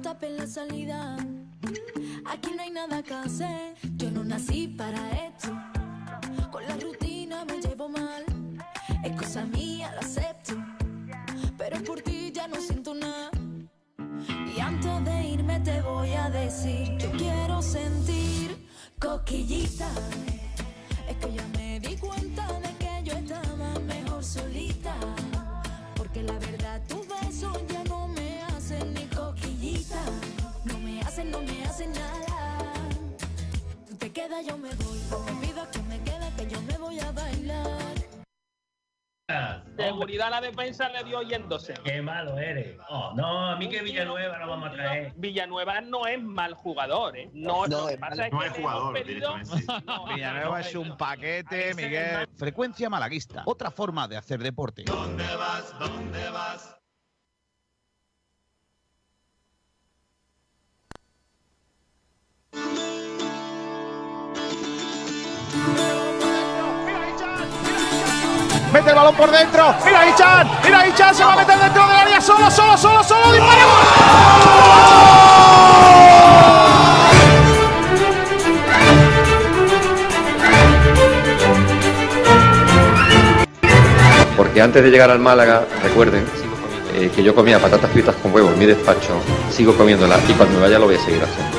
tapen la salida. Aquí no hay nada que hacer. Yo no nací para esto. Con la rutina me llevo mal. Es cosa mía, lo acepto. Pero por ti ya no siento nada. Y antes de irme te voy a decir: Yo quiero sentir coquillita. Es que ya me di cuenta de Yo me voy. No me pidas que me quede, que yo me voy a bailar. Seguridad a la defensa le dio yéndose. Qué malo eres. Oh, no, a mí que Villanueva lo vamos a traer. Villanueva no es mal jugador, ¿eh? No, No, es pasa mal- es no que es jugador, pedido-. No, Villanueva no, es un paquete, Miguel. Frecuencia malaguista, otra forma de hacer deporte. ¿Dónde vas? ¿Dónde vas? Mete el balón por dentro. Mira Ichan. Mira Ichan. Se va a meter dentro del área. Solo, solo, solo, solo. Dispara. Porque antes de llegar al Málaga, recuerden eh, que yo comía patatas fritas con huevo en mi despacho, sigo comiéndolas y cuando me vaya lo voy a seguir haciendo.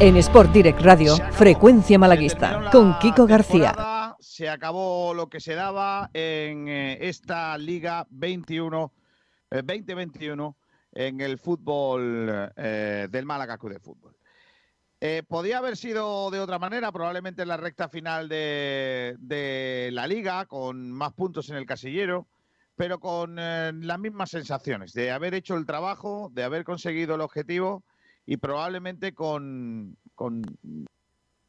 En Sport Direct Radio. Frecuencia Malaguista, con Kiko García. Se acabó lo que se daba en eh, esta Liga 21, eh, 2021 en el fútbol eh, del Málaga Club de Fútbol. Eh, podía haber sido de otra manera, probablemente en la recta final de, de la liga, con más puntos en el casillero, pero con eh, las mismas sensaciones de haber hecho el trabajo, de haber conseguido el objetivo y probablemente con, con,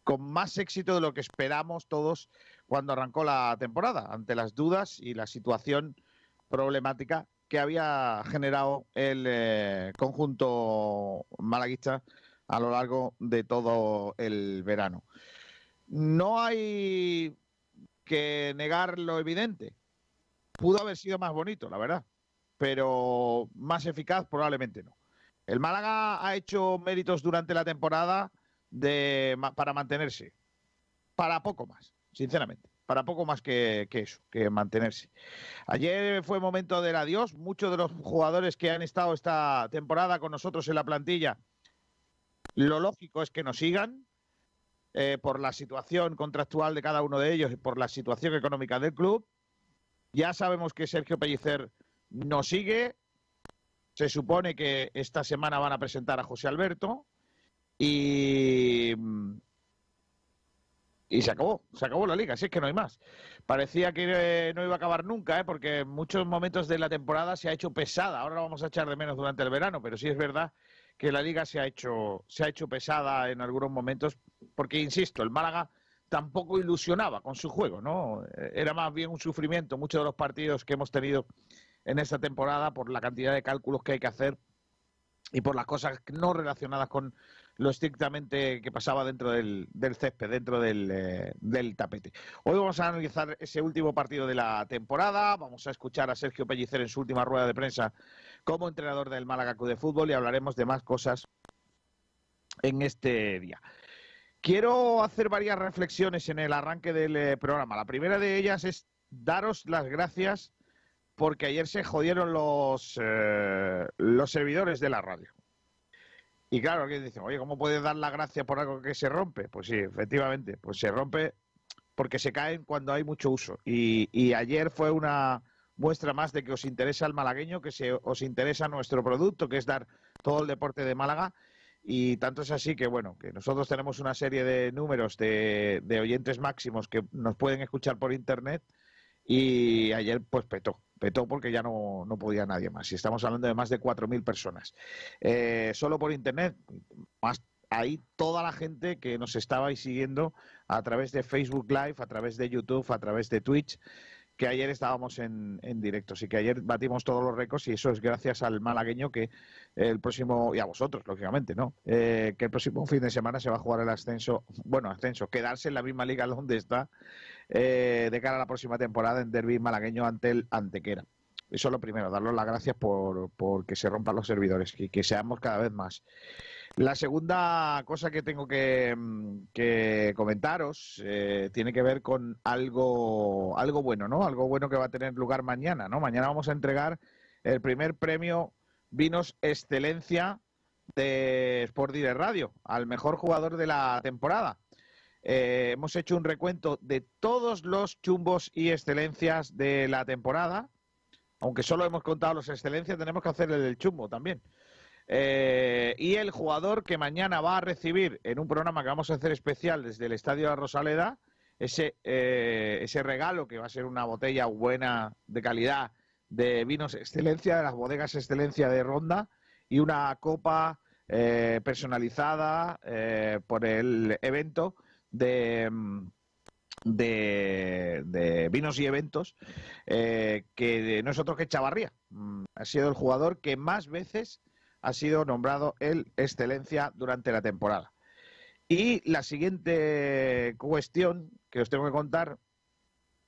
con más éxito de lo que esperamos todos cuando arrancó la temporada, ante las dudas y la situación problemática que había generado el eh, conjunto malaguista a lo largo de todo el verano. No hay que negar lo evidente. Pudo haber sido más bonito, la verdad, pero más eficaz probablemente no. El Málaga ha hecho méritos durante la temporada para mantenerse. Para poco más, sinceramente. Para poco más que, eso, que mantenerse. Ayer fue momento del adiós. Muchos de los jugadores que han estado esta temporada con nosotros en la plantilla, lo lógico es que nos sigan eh, por la situación contractual de cada uno de ellos y por la situación económica del club. Ya sabemos que Sergio Pellicer nos sigue. Se supone que esta semana van a presentar a José Alberto y, y se acabó, se acabó la liga, así es que no hay más. Parecía que eh, no iba a acabar nunca, ¿eh? porque en muchos momentos de la temporada se ha hecho pesada. Ahora la vamos a echar de menos durante el verano, pero sí es verdad que la liga se ha hecho, se ha hecho pesada en algunos momentos, porque insisto, el Málaga tampoco ilusionaba con su juego, ¿no? Eh, Era más bien un sufrimiento muchos de los partidos que hemos tenido en esta temporada por la cantidad de cálculos que hay que hacer y por las cosas no relacionadas con lo estrictamente que pasaba dentro del, del césped, dentro del, eh, del tapete. Hoy vamos a analizar ese último partido de la temporada, vamos a escuchar a Sergio Pellicer en su última rueda de prensa como entrenador del Málaga Club de Fútbol y hablaremos de más cosas en este día. Quiero hacer varias reflexiones en el arranque del eh, programa. La primera de ellas es daros las gracias porque ayer se jodieron los, eh, los servidores de la radio. Y claro, que dicen, oye, ¿cómo puedes dar la gracia por algo que se rompe? Pues sí, efectivamente, pues se rompe porque se caen cuando hay mucho uso. Y, y ayer fue una muestra más de que os interesa el malagueño, que se, os interesa nuestro producto, que es dar todo el deporte de Málaga. Y tanto es así que, bueno, que nosotros tenemos una serie de números de, de oyentes máximos que nos pueden escuchar por Internet y ayer pues petó, petó porque ya no, no podía nadie más. Y estamos hablando de más de 4.000 personas. Eh, solo por Internet, más ahí toda la gente que nos estabais siguiendo a través de Facebook Live, a través de YouTube, a través de Twitch que ayer estábamos en, en directo. Así que ayer batimos todos los récords y eso es gracias al malagueño que el próximo, y a vosotros, lógicamente, ¿no? Eh, que el próximo fin de semana se va a jugar el ascenso, bueno, ascenso, quedarse en la misma liga donde está eh, de cara a la próxima temporada en derby malagueño ante el Antequera. Eso es lo primero, darles las gracias por, por que se rompan los servidores y que seamos cada vez más. La segunda cosa que tengo que, mm, que comentaros eh, tiene que ver con algo, algo bueno, ¿no? Algo bueno que va a tener lugar mañana, ¿no? Mañana vamos a entregar el primer premio Vinos Excelencia de Sport Direct Radio al mejor jugador de la temporada. Eh, hemos hecho un recuento de todos los chumbos y excelencias de la temporada. Aunque solo hemos contado los excelencias, tenemos que hacer el del chumbo también. Eh, y el jugador que mañana va a recibir en un programa que vamos a hacer especial desde el Estadio de Rosaleda, ese, eh, ese regalo que va a ser una botella buena de calidad de vinos excelencia, de las bodegas excelencia de Ronda, y una copa eh, personalizada por el evento de, de, de vinos y eventos, que no es otro que Chavarría. Mm, Ha sido el jugador que más veces ha sido nombrado el excelencia durante la temporada. Y la siguiente cuestión que os tengo que contar,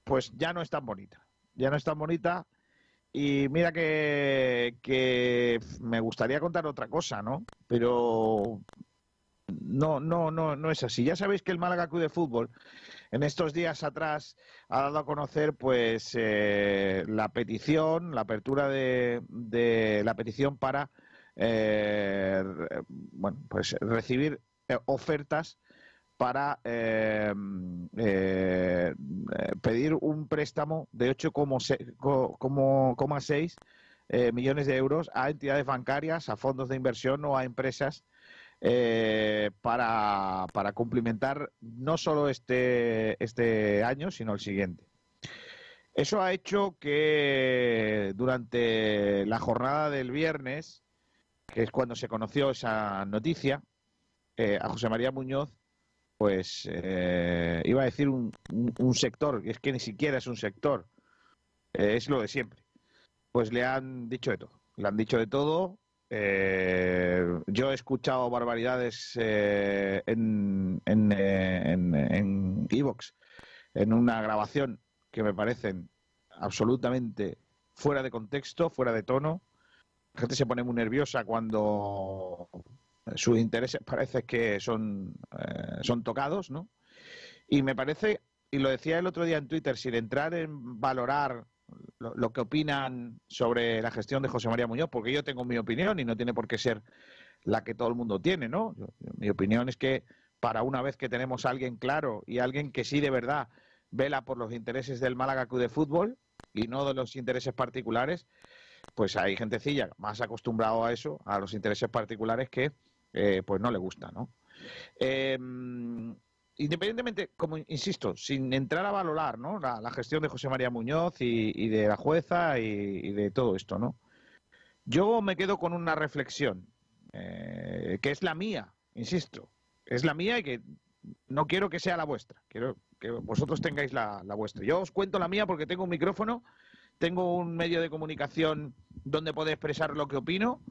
pues ya no es tan bonita. Ya no es tan bonita. Y mira que, que me gustaría contar otra cosa, ¿no? Pero no, no, no, no es así. Ya sabéis que el Málaga Club de Fútbol en estos días atrás ha dado a conocer pues eh, la petición, la apertura de, de la petición para eh, bueno, pues recibir eh, ofertas para eh, eh, pedir un préstamo de 8,6 eh, millones de euros a entidades bancarias, a fondos de inversión o a empresas eh, para, para cumplimentar no solo este, este año, sino el siguiente. Eso ha hecho que durante la jornada del viernes que es cuando se conoció esa noticia, eh, a José María Muñoz, pues eh, iba a decir un, un, sector, y es que ni siquiera es un sector, eh, es lo de siempre. Pues le han dicho de todo, le han dicho de todo. Eh, yo he escuchado barbaridades en en en, en, Evox, en una grabación que me parecen absolutamente fuera de contexto, fuera de tono la gente se pone muy nerviosa cuando sus intereses parece que son, eh, son tocados, ¿no? Y me parece, y lo decía el otro día en Twitter, sin entrar en valorar lo, que opinan sobre la gestión de José María Muñoz, porque yo tengo mi opinión y no tiene por qué ser la que todo el mundo tiene, ¿no? Mi opinión es que para una vez que tenemos a alguien claro y alguien que sí de verdad vela por los intereses del Málaga Club de Fútbol y no de los intereses particulares, pues hay gentecilla más acostumbrado a eso, a los intereses particulares que eh, pues no le gusta, ¿no? Eh, independientemente, como insisto, sin entrar a valorar ¿no? la, gestión de José María Muñoz y, de la jueza y, y, de todo esto, ¿no? Yo me quedo con una reflexión, eh, que es la mía, insisto, es la mía y que no quiero que sea la vuestra, quiero que vosotros tengáis la, la vuestra. Yo os cuento la mía porque tengo un micrófono tengo un medio de comunicación donde puedo expresar lo que opino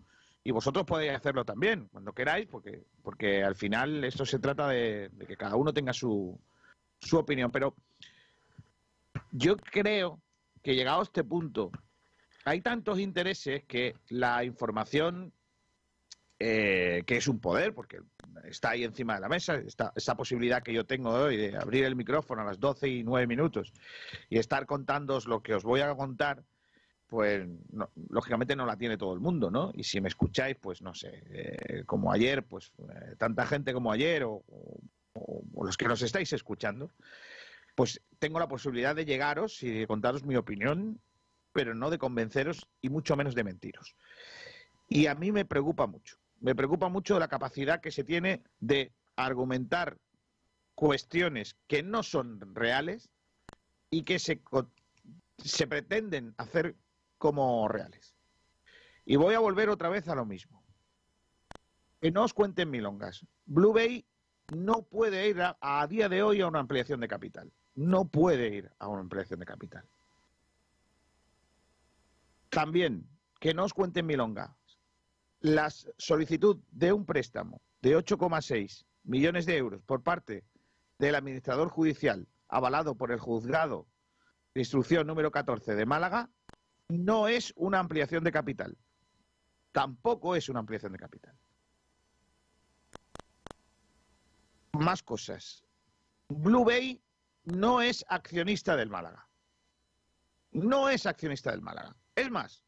y vosotros podéis hacerlo también, cuando queráis, porque, porque al final esto se trata de, que cada uno tenga su, su opinión. Pero yo creo que llegado a este punto, hay tantos intereses que la información, eh, que es un poder, porque está ahí encima de la mesa, esta, esa posibilidad que yo tengo hoy de abrir el micrófono a las 12 y 9 minutos y estar contándoos lo que os voy a contar, pues no, lógicamente no la tiene todo el mundo, ¿no? Y si me escucháis, pues no sé, eh, como ayer, pues eh, tanta gente como ayer o, los que nos estáis escuchando, pues tengo la posibilidad de llegaros y de contaros mi opinión pero no de convenceros y mucho menos de mentiros. Y a mí me preocupa mucho. Me preocupa mucho la capacidad que se tiene de argumentar cuestiones que no son reales y que se, se pretenden hacer como reales. Y voy a volver otra vez a lo mismo. Que no os cuenten milongas. Blue Bay no puede ir a, día de hoy a una ampliación de capital. No puede ir a una ampliación de capital. También, que no os cuenten milongas. La solicitud de un préstamo de 8,6 millones de euros por parte del administrador judicial avalado por el juzgado de instrucción número 14 de Málaga no es una ampliación de capital. Tampoco es una ampliación de capital. Más cosas. Blue Bay no es accionista del Málaga. No es accionista del Málaga. Es más,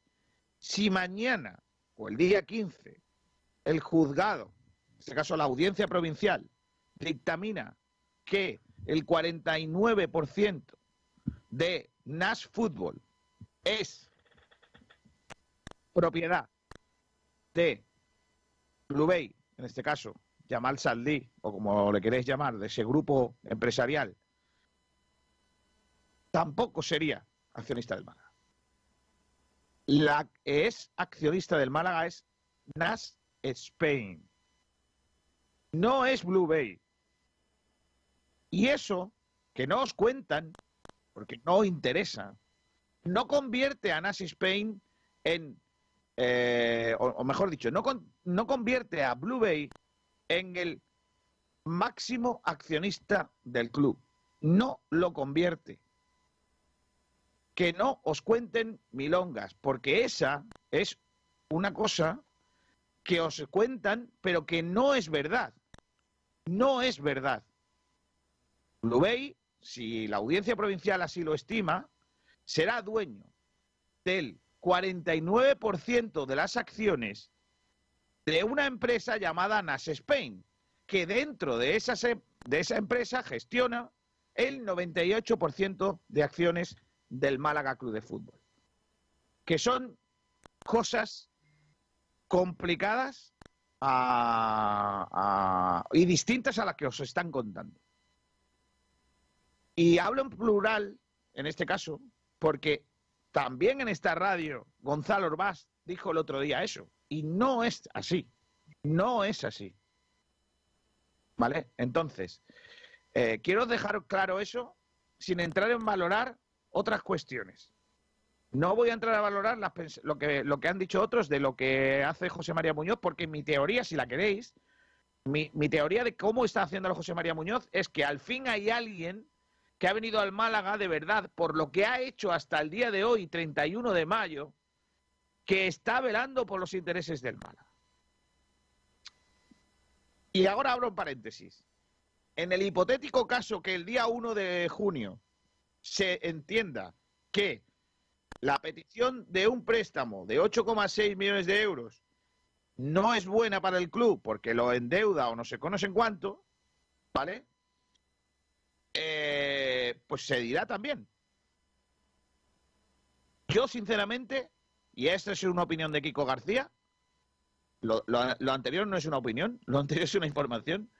si mañana o el día 15 el juzgado, en este caso la audiencia provincial, dictamina que el 49% de Nash Fútbol es propiedad de Blue Bay, en este caso, Yamal Saldí, o como le queréis llamar, de ese grupo empresarial, tampoco sería accionista del Málaga. La que es accionista del Málaga es Nash Spain. No es Blue Bay. Y eso, que no os cuentan, porque no interesa, no convierte a Nash Spain en, eh, o, mejor dicho, no, con- no convierte a Blue Bay en el máximo accionista del club. No lo convierte. Que no os cuenten milongas, porque esa es una cosa que os cuentan, pero que no es verdad. No es verdad. Blue Bay, si la audiencia provincial así lo estima, será dueño del 49% de las acciones de una empresa llamada Nas Spain, que dentro de esa, se- de esa empresa gestiona el 98% de acciones del Málaga Club de Fútbol. Que son cosas complicadas y distintas a las que os están contando. Y hablo en plural, en este caso, porque también en esta radio Gonzalo Orbás dijo el otro día eso. Y no es así. No es así. ¿Vale? Entonces, eh, quiero dejar claro eso sin entrar en valorar otras cuestiones. No voy a entrar a valorar las lo, que, lo que han dicho otros de lo que hace José María Muñoz, porque mi teoría, si la queréis, mi, mi teoría de cómo está haciéndolo José María Muñoz es que al fin hay alguien que ha venido al Málaga de verdad por lo que ha hecho hasta el día de hoy, 31 de mayo, que está velando por los intereses del Málaga. Y ahora abro un paréntesis. En el hipotético caso que el día 1 de junio se entienda que la petición de un préstamo de 8,6 millones de euros no es buena para el club porque lo endeuda o no sé, no sé en cuánto, ¿vale? Eh, pues se dirá también. Yo, sinceramente, y esta es una opinión de Kiko García, lo, anterior no es una opinión, lo anterior es una información.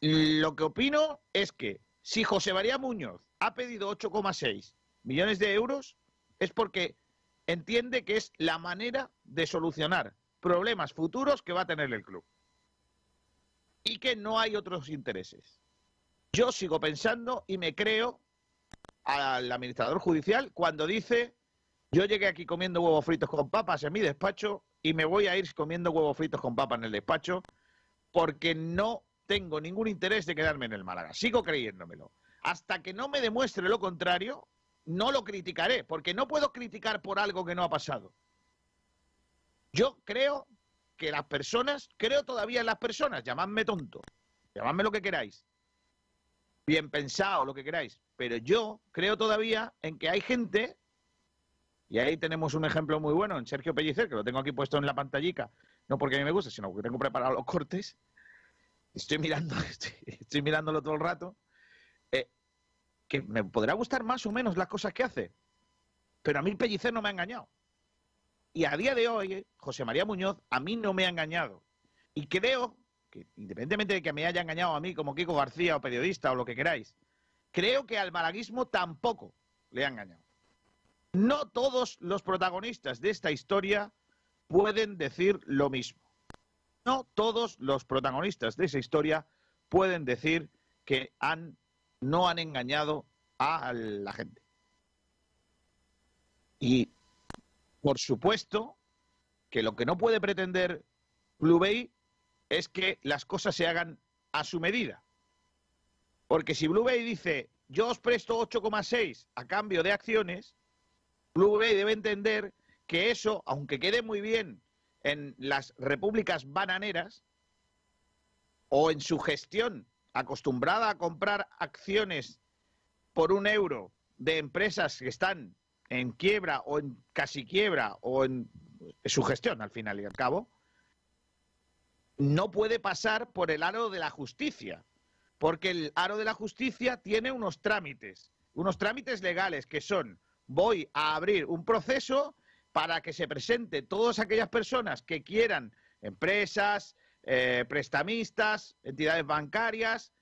Lo que opino es que si José María Muñoz ha pedido 8,6 millones de euros, es porque entiende que es la manera de solucionar problemas futuros que va a tener el club. Y que no hay otros intereses. Yo sigo pensando y me creo al administrador judicial cuando dice yo llegué aquí comiendo huevos fritos con papas en mi despacho y me voy a ir comiendo huevos fritos con papas en el despacho porque no tengo ningún interés de quedarme en el Málaga. Sigo creyéndomelo. Hasta que no me demuestre lo contrario, no lo criticaré, porque no puedo criticar por algo que no ha pasado. Yo creo que las personas, creo todavía en las personas, llamadme tonto, llamadme lo que queráis, bien pensado, lo que queráis, pero yo creo todavía en que hay gente, y ahí tenemos un ejemplo muy bueno en Sergio Pellicer, que lo tengo aquí puesto en la pantallica, no porque a mí me guste, sino porque tengo preparados los cortes, estoy mirando, estoy, estoy mirándolo todo el rato, eh, que me podrá gustar más o menos las cosas que hace, Pero a mí Pellicer no me ha engañado. Y a día de hoy, eh, José María Muñoz a mí no me ha engañado. Y creo que, independientemente de que me haya engañado a mí como Kiko García o periodista o lo que queráis, creo que al malaguismo tampoco le ha engañado. No todos los protagonistas de esta historia pueden decir lo mismo. No todos los protagonistas de esa historia pueden decir que han, no han engañado a la gente. Y, por supuesto, que lo que no puede pretender Blue Bay es que las cosas se hagan a su medida. Porque si Blue Bay dice, yo os presto 8,6 a cambio de acciones, Blue Bay debe entender que eso, aunque quede muy bien en las repúblicas bananeras o en su gestión acostumbrada a comprar acciones por un euro de empresas que están en quiebra o en casi quiebra o en su gestión al final y al cabo, no puede pasar por el aro de la justicia, porque el aro de la justicia tiene unos trámites, unos trámites legales que son voy a abrir un proceso para que se presente todas aquellas personas que quieran, empresas, eh, prestamistas, entidades bancarias,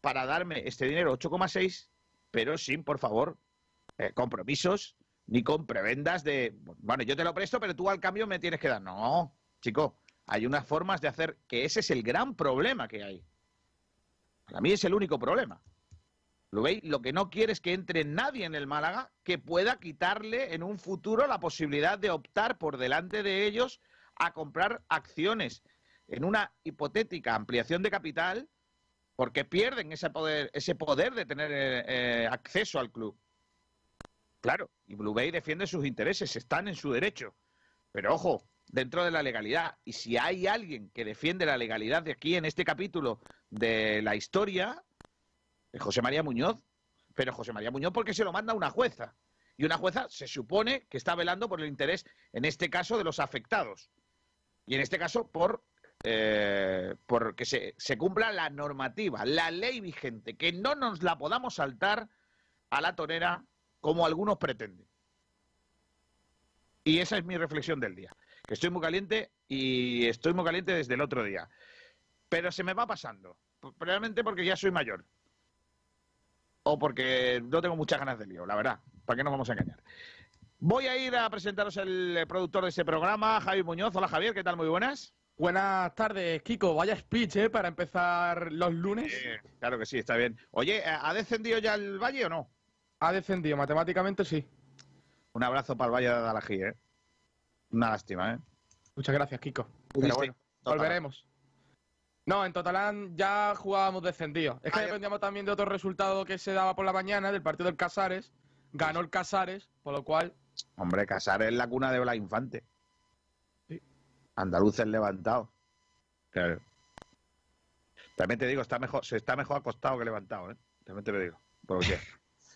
para darme este dinero 8,6, pero sin, por favor, eh, compromisos ni con prebendas de, bueno, yo te lo presto, pero tú al cambio me tienes que dar. No, chico, hay unas formas de hacer que ese es el gran problema que hay. Para mí es el único problema. ¿Lo veis? Lo que no quiere es que entre nadie en el Málaga que pueda quitarle en un futuro la posibilidad de optar por delante de ellos a comprar acciones en una hipotética ampliación de capital porque pierden ese poder, ese poder de tener eh, acceso al club. Claro, y Blue Bay defiende sus intereses, están en su derecho. Pero ojo, dentro de la legalidad. Y si hay alguien que defiende la legalidad de aquí en este capítulo de la historia, José María Muñoz, pero José María Muñoz porque se lo manda una jueza. Y una jueza se supone que está velando por el interés, en este caso, de los afectados. Y en este caso, por, eh, que se, se cumpla la normativa, la ley vigente, que no nos la podamos saltar a la torera como algunos pretenden. Y esa es mi reflexión del día. Estoy muy caliente y estoy muy caliente desde el otro día. Pero se me va pasando. Probablemente porque ya soy mayor o porque no tengo muchas ganas de lío, la verdad. ¿Para qué nos vamos a engañar? Voy a ir a presentaros el productor de este programa, Javier Muñoz. Hola Javier, ¿qué tal? Muy buenas. Buenas tardes, Kiko. Vaya speech, ¿eh? Para empezar los lunes. claro que sí, está bien. Oye, ¿ha descendido ya el Valle o no? Ha descendido, matemáticamente sí. Un abrazo para el Valle de Adalají, ¿eh? Una lástima, ¿eh? Muchas gracias, Kiko. Pero bueno, volveremos. No, en Totalán ya jugábamos descendido. Es que dependíamos también de otro resultado que se daba por la mañana, del partido del Casares. Ganó el Casares, por lo cual. Hombre, Casares es la cuna de Blas Infante. Sí. Andaluces levantado. Claro. También te digo, está mejor, se está mejor acostado que levantado, ¿eh? También te lo digo. ¿Por qué?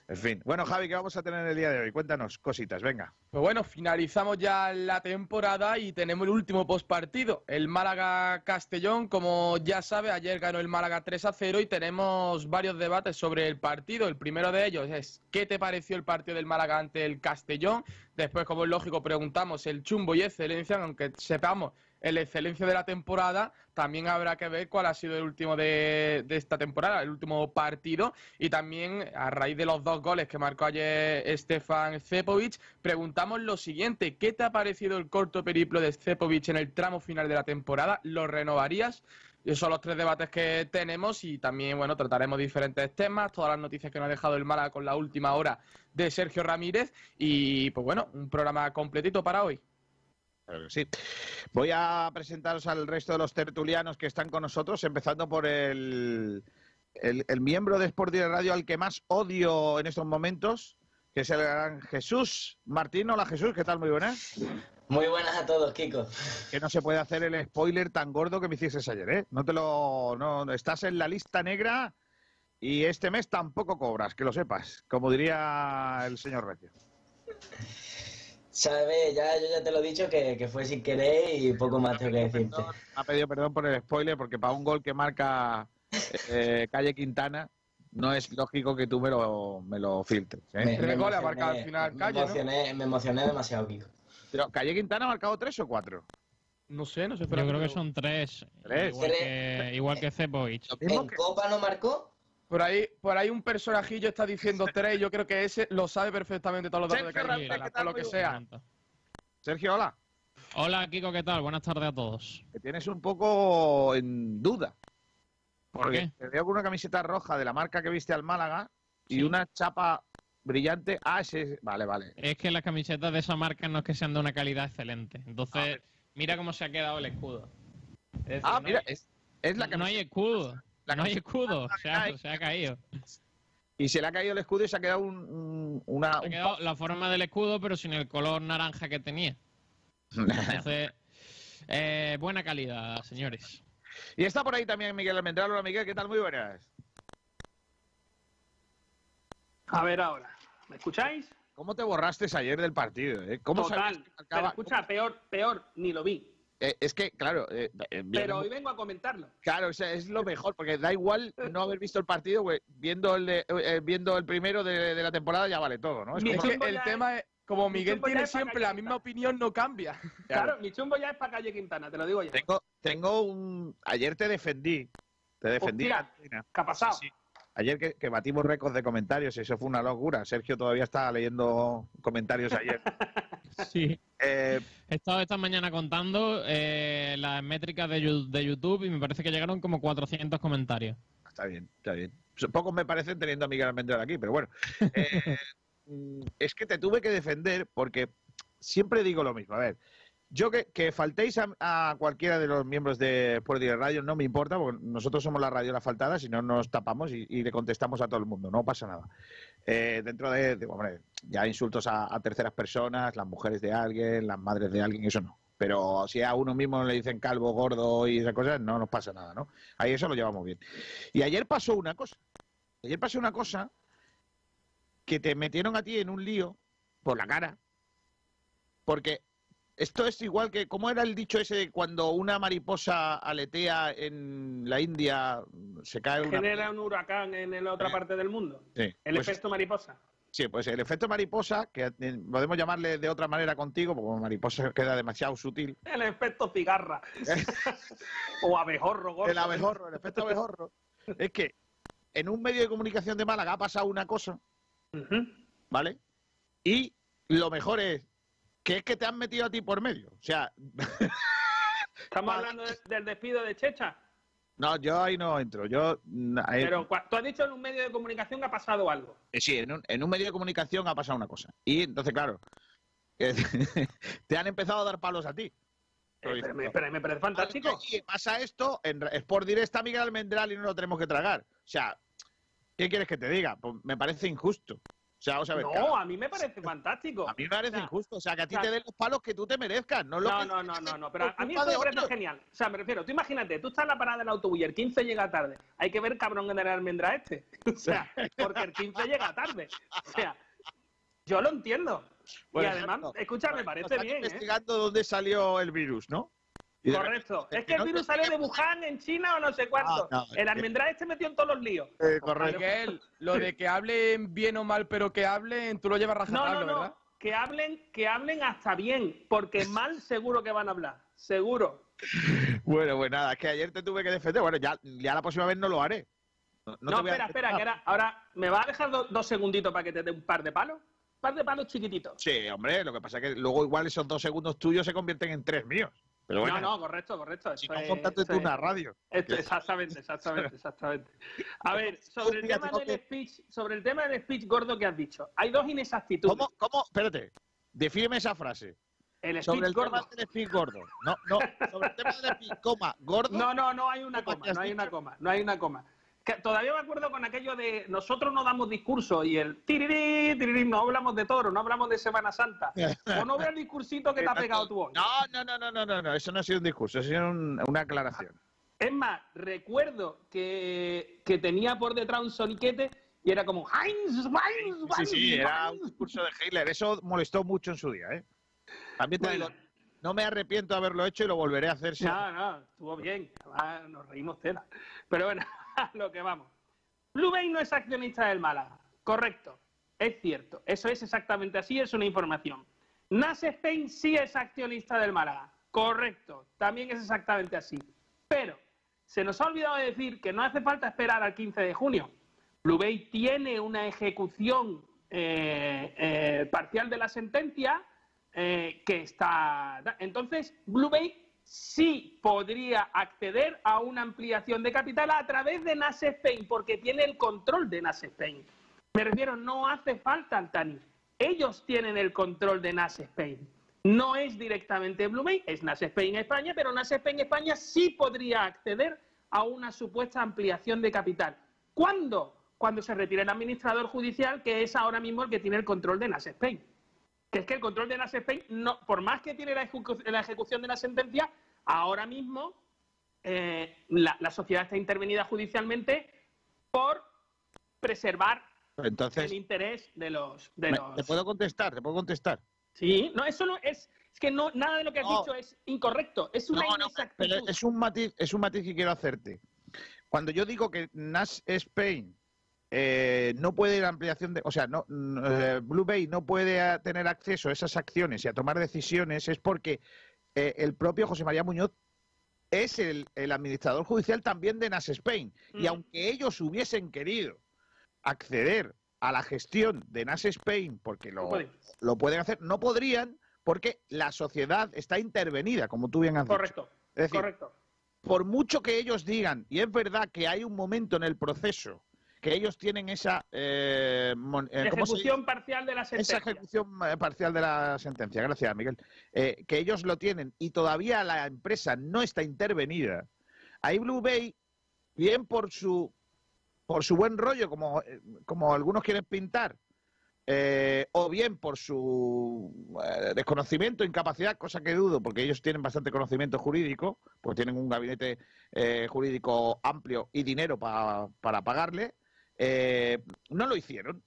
En fin. Bueno, Javi, ¿qué vamos a tener el día de hoy? Cuéntanos cositas, venga. Pues bueno, finalizamos ya la temporada y tenemos el último postpartido. El Málaga-Castellón, como ya sabe, ayer ganó el Málaga 3 a 0 y tenemos varios debates sobre el partido. El primero de ellos es ¿qué te pareció el partido del Málaga ante el Castellón? Después, como es lógico, preguntamos el chumbo y excelencia, aunque sepamos el excelencia de la temporada, también habrá que ver cuál ha sido el último de, esta temporada, el último partido. Y también, a raíz de los dos goles que marcó ayer Stefan Cepovic, preguntamos lo siguiente: ¿qué te ha parecido el corto periplo de Cepovic en el tramo final de la temporada? ¿Lo renovarías? Esos son los tres debates que tenemos y también, bueno, trataremos diferentes temas, todas las noticias que nos ha dejado el Málaga con la última hora de Sergio Ramírez y, pues bueno, un programa completito para hoy. Sí. Voy a presentaros al resto de los tertulianos que están con nosotros, empezando por el, el, miembro de Sport de Radio al que más odio en estos momentos, que es el gran Jesús Martín. Hola Jesús, ¿qué tal? Muy buenas. Muy buenas a todos, Kiko. Que no se puede hacer el spoiler tan gordo que me hiciste ayer, ¿eh? No te lo. No, estás en la lista negra y este mes tampoco cobras, que lo sepas, como diría el señor Recio. Sabes, ya, yo ya te lo he dicho que, fue sin querer y poco más tengo que decirte. ha pedido perdón por el spoiler porque para un gol que marca eh, Calle Quintana, no es lógico que tú me lo, me lo filtres. ¿eh? Me, Tres me goles ha marcado al final me Calle, ¿no? emocioné, me emocioné demasiado, Kiko. Pero Calle Quintana ha marcado tres o cuatro. No sé, no sé. Yo espera, creo que pero- son tres. Tres. Igual que, igual que Cepovic. ¿En que- Copa no marcó? Por ahí, por ahí un personajillo está diciendo tres y yo creo que ese lo sabe perfectamente todos los datos de Sergio Calle Ramírez, Quintana, ¿qué tal? por lo que sea. Sergio, hola. Hola, Kiko, ¿qué tal? Buenas tardes a todos. Que tienes un poco en duda. ¿Por Porque qué? te veo con una camiseta roja de la marca que viste al Málaga y Sí. una chapa brillante. Ah, ese. Vale, vale. Es que las camisetas de esa marca no es que sean de una calidad excelente. Entonces, mira cómo se ha quedado el escudo. Es decir, Ah, no mira, hay- es, es la no hay camiseta. escudo. La no hay escudo. Se ha, se ha caído. Y se le ha caído el escudo y se ha quedado un, un- una. Se ha quedado la forma del escudo, pero sin el color naranja que tenía. Entonces, eh, buena calidad, señores. y está por ahí también Miguel Almendral. Hola, Miguel, ¿qué tal? Muy buenas. A ver ahora. ¿Me escucháis? ¿Cómo te borraste ayer del partido? eh? ¿Cómo Total. sabías que Pero escucha, peor, peor, ni lo vi. Eh, es que, claro, eh, eh, Pero hoy vengo a comentarlo. Claro, o sea, es lo mejor, porque da igual no haber visto el partido, güey. Viendo el, de- eh, viendo el primero de, de la temporada ya vale todo, ¿no? Es como- Es que chumbo el tema es, como mi Miguel tiene siempre la misma opinión, no cambia. Claro, mi chumbo ya es para calle Quintana, te lo digo ya. tengo, tengo un... Ayer te defendí, te defendí. Hostia. ¿Qué ha pasado? Sí, sí. Ayer que, que batimos récords de comentarios, eso fue una locura. Sergio todavía estaba leyendo comentarios ayer. Sí. Eh, He estado esta mañana contando eh, las métricas de YouTube y me parece que llegaron como 400 comentarios. está bien, está bien. Pocos me parecen teniendo a Miguel Almendral aquí, pero bueno. Eh, mm, es que te tuve que defender porque siempre digo lo mismo. A ver, yo que, que faltéis a, cualquiera de los miembros de Sport Direct Radio no me importa, porque nosotros somos la radio la faltada, si no nos tapamos y, le contestamos a todo el mundo, no pasa nada. Eh, dentro de, de, hombre, ya insultos a, a terceras personas, las mujeres de alguien, las madres de alguien, eso no. Pero si a uno mismo le dicen calvo, gordo y esas cosas, no nos pasa nada, ¿no? Ahí eso lo llevamos bien. Y ayer pasó una cosa. Ayer pasó una cosa que te metieron a ti en un lío por la cara. Porque esto es igual que, ¿cómo era el dicho ese de cuando una mariposa aletea en la India, se cae una... Genera un huracán en la otra Eh, parte del mundo. Sí, El pues- efecto mariposa. Sí, pues el efecto mariposa, que eh, podemos llamarle de otra manera contigo, porque mariposa queda demasiado sutil. El efecto cigarra. o abejorro, gordo. El abejorro, el efecto abejorro. Es que en un medio de comunicación de Málaga ha pasado una cosa. ¿vale? Y lo mejor es que es que te han metido a ti por medio. O sea, Estamos hablando de- del despido de Checha. no, yo ahí no entro. Yo, ahí- Pero tú has dicho en un medio de comunicación que ha pasado algo. eh, sí, en un, en un medio de comunicación ha pasado una cosa. Y entonces, claro, eh, te han empezado a dar palos a ti. Eh, pero, me, pero me parece fantástico. Y pasa esto, en Sport Direct está Miguel Almendral y no lo tenemos que tragar. O sea, ¿qué quieres que te diga? Pues me parece injusto. O sea, vamos a ver. No, a mí me parece fantástico. a mí me parece O sea, injusto. O sea, que a ti o sea, te den los palos que tú te merezcas. No, lo No, que- no, no, no, no, pero a mí eso me parece genial. O sea, me refiero, tú imagínate, tú estás en la parada del autobús y el 15 llega tarde. Hay que ver cabrón en el almendra este. O sea, porque el 15 llega tarde. O sea, yo lo entiendo. Y además, escucha, me parece bien, ¿eh? investigando dónde salió el virus, ¿no? Correcto. Es que el virus sale de Wuhan, en China o no sé cuánto. No, no, el es- almendra este metió en todos los líos. Eh, correcto. Miguel, lo de que hablen bien o mal, pero que hablen, tú lo llevas No, no, rajatabla, no. ¿verdad? Que hablen, que hablen hasta bien, porque mal seguro que van a hablar. Seguro. Bueno, pues nada, es que ayer te tuve que defender. Bueno, ya, ya la próxima vez no lo haré. No, espera, espera, que ahora, ahora me va a dejar do- dos segunditos para que te dé un par de palos. Un par de palos chiquititos. Sí, hombre, lo que pasa es que luego igual esos dos segundos tuyos se convierten en tres míos. Pero bueno, No, no, correcto, correcto. si no es- montando esto tú es- una radio. esto- exactamente, exactamente, exactamente. A ver, sobre el tema del speech, sobre el tema del speech gordo que has dicho, hay dos inexactitudes. ¿Cómo, cómo? Espérate, defíneme esa frase. El speech Sobre el gordo. tema del speed gordo. No, no, sobre el tema del speed, coma, gordo. No, no, no hay una ¿Cómo coma, no hay una coma, no hay una coma. Todavía me acuerdo con aquello de nosotros no damos discurso y el tirirí, tirirí, no hablamos de toro, no hablamos de Semana Santa. o no veo el discursito que te ha pegado tú hoy. No, no, no, no, no, no, no, eso no ha sido un discurso, ha sido un- una aclaración. Es más, recuerdo que, que tenía por detrás un soniquete y era como Heinz, Heinz, Sí, Heinz, sí, era Heinz". un discurso de Hitler, eso molestó mucho en su día, ¿eh? También te Bueno. digo, no me arrepiento de haberlo hecho y lo volveré a hacer. No, no, estuvo bien. Además, nos reímos tela. Pero bueno, lo que vamos. Blue Bay no es accionista del Málaga. Correcto. Es cierto. Eso es exactamente así, es una información. Nas Spain sí es accionista del Málaga. Correcto. También es exactamente así. Pero se nos ha olvidado de decir que no hace falta esperar al 15 de junio. Blue Bay tiene una ejecución eh, eh, parcial de la sentencia eh, que está. Entonces, Blue Bay sí podría acceder a una ampliación de capital a través de Nas Spain, porque tiene el control de Nas Spain. Me refiero, no hace falta Altani. Ellos tienen el control de Nas Spain. No es directamente Bay, es Nas Spain España, pero Nas Spain España sí podría acceder a una supuesta ampliación de capital. ¿Cuándo? Cuando se retire el administrador judicial, que es ahora mismo el que tiene el control de Nas Spain. Que es que el control de Nas Spain, no, por más que tiene la, ejecu- la ejecución de la sentencia, ahora mismo eh, la, la sociedad está intervenida judicialmente por preservar Entonces, el interés de los... De me- los... ¿te puedo contestar? ¿Te puedo contestar? Sí, no, eso no es... Es que no, nada de lo que has No. dicho es incorrecto, es una No, no, inexactitud. Pero es un matiz, es un matiz que quiero hacerte. Cuando yo digo que Nash Spain eh, no puede ir a ampliación de, o sea, no, eh, Blue Bay no puede tener acceso a esas acciones y a tomar decisiones es porque eh, el propio José María Muñoz es el, el administrador judicial también de Nash Spain y Mm. aunque ellos hubiesen querido acceder a la gestión de Nash Spain porque lo, No lo pueden hacer, no podrían porque la sociedad está intervenida, como tú bien has dicho. Correcto, Es decir, correcto. por mucho que ellos digan, y es verdad que hay un momento en el proceso que ellos tienen esa, eh, mon- eh, ¿cómo se Ejecución parcial de la esa sentencia. ejecución eh, parcial de la sentencia. Gracias, Miguel. Eh, que ellos lo tienen y todavía la empresa no está intervenida. Ahí Blue Bay, bien por su por su buen rollo, como, como algunos quieren pintar, eh, o bien por su eh, desconocimiento, incapacidad, cosa que dudo, porque ellos tienen bastante conocimiento jurídico, pues tienen un gabinete jurídico amplio y dinero pa- para pagarle, eh, no lo hicieron.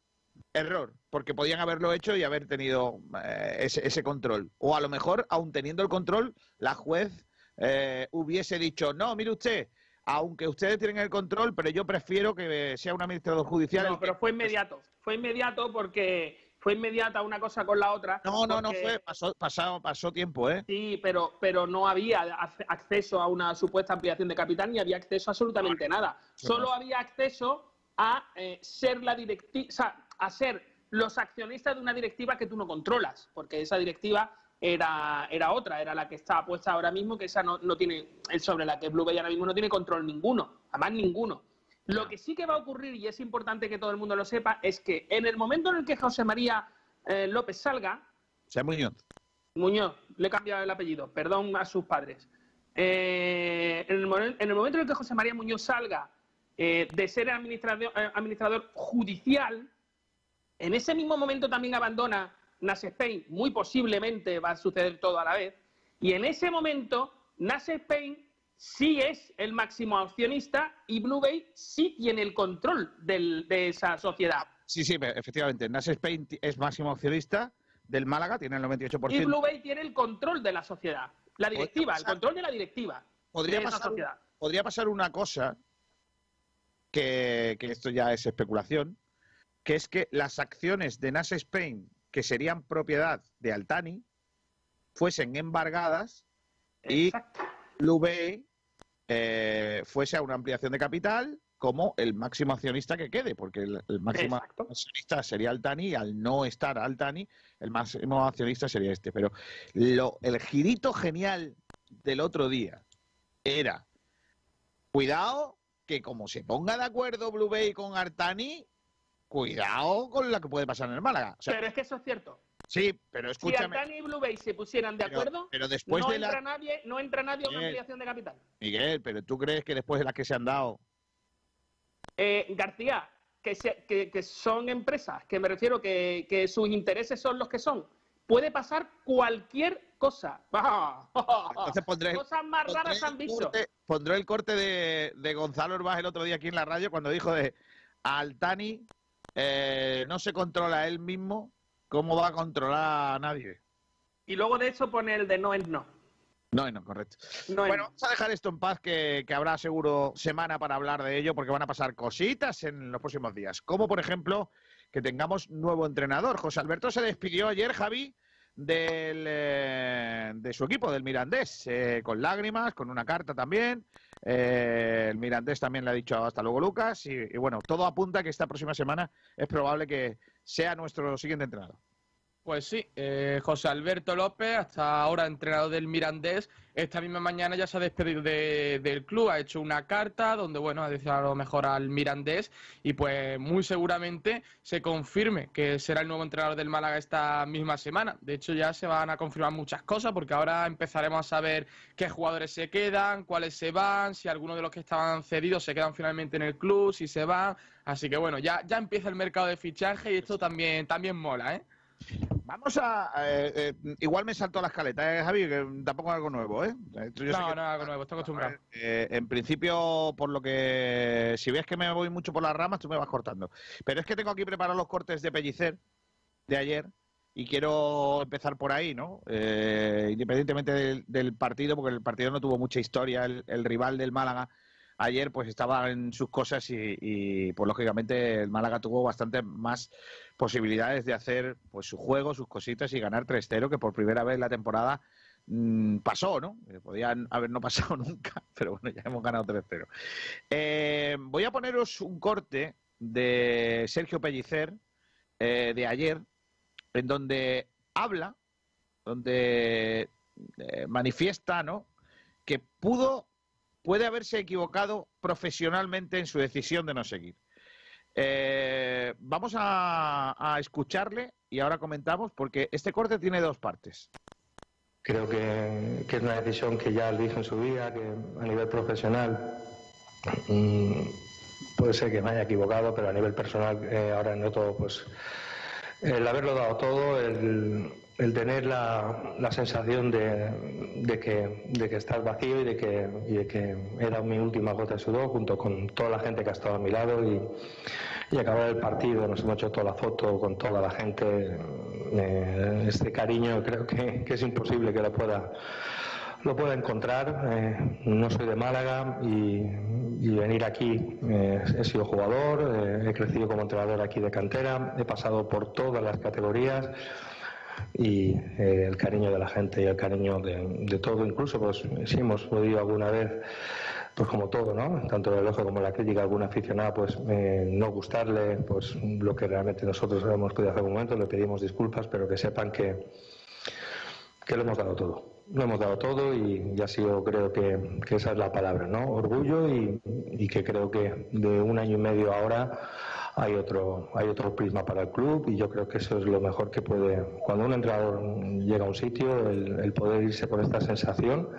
Error, porque podían haberlo hecho y haber tenido eh, ese, ese control. O a lo mejor, aun teniendo el control, la juez eh, hubiese dicho, no, mire usted, aunque ustedes tienen el control, pero yo prefiero que sea un administrador judicial. No, que- pero fue inmediato. Fue inmediato porque fue inmediata una cosa con la otra. No, no, no fue, pasó, pasado, pasó tiempo, ¿eh? Sí, pero, pero no había ac- acceso a una supuesta ampliación de capital ni había acceso a absolutamente nada. Solo había acceso a eh, ser la directiva, o sea, a ser los accionistas de una directiva que tú no controlas, porque esa directiva era, era otra, era la que está puesta ahora mismo, que esa no, no tiene, sobre la que Blue Bay ahora mismo no tiene control ninguno, además ninguno. Lo que sí que va a ocurrir, y es importante que todo el mundo lo sepa, es que en el momento en el que José María eh, López salga, O sea, Muñoz. Muñoz, le he cambiado el apellido, perdón a sus padres. Eh, en, el, en el momento en el que José María Muñoz salga eh, de ser administrador, eh, administrador judicial, en ese mismo momento también abandona Nas Spain, muy posiblemente va a suceder todo a la vez, y en ese momento Nas Spain sí es el máximo accionista y Blue Bay sí tiene el control del- de esa sociedad. Sí, sí, efectivamente. Nas Spain es máximo accionista del Málaga, tiene el 98%. Y Blue Bay tiene el control de la sociedad, la directiva, el control de la directiva. podría de esa sociedad. podría pasar una cosa, que, que esto ya es especulación, que es que las acciones de Nas Spain, que serían propiedad de Altani, fuesen embargadas y Exacto. Bay eh, fuese a una ampliación de capital como el máximo accionista que quede, porque el, el máximo Exacto. accionista sería Altani y al no estar Altani, el máximo accionista sería este. Pero lo, el girito genial del otro día era, cuidado, que como se ponga de acuerdo Blue Bay con Altani, cuidado con lo que puede pasar en el Málaga. O sea, pero es que eso es cierto. sí, pero Si escúchame, Altani y Blue Bay se pusieran de acuerdo, pero después no, de la- entra nadie, no entra nadie a una ampliación de capital. Miguel, pero tú crees que después de las que se han dado, Eh, García, que, se- que- que son empresas, que me refiero que, que sus intereses son los que son. Puede pasar cualquier cosa. entonces pondré, Cosas más pondré raras han visto. corte- pondré el corte de, de Gonzalo Herbaz el otro día aquí en la radio cuando dijo de Altani eh, no se controla él mismo, ¿cómo va a controlar a nadie? Y luego de eso pone el de no es no. No, no, correcto. bueno, vamos a dejar esto en paz, que, que habrá seguro semana para hablar de ello, porque van a pasar cositas en los próximos días. Como, por ejemplo, que tengamos nuevo entrenador. José Alberto se despidió ayer, Javi, del, eh, de su equipo, del Mirandés, eh, con lágrimas, con una carta también. Eh, el Mirandés también le ha dicho hasta luego Lucas. Y, y bueno, todo apunta que esta próxima semana es probable que sea nuestro siguiente entrenador. Pues sí, eh, José Alberto López, hasta ahora entrenador del Mirandés, esta misma mañana ya se ha despedido de- del club, ha hecho una carta donde, bueno, ha deseado mejor al Mirandés y pues muy seguramente se confirme que será el nuevo entrenador del Málaga esta misma semana. De hecho ya se van a confirmar muchas cosas porque ahora empezaremos a saber qué jugadores se quedan, cuáles se van, si algunos de los que estaban cedidos se quedan finalmente en el club, si se van. Así que bueno, ya, ya empieza el mercado de fichaje y esto también, también mola, ¿eh? Vamos a. eh, eh, igual me saltó la escaleta, ¿eh, Javi? Que tampoco es algo nuevo, ¿eh? Esto yo sé No, que- no, algo nuevo, estoy acostumbrado. Eh, en principio, por lo que. Si ves que me voy mucho por las ramas, tú me vas cortando. Pero es que tengo aquí preparados los cortes de Pellicer de ayer y quiero empezar por ahí, ¿no? Eh, independientemente del, del partido, porque el partido no tuvo mucha historia, el, el rival del Málaga ayer pues estaba en sus cosas y, y, pues lógicamente el Málaga tuvo bastante más posibilidades de hacer pues su juego, sus cositas y ganar 3-0 que por primera vez la temporada mm, pasó, ¿no? Eh, Podían haber no pasado nunca, pero bueno, ya hemos ganado 3-0. Eh, voy a poneros un corte de Sergio Pellicer eh, de ayer, en donde habla, donde manifiesta, ¿no? Que pudo, puede haberse equivocado profesionalmente en su decisión de no seguir. Eh, vamos a, a escucharle y ahora comentamos, porque este corte tiene dos partes. Creo que, es una decisión que ya le dije en su día, que a nivel profesional mm, puede ser que me haya equivocado, pero a nivel personal eh, ahora noto pues el haberlo dado todo, el, el tener la, la sensación de, de que, de que estás vacío y de, que, y de que mi última gota de sudor junto con toda la gente que ha estado a mi lado y, y acabar el partido, nos hemos hecho toda la foto con toda la gente. eh, este cariño creo que, que es imposible que lo pueda lo pueda encontrar. eh, no soy de Málaga y, venir aquí, eh, he sido jugador, he crecido como entrenador aquí de cantera, he pasado por todas las categorías y eh, el cariño de la gente y el cariño de, de todo, incluso pues sí hemos podido alguna vez pues como todo, ¿no? Tanto el elogio como la crítica, algún aficionado, pues eh, no gustarle, pues lo que realmente nosotros hemos podido hacer en un momento, le pedimos disculpas, pero que sepan que, que lo hemos dado todo. Lo hemos dado todo y ya ha sido, creo que, que esa es la palabra, ¿no? Orgullo y, y que creo que de un año y medio ahora hay otro, hay otro prisma para el club y yo creo que eso es lo mejor que puede, cuando un entrenador llega a un sitio, el, el poder irse con esta sensación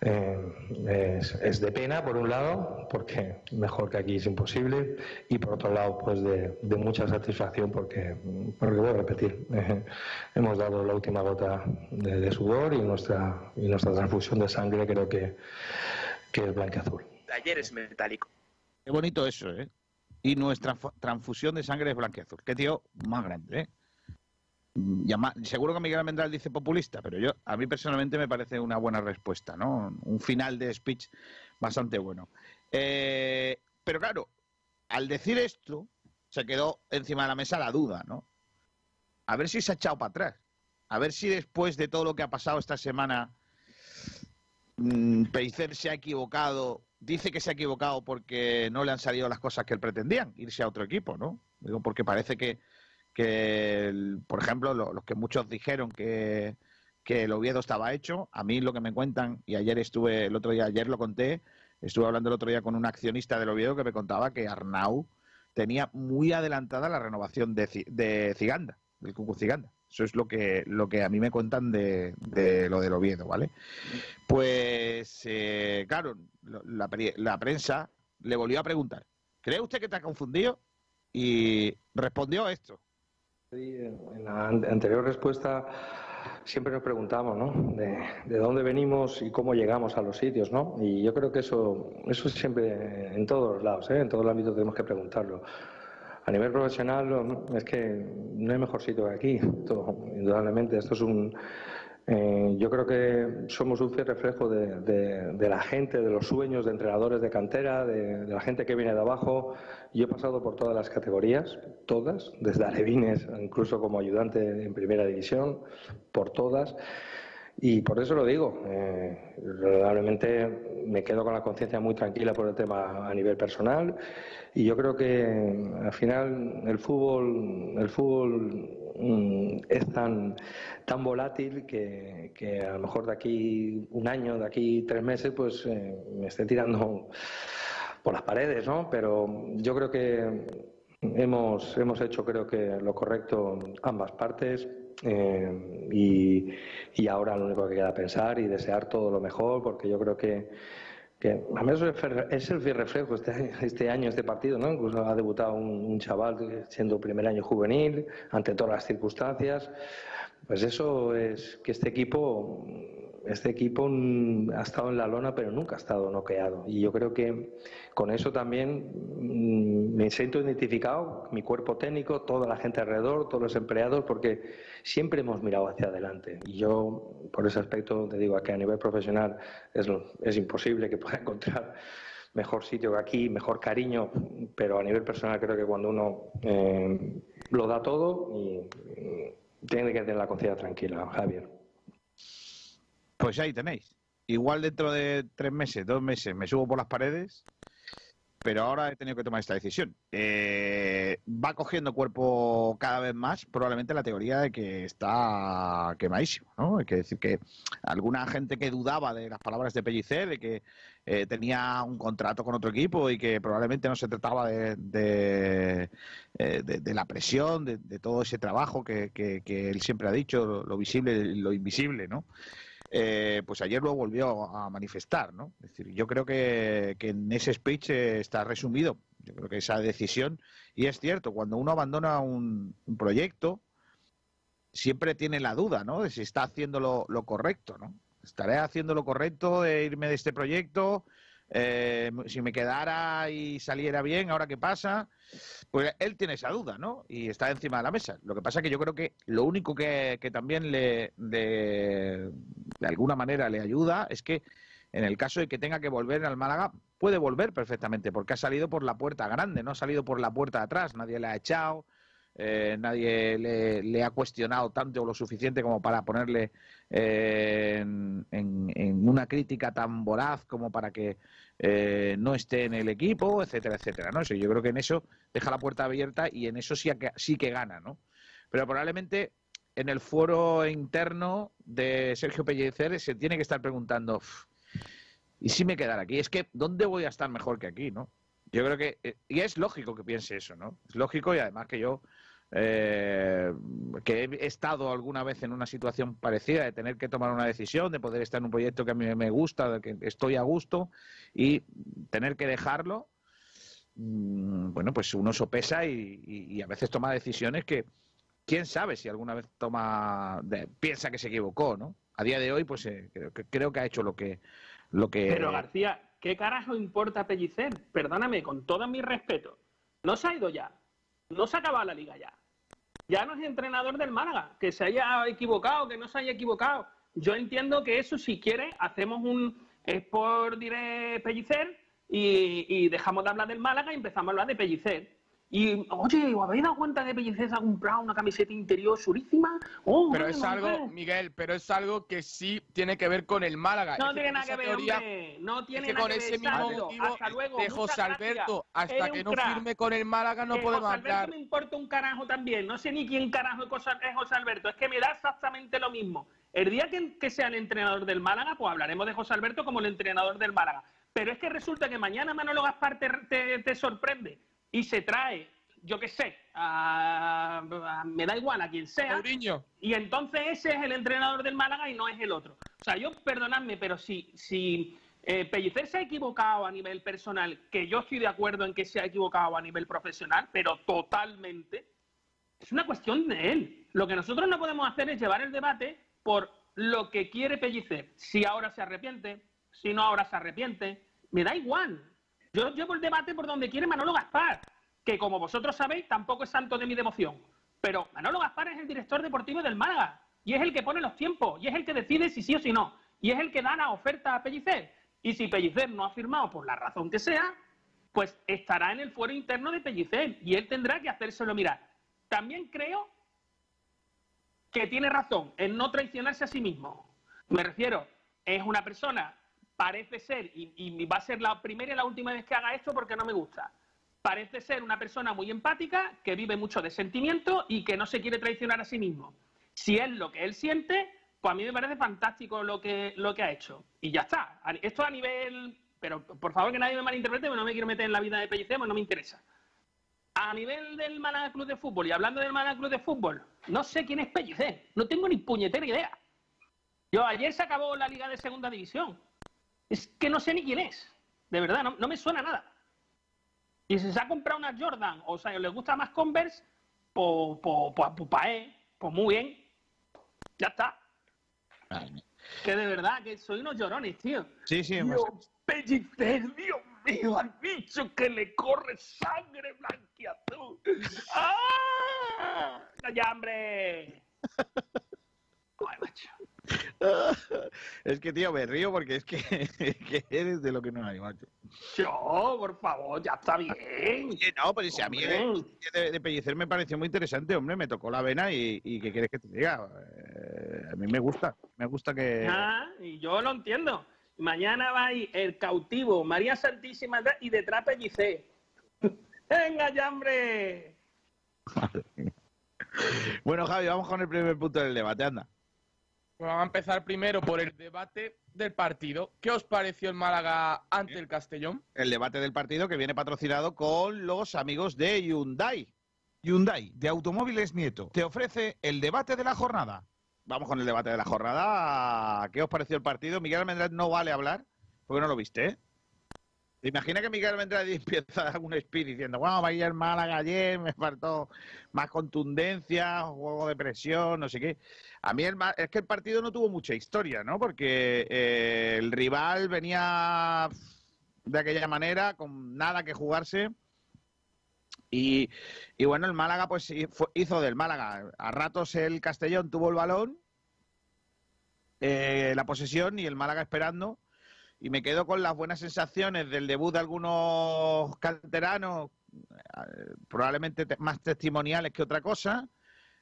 eh, es, es de pena por un lado, porque mejor que aquí es imposible, y por otro lado, pues de, de mucha satisfacción porque, porque voy a repetir, eh, hemos dado la última gota de, de sudor y nuestra, y nuestra transfusión de sangre creo que, que es blanca-azul. Ayer es metálico. Qué bonito eso, ¿eh? Y nuestra fu- transfusión de sangre es blanqueazul. Qué tío más grande, ¿eh? Seguro que Miguel Almendral dice populista, pero yo a mí personalmente me parece una buena respuesta, ¿no? Un final de speech bastante bueno. Eh, pero claro, al decir esto, se quedó encima de la mesa la duda, ¿no? A ver si se ha echado para atrás. A ver si después de todo lo que ha pasado esta semana, mm, Pellicer se ha equivocado. Dice que se ha equivocado porque no le han salido las cosas que él pretendían, irse a otro equipo, ¿no? Digo, porque parece que, que el- por ejemplo, lo- los que muchos dijeron que, que el Oviedo estaba hecho, a mí lo que me cuentan, y ayer estuve, el otro día, ayer lo conté, estuve hablando el otro día con un accionista del Oviedo que me contaba que Arnau tenía muy adelantada la renovación de, de Ciganda, del Cucu Ciganda. Eso es lo que, lo que a mí me cuentan de, de lo del Oviedo, ¿vale? Pues, eh, claro, la, pre- la prensa le volvió a preguntar, ¿cree usted que te ha confundido? Y respondió esto. En la an- anterior respuesta siempre nos preguntamos, ¿no? De, de dónde venimos y cómo llegamos a los sitios, ¿no? Y yo creo que eso, eso siempre en todos los lados, ¿eh? En todo el ámbito tenemos que preguntarlo. A nivel profesional, no, es que no hay mejor sitio que aquí. Indudablemente, esto es un Eh, yo creo que somos un fiel reflejo de, la gente, de los sueños de entrenadores de cantera, de la gente que viene de abajo. Yo he pasado por todas las categorías, todas, desde alevines, incluso como ayudante en primera división, por todas. Y por eso lo digo, eh, realmente me quedo con la conciencia muy tranquila por el tema a nivel personal y yo creo que al final el fútbol, el fútbol mm, es tan, volátil que, que a lo mejor de aquí un año, de aquí tres meses, pues eh, me esté tirando por las paredes, ¿no? Pero yo creo que hemos, hemos hecho, creo que lo correcto ambas partes. Eh, y, y ahora lo único que queda pensar y desear todo lo mejor, porque yo creo que, que a eso es el reflejo este este año, este partido, ¿no? Incluso ha debutado un, un chaval siendo primer año juvenil, ante todas las circunstancias. Pues eso es que este equipo, este equipo mm, ha estado en la lona, pero nunca ha estado noqueado. Y yo creo que con eso también mm, me siento identificado, mi cuerpo técnico, toda la gente alrededor, todos los empleados, porque siempre hemos mirado hacia adelante. Y yo, por ese aspecto, te digo que a nivel profesional es, es imposible que pueda encontrar mejor sitio que aquí, mejor cariño, pero a nivel personal creo que cuando uno eh, lo da todo tiene que tener la conciencia tranquila, Javier. Pues ahí tenéis. Igual dentro de tres meses, dos meses, me subo por las paredes, pero ahora he tenido que tomar esta decisión. Eh, va cogiendo cuerpo cada vez más, probablemente la teoría de que está quemadísimo, ¿no? Hay que decir que alguna gente que dudaba de las palabras de Pellicer, de que eh, tenía un contrato con otro equipo y que probablemente no se trataba de, eh, la presión, de, de todo ese trabajo que, que- que él siempre ha dicho, lo, lo visible y lo invisible, ¿no? Eh, pues ayer lo volvió a manifestar, ¿no? Es decir, yo creo que, en ese speech eh, está resumido, yo creo que esa decisión, y es cierto, cuando uno abandona un, un proyecto, siempre tiene la duda, ¿no? De si está haciendo lo, lo correcto, ¿no? ¿Estaré haciendo lo correcto de irme de este proyecto? Eh, si me quedara y saliera bien, ¿ahora qué pasa? Pues él tiene esa duda, ¿no? Y está encima de la mesa. Lo que pasa es que yo creo que lo único que, también le, de, de alguna manera le ayuda es que en el caso de que tenga que volver al Málaga, puede volver perfectamente, porque ha salido por la puerta grande, no ha salido por la puerta de atrás, nadie le ha echado, eh, nadie le, ha cuestionado tanto o lo suficiente como para ponerle eh, en, una crítica tan voraz como para que eh, no esté en el equipo, etcétera, etcétera. ¿no? Eso, yo creo que en eso deja la puerta abierta y en eso sí, que- sí que gana, ¿no? Pero probablemente en el foro interno de Sergio Pellicer se tiene que estar preguntando, "Uf, ¿y si me quedara aquí? Es que, ¿dónde voy a estar mejor que aquí, no? Yo creo que, y es lógico que piense eso, ¿no? Es lógico y además que yo, eh, que he estado alguna vez en una situación parecida de tener que tomar una decisión, de poder estar en un proyecto que a mí me gusta, de que estoy a gusto y tener que dejarlo, mm, bueno, pues uno sopesa y, a veces toma decisiones que, quién sabe si alguna vez toma, piensa que se equivocó, ¿no? A día de hoy, pues eh, creo, que, creo que ha hecho lo que, lo que Pero García, ¿qué carajo importa Pellicer? Perdóname, con todo mi respeto. No se ha ido ya. No se ha acabado la liga ya. Ya no es entrenador del Málaga. Que se haya equivocado, que no se haya equivocado. Yo entiendo que eso, si quiere, hacemos un Sport Direct Pellicer y, y dejamos de hablar del Málaga y empezamos a hablar de Pellicer. Y, oye, ¿os habéis dado cuenta que Pellicer se ha comprado una camiseta interior surísima? Oh, Pero es algo, mujer. Miguel, pero es algo que sí tiene que ver con el Málaga. No Es tiene nada que ver, hombre. No tiene es que nada con que ese ver. mismo motivo Hasta luego. de José. Alberto, hasta Eres que no crack. firme con el Málaga no Que podemos José Alberto hablar. me importa un carajo también. No sé ni quién carajo es José- es José Alberto. Es que me da exactamente lo mismo. El día que, que sea el entrenador del Málaga, pues hablaremos de José Alberto como el entrenador del Málaga. Pero es que resulta que mañana Manolo Gaspar te, te- te sorprende y se trae, yo qué sé, a- a- me da igual a quien sea. Mourinho. Y entonces ese es el entrenador del Málaga y no es el otro. O sea, yo, perdonadme, pero si, si eh, Pellicer se ha equivocado a nivel personal, que yo estoy de acuerdo en que se ha equivocado a nivel profesional, pero totalmente, es una cuestión de él. Lo que nosotros no podemos hacer es llevar el debate por lo que quiere Pellicer. Si ahora se arrepiente, si no ahora se arrepiente, me da igual. Yo llevo el debate por donde quiere Manolo Gaspar, que como vosotros sabéis tampoco es santo de mi devoción. Pero Manolo Gaspar es el director deportivo del Málaga y es el que pone los tiempos, y es el que decide si sí o si no, y es el que da la oferta a Pellicer. Y si Pellicer no ha firmado por la razón que sea, pues estará en el fuero interno de Pellicer y él tendrá que hacérselo mirar. También creo que tiene razón en no traicionarse a sí mismo. Me refiero, es una persona, parece ser, y, va a ser la primera y la última vez que haga esto porque no me gusta, parece ser una persona muy empática, que vive mucho de sentimiento y que no se quiere traicionar a sí mismo. Si es lo que él siente, pues a mí me parece fantástico lo que, ha hecho. Y ya está. Esto a nivel... Pero por favor que nadie me malinterprete, no me quiero meter en la vida de Pellicemo, no me interesa. A nivel del Málaga Club de Fútbol, y hablando del Málaga Club de Fútbol, no sé quién es Pellicer, no tengo ni puñetera idea. Yo, ayer se acabó la Liga de Segunda División. Es que no sé ni quién es. De verdad, no, no me suena nada. Y si se ha comprado una Jordan, o sea, le gusta más Converse, pues pues pues, pues, pa' él, pues muy bien. Ya está. Que de verdad, que soy unos llorones, tío. Sí, sí, Dios, Pellicer, Dios mío, has dicho que le corre sangre blanquiazul. ¡Ah! ¡Ya, hombre! Ay, macho. es que, tío, me río porque es que, que eres de lo que no hay, macho. Yo, por favor, ya está bien. Oye, no, pero si a mí de, de Pellicer me pareció muy interesante, hombre, me tocó la vena y, y ¿qué quieres que te diga? Eh, a mí me gusta, me gusta que... Ah, y yo lo entiendo. Mañana va ahí el cautivo, María Santísima y detrás Pellicer. Venga ya, hombre. Bueno, Javi, vamos con el primer punto del debate, anda. Pues vamos a empezar primero por el debate del partido. ¿Qué os pareció el Málaga ante el Castellón? El debate del partido que viene patrocinado con los amigos de Hyundai. Hyundai, de Automóviles Nieto, te ofrece el debate de la jornada. Vamos con el debate de la jornada. ¿Qué os pareció el partido? Miguel Almendrán no vale hablar, porque no lo viste, ¿eh? ¿Te Imagina que Miguel Almendrán empieza un speed diciendo, bueno, vaya el Málaga ayer, me faltó más contundencia, juego de presión, no sé qué. A mí es que el partido no tuvo mucha historia, ¿no? Porque eh, el rival venía de aquella manera, con nada que jugarse. Y, bueno, el Málaga pues hizo del Málaga. A ratos el Castellón tuvo el balón, eh, la posesión y el Málaga esperando. Y me quedo con las buenas sensaciones del debut de algunos canteranos, eh, probablemente te- más testimoniales que otra cosa.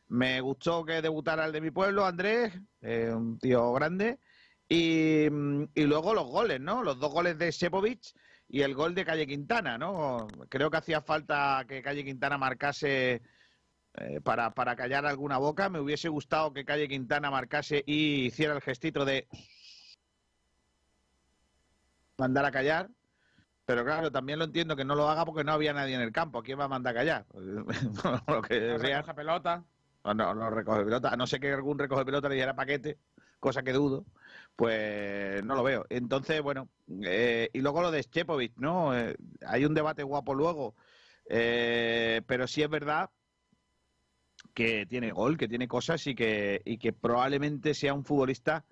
Me gustó que debutara el de mi pueblo, Andrés, eh, un tío grande. Y, y luego los goles, ¿no? Los dos goles de Sepovic y el gol de Calle Quintana, ¿no? Creo que hacía falta que Calle Quintana marcase eh, para, para callar alguna boca. Me hubiese gustado que Calle Quintana marcase y hiciera el gestito de mandar a callar. Pero claro, también lo entiendo que no lo haga porque no había nadie en el campo. ¿Quién va a mandar a callar? lo que No sea. recoge pelota. No, no, no recoge pelota. A no ser que algún recoge pelota le diera paquete, cosa que dudo, pues no lo veo. Entonces, bueno, eh, y luego lo de Stepovic, ¿no? Eh, hay un debate guapo luego, eh, pero sí es verdad que tiene gol, que tiene cosas y que, y que probablemente sea un futbolista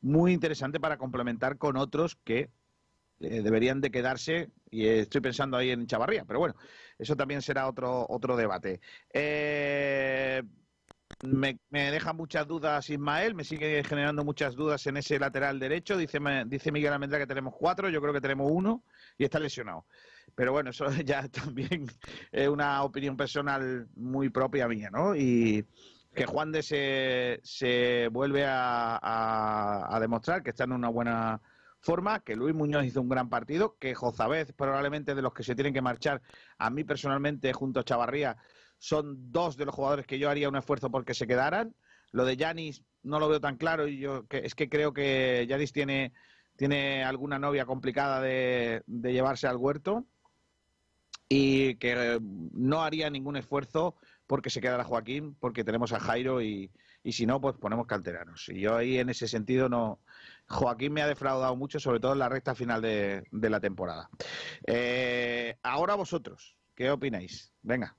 muy interesante para complementar con otros que eh, deberían de quedarse, y estoy pensando ahí en Chavarría, pero bueno, eso también será otro, otro debate. Eh, me, me deja muchas dudas Ismael, me sigue generando muchas dudas en ese lateral derecho. Dice, dice Miguel Almendra que tenemos cuatro, yo creo que tenemos uno y está lesionado. Pero bueno, eso ya también es una opinión personal muy propia mía, ¿no? Y que Juan de se, se vuelve a, a- a demostrar que está en una buena forma, que Luis Muñoz hizo un gran partido, que Jozabez probablemente de los que se tienen que marchar, a mí personalmente junto a Chavarría, son dos de los jugadores que yo haría un esfuerzo porque se quedaran. Lo de Yanis no lo veo tan claro y yo que, es que creo que Yanis tiene, tiene alguna novia complicada de, llevarse al huerto y que eh, no haría ningún esfuerzo porque se quedara Joaquín, porque tenemos a Jairo y, y si no, pues ponemos canteranos. Y yo ahí en ese sentido no. Joaquín me ha defraudado mucho, sobre todo en la recta final de, de la temporada. Eh, ahora vosotros, ¿qué opináis? Venga.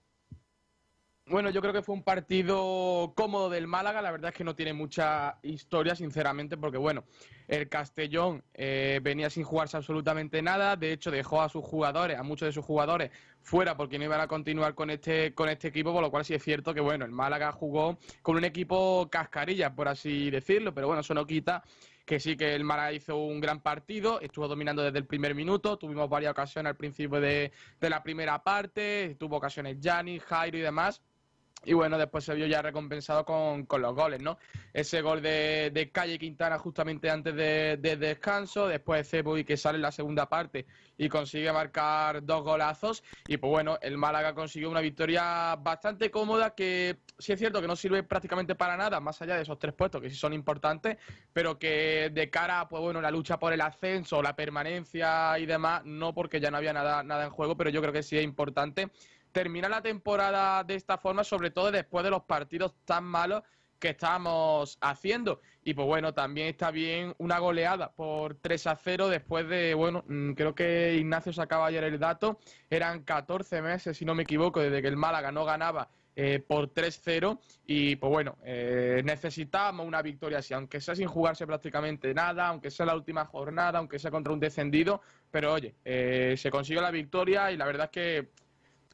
Bueno, yo creo que fue un partido cómodo del Málaga. La verdad es que no tiene mucha historia, sinceramente, porque bueno, el Castellón eh, venía sin jugarse absolutamente nada. De hecho, dejó a sus jugadores, a muchos de sus jugadores, fuera porque no iban a continuar con este, con este equipo, por lo cual sí es cierto que bueno, el Málaga jugó con un equipo cascarilla, por así decirlo, pero bueno, eso no quita que sí que el Málaga hizo un gran partido, estuvo dominando desde el primer minuto, tuvimos varias ocasiones al principio de, de la primera parte, tuvo ocasiones Gianni, Jairo y demás, y bueno, después se vio ya recompensado con, con los goles, ¿no? Ese gol de, de Calle Quintana justamente antes de, de descanso, después Ceboy que sale en la segunda parte y consigue marcar dos golazos. Y pues bueno, el Málaga consiguió una victoria bastante cómoda que sí es cierto que no sirve prácticamente para nada, más allá de esos tres puestos que sí son importantes, pero que de cara, pues bueno, la lucha por el ascenso, la permanencia y demás, no porque ya no había nada, nada en juego, pero yo creo que sí es importante termina la temporada de esta forma, sobre todo después de los partidos tan malos que estábamos haciendo. Y pues bueno, también está bien una goleada por 3 a 0 después de, bueno, mm, creo que Ignacio sacaba ayer el dato, eran 14 meses, si no me equivoco, desde que el Málaga no ganaba eh, por 3-0 y pues bueno, eh, necesitábamos una victoria así, aunque sea sin jugarse prácticamente nada, aunque sea la última jornada, aunque sea contra un descendido, pero oye, eh, se consiguió la victoria y la verdad es que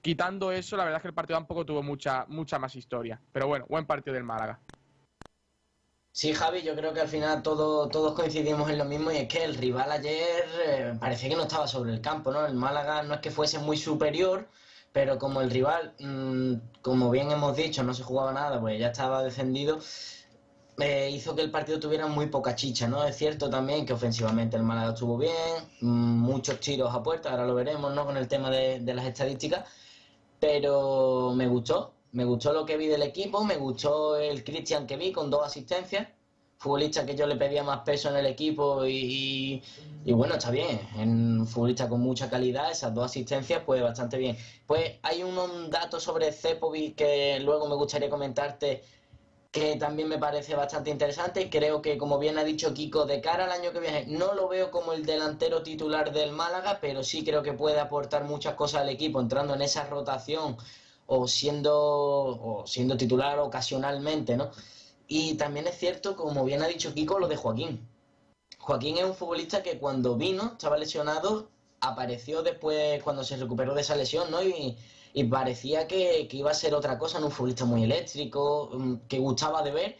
quitando eso, la verdad es que el partido tampoco tuvo mucha, mucha más historia. Pero bueno, buen partido del Málaga. Sí, Javi, yo creo que al final todo, todos coincidimos en lo mismo y es que el rival ayer eh, parecía que no estaba sobre el campo, ¿no? El Málaga no es que fuese muy superior, pero como el rival, mmm, como bien hemos dicho, no se jugaba nada, pues ya estaba descendido, eh, hizo que el partido tuviera muy poca chicha, ¿no? Es cierto también que ofensivamente el Málaga estuvo bien, mmm, muchos tiros a puerta, ahora lo veremos, ¿no? Con el tema de las estadísticas, pero me gustó, me gustó lo que vi del equipo, me gustó el Cristian que vi con dos asistencias, futbolista que yo le pedía más peso en el equipo y, y, bueno, está bien, en futbolista con mucha calidad, esas dos asistencias, pues bastante bien. Pues hay un, un dato sobre Cepovic que luego me gustaría comentarte que también me parece bastante interesante. Creo que, como bien ha dicho Kiko, de cara al año que viene, no lo veo como el delantero titular del Málaga, pero sí creo que puede aportar muchas cosas al equipo entrando en esa rotación o siendo, o siendo titular ocasionalmente, ¿no? Y también es cierto, como bien ha dicho Kiko, lo de Joaquín. Joaquín es un futbolista que cuando vino, estaba lesionado, apareció después cuando se recuperó de esa lesión, ¿no? Y, y parecía que, que, iba a ser otra cosa, un futbolista muy eléctrico, mm, que gustaba de ver,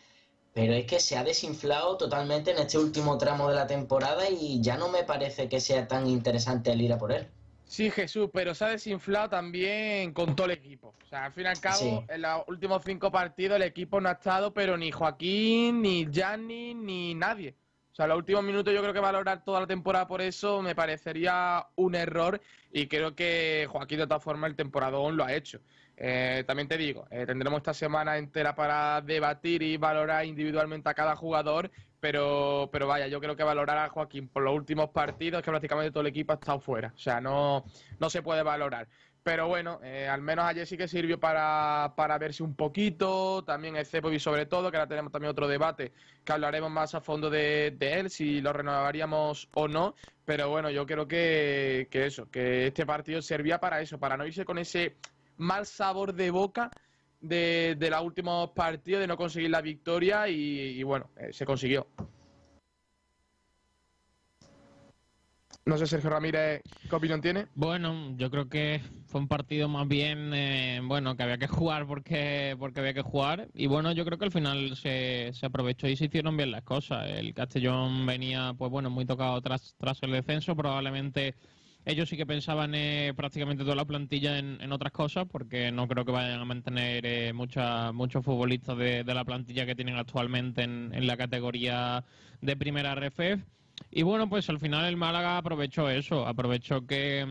pero es que se ha desinflado totalmente en este último tramo de la temporada y ya no me parece que sea tan interesante el ir a por él. Sí, Jesús, pero se ha desinflado también con todo el equipo. O sea, al fin y al cabo, sí. en los últimos cinco partidos el equipo no ha estado, pero ni Joaquín, ni Gianni, ni nadie. O sea, los últimos minutos yo creo que valorar toda la temporada por eso me parecería un error y creo que Joaquín de todas formas el temporadón lo ha hecho. Eh, también te digo, eh, tendremos esta semana entera para debatir y valorar individualmente a cada jugador, pero, pero vaya, yo creo que valorar a Joaquín por los últimos partidos, que prácticamente todo el equipo ha estado fuera, o sea, no, no se puede valorar. Pero bueno, eh, al menos ayer sí que sirvió para, para verse un poquito, también el Cepovic sobre todo, que ahora tenemos también otro debate, que hablaremos más a fondo de, de él, si lo renovaríamos o no, pero bueno, yo creo que, que eso, que este partido servía para eso, para no irse con ese mal sabor de boca de, de los últimos partidos, de no conseguir la victoria y, y bueno, eh, se consiguió. No sé, Sergio Ramírez, ¿qué opinión tiene? Bueno, yo creo que fue un partido más bien, eh, bueno, que había que jugar porque, porque había que jugar. Y bueno, yo creo que al final se, se, aprovechó y se hicieron bien las cosas. El Castellón venía, pues bueno, muy tocado tras, tras el descenso. Probablemente ellos sí que pensaban eh, prácticamente toda la plantilla en, en, otras cosas, porque no creo que vayan a mantener eh, mucha, muchos futbolistas de, de, la plantilla que tienen actualmente en, en la categoría de primera RFF. Y bueno, pues al final el Málaga aprovechó eso, aprovechó que,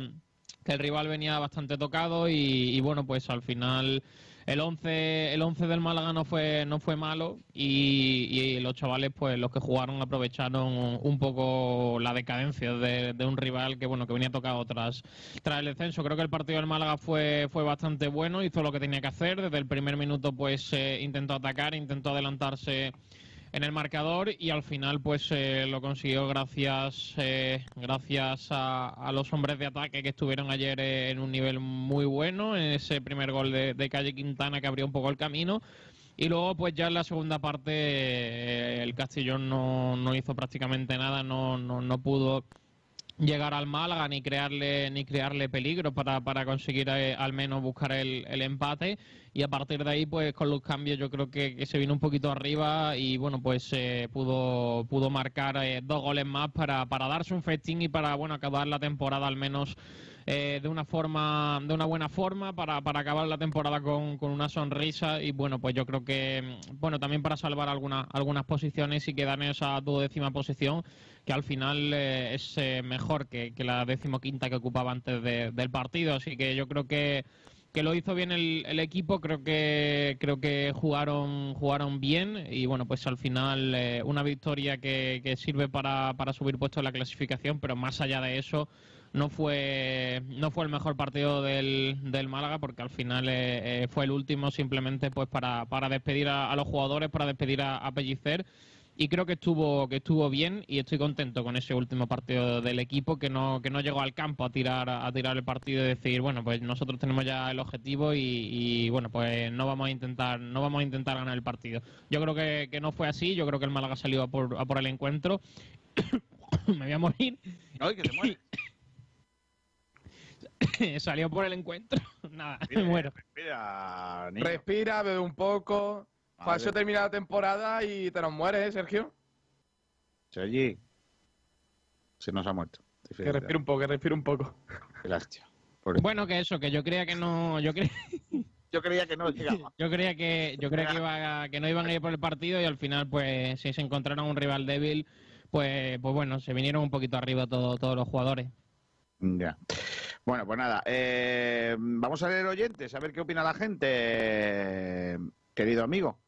el rival venía bastante tocado y, bueno, pues al final el 11, el 11 del Málaga no fue, no fue malo y, los chavales, pues los que jugaron aprovecharon un poco la decadencia de, de, un rival que bueno que venía tocado tras, tras el descenso. Creo que el partido del Málaga fue, fue bastante bueno, hizo lo que tenía que hacer, desde el primer minuto pues eh, intentó atacar, intentó adelantarse en el marcador y al final pues eh, lo consiguió gracias eh, gracias a, a los hombres de ataque que estuvieron ayer eh, en un nivel muy bueno en ese primer gol de, de Calle Quintana que abrió un poco el camino. Y luego, pues ya en la segunda parte, eh, el Castellón no, no hizo prácticamente nada, no, no, no pudo llegar al Málaga ni crearle ni crearle peligro para, para conseguir eh, al menos buscar el, el empate. Y a partir de ahí pues con los cambios yo creo que, se vino un poquito arriba y bueno pues eh, pudo pudo marcar eh, dos goles más para, para darse un festín y para bueno acabar la temporada al menos eh, de una forma de una buena forma para, para acabar la temporada con, con una sonrisa. Y bueno pues yo creo que mm, bueno también para salvar algunas algunas posiciones y quedar en esa duodécima posición que al final eh, es eh, mejor que, que la decimoquinta que ocupaba antes de- del partido. Así que yo creo que que lo hizo bien el, el equipo, creo que creo que jugaron jugaron bien. Y bueno pues al final eh, una victoria que, que sirve para, para subir puestos en la clasificación, pero más allá de eso no fue no fue el mejor partido del, del Málaga porque al final eh, eh, fue el último simplemente pues para, para despedir a, a los jugadores, para despedir a, a Pellicer. Y creo que estuvo que estuvo bien y estoy contento con ese último partido del equipo que no que no llegó al campo a tirar a tirar el partido y decir bueno pues nosotros tenemos ya el objetivo y, y, bueno pues no vamos a intentar no vamos a intentar ganar el partido yo creo que, que no fue así yo creo que el Málaga salió a por, a por el encuentro. Me voy a morir. Ay, que te mueres. salió por el encuentro nada me muero Respira, niño. Respira, bebe un poco. Falso termina la temporada y te nos mueres, ¿eh, Sergio? Sergi. Se nos ha muerto. Que respire un poco, que respire un poco. Lástima. bueno que eso que yo creía que no yo creía Yo creía que no llegaba. Yo creía que yo creía que, iba a- que no iban a ir por el partido y al final pues si se encontraron un rival débil pues pues bueno se vinieron un poquito arriba todo- todos los jugadores. Ya. Bueno, pues nada. eh, vamos a leer oyentes, a ver qué opina la gente, querido amigo.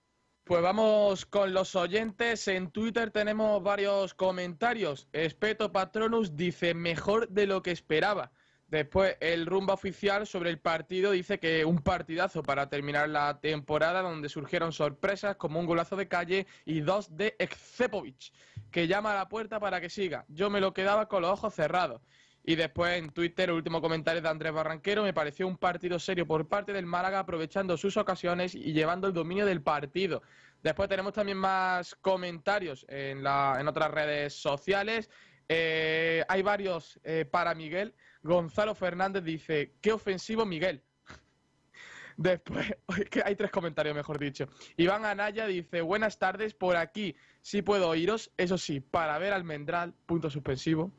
Pues vamos con los oyentes. En Twitter tenemos varios comentarios. Espeto Patronus dice mejor de lo que esperaba. Después, el rumba oficial sobre el partido dice que un partidazo para terminar la temporada donde surgieron sorpresas como un golazo de calle y dos de Excepovic, que llama a la puerta para que siga. Yo me lo quedaba con los ojos cerrados. Y después en Twitter, el último comentario de Andrés Barranquero, me pareció un partido serio por parte del Málaga, aprovechando sus ocasiones y llevando el dominio del partido. Después tenemos también más comentarios en, la, en otras redes sociales. Eh, hay varios eh, para Miguel. Gonzalo Fernández dice, qué ofensivo Miguel. Después, hay tres comentarios, mejor dicho. Iván Anaya dice, buenas tardes, por aquí sí puedo oíros, eso sí, para ver Almendral, punto suspensivo.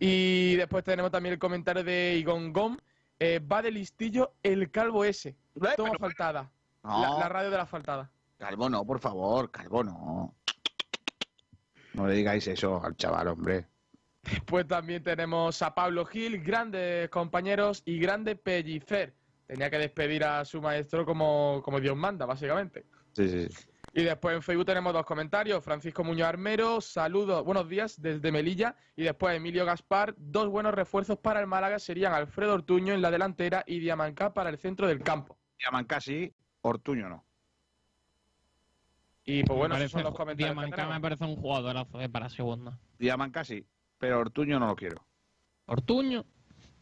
Y después tenemos también el comentario de Igon Gom, eh, va de listillo el calvo ese. Toma faltada. No. La, la radio de la faltada. Calvo no, por favor, Calvo no. No le digáis eso al chaval, hombre. Después también tenemos a Pablo Gil, grandes compañeros y grande Pellicer. Tenía que despedir a su maestro como, como Dios manda, básicamente. Sí, sí, sí. Y después en Facebook tenemos dos comentarios. Francisco Muñoz Armero, saludos, buenos días desde Melilla. Y después Emilio Gaspar, dos buenos refuerzos para el Málaga serían Alfredo Ortuño en la delantera y Diamancá para el centro del campo. Diamancá sí, Ortuño no. Y pues bueno, Me esos son parece- los comentarios. que Diamancá me parece un jugadorazo eh, para segunda. Diamancá sí, pero Ortuño no lo quiero. Ortuño.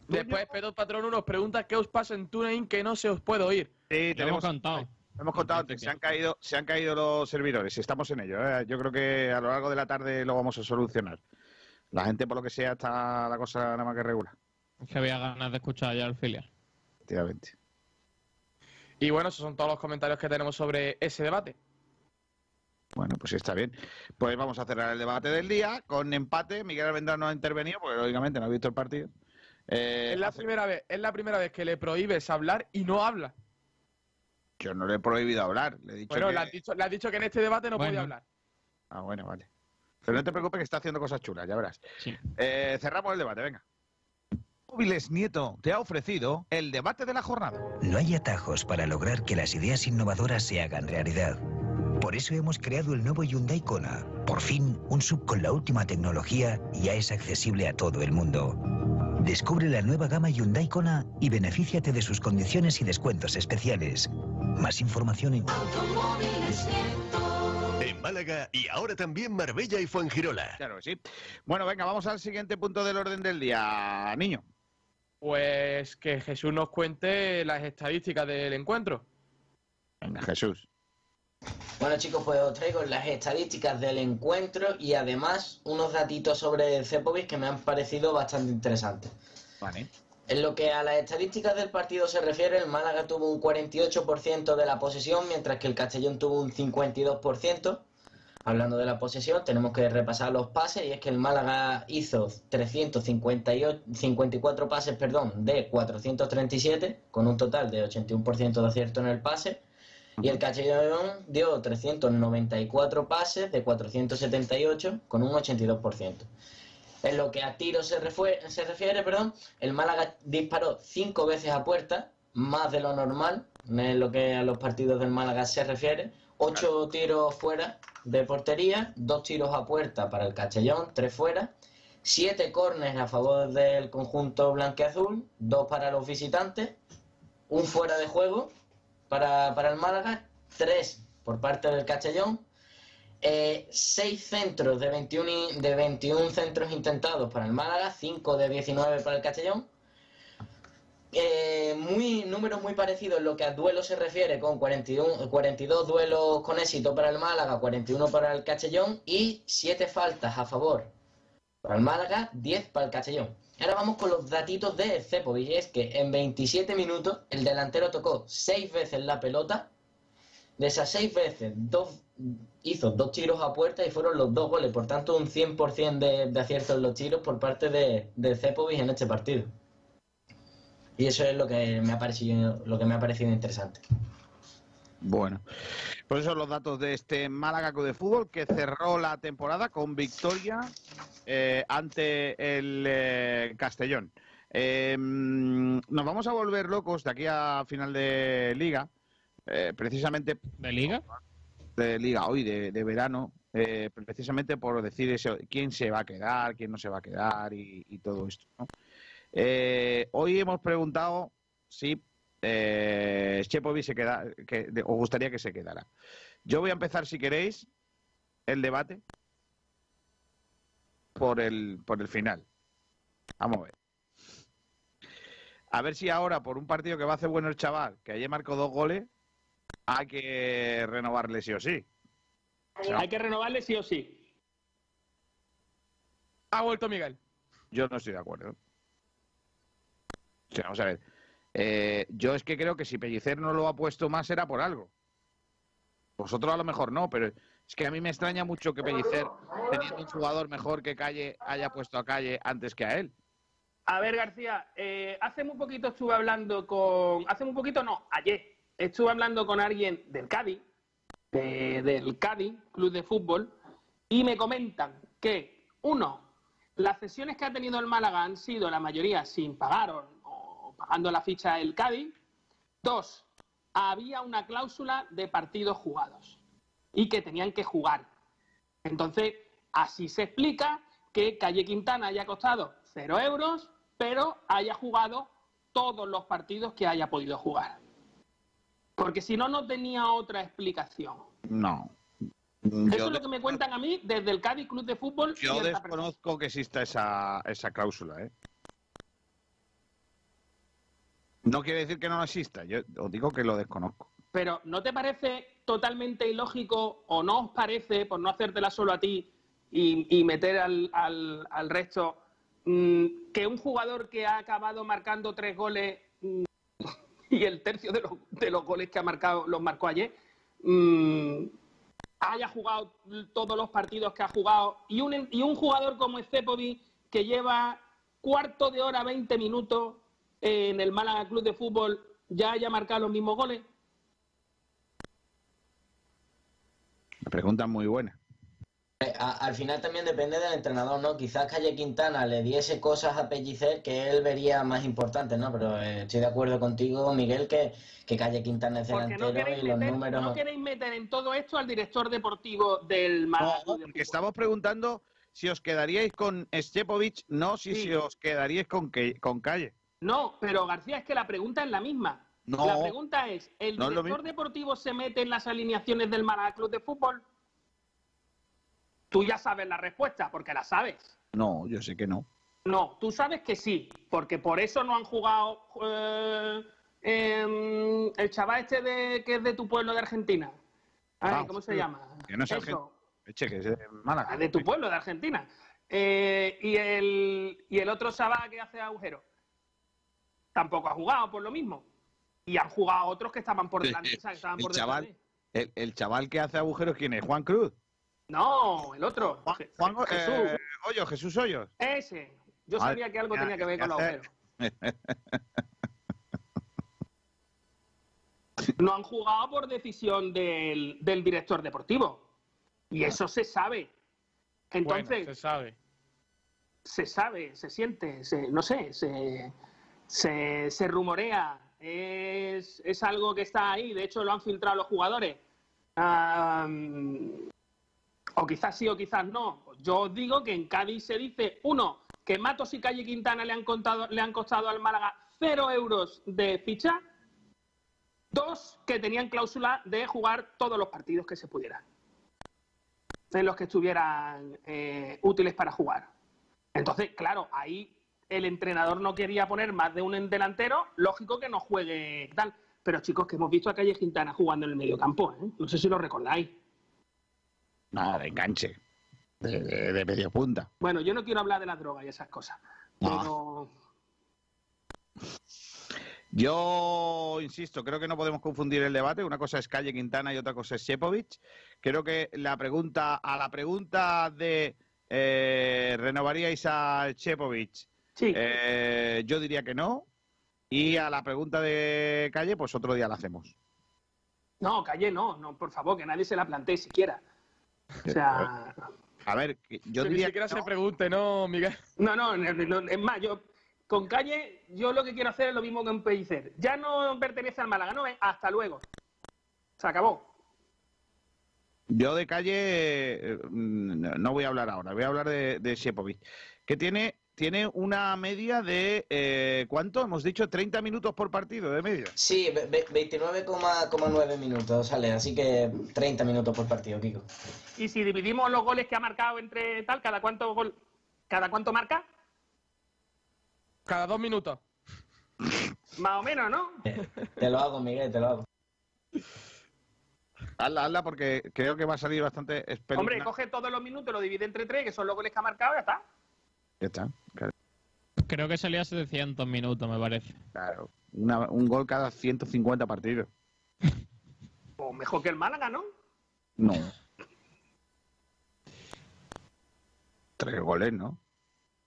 Después Pedro Patrón nos pregunta qué os pasa en TuneIn que no se os puede oír. Sí, Lo tenemos, hemos contado. Hemos contado antes, se han, caído, se han caído los servidores, estamos en ello. ¿eh? Yo creo que a lo largo de la tarde lo vamos a solucionar. La gente, por lo que sea, está la cosa nada más que regular. Es que había ganas de escuchar ya al filial. Efectivamente. Y bueno, esos son todos los comentarios que tenemos sobre ese debate. Bueno, pues está bien. Pues vamos a cerrar el debate del día con empate. Miguel Almendral no ha intervenido porque lógicamente no ha visto el partido. Eh, Es la primera vez, es la primera vez que le prohíbes hablar y no habla. Yo no le he prohibido hablar. Le he dicho Bueno, que... le has dicho, le has dicho que en este debate no Bueno. podía hablar. Ah, bueno, vale. Pero no te preocupes que está haciendo cosas chulas, ya verás. Sí. Eh, cerramos el debate, venga. Móviles Nieto te ha ofrecido el debate de la jornada. No hay atajos para lograr que las ideas innovadoras se hagan realidad. Por eso hemos creado el nuevo Hyundai Kona. Por fin, un sub con la última tecnología ya es accesible a todo el mundo. Descubre la nueva gama Hyundai Kona y benefíciate de sus condiciones y descuentos especiales. Más información en... En Málaga y ahora también Marbella y Fuengirola. Claro sí. Bueno, venga, vamos al siguiente punto del orden del día, niño. Pues que Jesús nos cuente las estadísticas del encuentro. Venga, Jesús. Bueno chicos, pues os traigo las estadísticas del encuentro y además unos datitos sobre Cepovic que me han parecido bastante interesantes. Vale. En lo que a las estadísticas del partido se refiere, el Málaga tuvo un 48% de la posesión, mientras que el Castellón tuvo un 52%. Hablando de la posesión, tenemos que repasar los pases y es que el Málaga hizo 354 pases perdón, de 437, con un total de 81% de acierto en el pase. Y el Castellón dio 394 pases de 478, con un 82%. En lo que a tiro se, se refiere, perdón, el Málaga disparó cinco veces a puerta, más de lo normal, en lo que a los partidos del Málaga se refiere. Ocho tiros fuera de portería, dos tiros a puerta para el Castellón, tres fuera. Siete córneres a favor del conjunto blanqueazul, dos para los visitantes, un fuera de juego para, para el Málaga, tres por parte del Castellón, eh, seis centros de 21, i- de 21 centros intentados para el Málaga, 5 de 19 para el Castellón. Eh, muy, números muy parecidos en lo que a duelos se refiere, con 41, 42 duelos con éxito para el Málaga, 41 para el Castellón y 7 faltas a favor para el Málaga, 10 para el Castellón. Ahora vamos con los datitos de Cepovic, es que en 27 minutos el delantero tocó 6 veces la pelota, de esas 6 veces, dos, hizo dos tiros a puerta y fueron los dos goles, por tanto un 100% de, de acierto en los tiros por parte de, de en este partido. Y eso es lo que me ha parecido, lo que me ha parecido interesante. Bueno, pues esos son los datos de este Málaga Club de Fútbol que cerró la temporada con victoria eh, ante el eh, Castellón. Eh, nos vamos a volver locos de aquí a final de liga, eh, precisamente... ¿De liga? De liga, hoy, de, de verano, eh, precisamente por decir eso, quién se va a quedar, quién no se va a quedar y, y todo esto. ¿no? Hoy hemos preguntado si eh, Chepovic se queda, que de- os gustaría que se quedara. Yo voy a empezar, si queréis, el debate por el, por el final. Vamos a ver. A ver si ahora, por un partido que va a hacer bueno el chaval, que ayer marcó dos goles, hay que renovarle sí o sí. Hay que renovarle sí o sí. Ha vuelto Miguel. Yo no estoy de acuerdo. O sea, vamos a ver. Eh, yo es que creo que si Pellicer no lo ha puesto más era por algo. Vosotros a lo mejor no, pero es que a mí me extraña mucho que Pellicer, teniendo un jugador mejor que Calle, haya puesto a Calle antes que a él. A ver, García, eh, hace muy poquito estuve hablando con. Hace muy poquito, no, ayer. Estuve hablando con alguien del Cádiz, de- del Cádiz, Club de Fútbol, y me comentan que, uno, las sesiones que ha tenido el Málaga han sido la mayoría sin pagar o pagando la ficha del Cádiz. Dos, había una cláusula de partidos jugados y que tenían que jugar. Entonces, así se explica que Calle Quintana haya costado cero euros, pero haya jugado todos los partidos que haya podido jugar. Porque si no, no tenía otra explicación. No. Eso es lo que me cuentan a mí desde el Cádiz Club de Fútbol. yo desconozco que exista esa, esa cláusula, ¿eh? No quiere decir que no exista, yo os digo que lo desconozco. Pero ¿no te parece totalmente ilógico o no os parece, por no hacértela solo a ti y, meter al, al- al resto, mm, que un jugador que ha acabado marcando tres goles mm, y el tercio de los, de los goles que ha marcado los marcó ayer, mm, haya jugado todos los partidos que ha jugado y un, y un jugador como Estepovi que lleva cuarto de hora, 20 minutos en el Málaga Club de Fútbol ya haya marcado los mismos goles? La pregunta es muy buena. Eh, a- al final también depende del entrenador, ¿no? Quizás Calle Quintana le diese cosas a Pellicer que él vería más importantes, ¿no? Pero eh, estoy de acuerdo contigo, Miguel, que, que Calle Quintana es no delantero queréis, y los meter, números... no queréis meter en todo esto al director deportivo del Málaga. Porque estamos preguntando si os quedaríais con Stepovic, no si, Sí. si os quedaríais con, que, con Calle. No, pero García, es que la pregunta es la misma. No. La pregunta es, ¿el No director deportivo se mete en las alineaciones del Málaga Club de Fútbol? Tú ya sabes la respuesta, porque la sabes. No, yo sé que no. No, tú sabes que sí, porque por eso no han jugado eh, em, el chaval este de, que es de tu pueblo de Argentina. Ay, Ah, ¿Cómo se llama? Que no es Eso. Eche, que es de Málaga. de tu pueblo de Argentina. Eh, y, el, y el otro chaval que hace agujero tampoco ha jugado por lo mismo. Y han jugado otros que estaban por delante. o sea, que estaban El por chaval, de- el, el chaval que hace agujeros, ¿quién es? ¿Juan Cruz? No, el otro. Juan Jesús. eh, Hoyos, Jesús Hoyos. Ese. Yo Madre sabía que algo tenía que ver con los agujeros. No han jugado por decisión del, del director deportivo. Y eso se sabe. Entonces, Bueno, se sabe. se sabe, se siente, se, no sé, se, se, rumorea. Es, es algo que está ahí. De hecho, lo han filtrado los jugadores. O quizás sí o quizás no. Yo os digo que en Cádiz se dice, uno, que Matos y Calle Quintana le han, contado, le han costado al Málaga cero euros de ficha. Dos, que tenían cláusula de jugar todos los partidos que se pudieran. En los que estuvieran eh, útiles para jugar. Entonces, claro, ahí el entrenador no quería poner más de un delantero, lógico que no juegue tal. Pero chicos, que hemos visto a Calle Quintana jugando en el mediocampo, ¿eh? No sé si lo recordáis. Nada, de enganche. De, de- de medio punta. Bueno, yo no quiero hablar de la droga y esas cosas. Pero Yo insisto, creo que no podemos confundir el debate. Una cosa es Calle Quintana y otra cosa es Shepovic. Creo que la pregunta, a la pregunta de eh, ¿renovaríais a Shepovic? Eh, yo diría que no. Y a la pregunta de Calle, pues otro día la hacemos. no, Calle no, no, por favor, que nadie se la plantee siquiera. O sea, A ver, yo Que ni diría siquiera que no. se pregunte, ¿no, Miguel? no, no, no, no, es más, yo con Calle, yo lo que quiero hacer es lo mismo que en Pellicer. Ya no pertenece al Málaga, no, Eh, hasta luego. Se acabó. Yo de calle eh, mm, no voy a hablar ahora, voy a hablar de, de Shepovic, que tiene, tiene una media de, eh, ¿cuánto? Hemos dicho 30 minutos por partido de media. Sí, ve- ve- 29,9 minutos sale, así que 30 minutos por partido, Kiko. Y si dividimos los goles que ha marcado entre tal, ¿cada cuánto gol, cada cuánto marca? Cada dos minutos. Más o menos, ¿no? Te lo hago, Miguel, te lo hago. Hazla, hazla, porque creo que va a salir bastante Hombre, coge todos los minutos, lo divide entre tres, que son los goles que ha marcado, ya está. Ya está, claro. Creo que salía 700 minutos, me parece. Claro. Una- un gol cada 150 partidos. O mejor que el Málaga, ¿no? No. Tres goles, ¿no?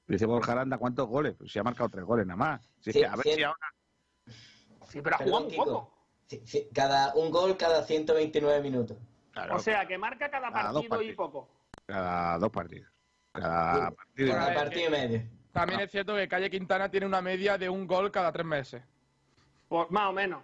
Dice Borja Aranda, ¿cuántos goles? Pues se ha marcado tres goles nada más. Si es Sí, que a ver si ahora... Sí, pero ha jugado poco. Sí, sí, Cada, un gol cada 129 minutos. Claro, O sea, que marca cada partido y poco. cada dos partidos. Cada partido. y Cada medio. partido y medio. También es cierto que Calle Quintana tiene una media de un gol cada tres meses. Pues más o menos.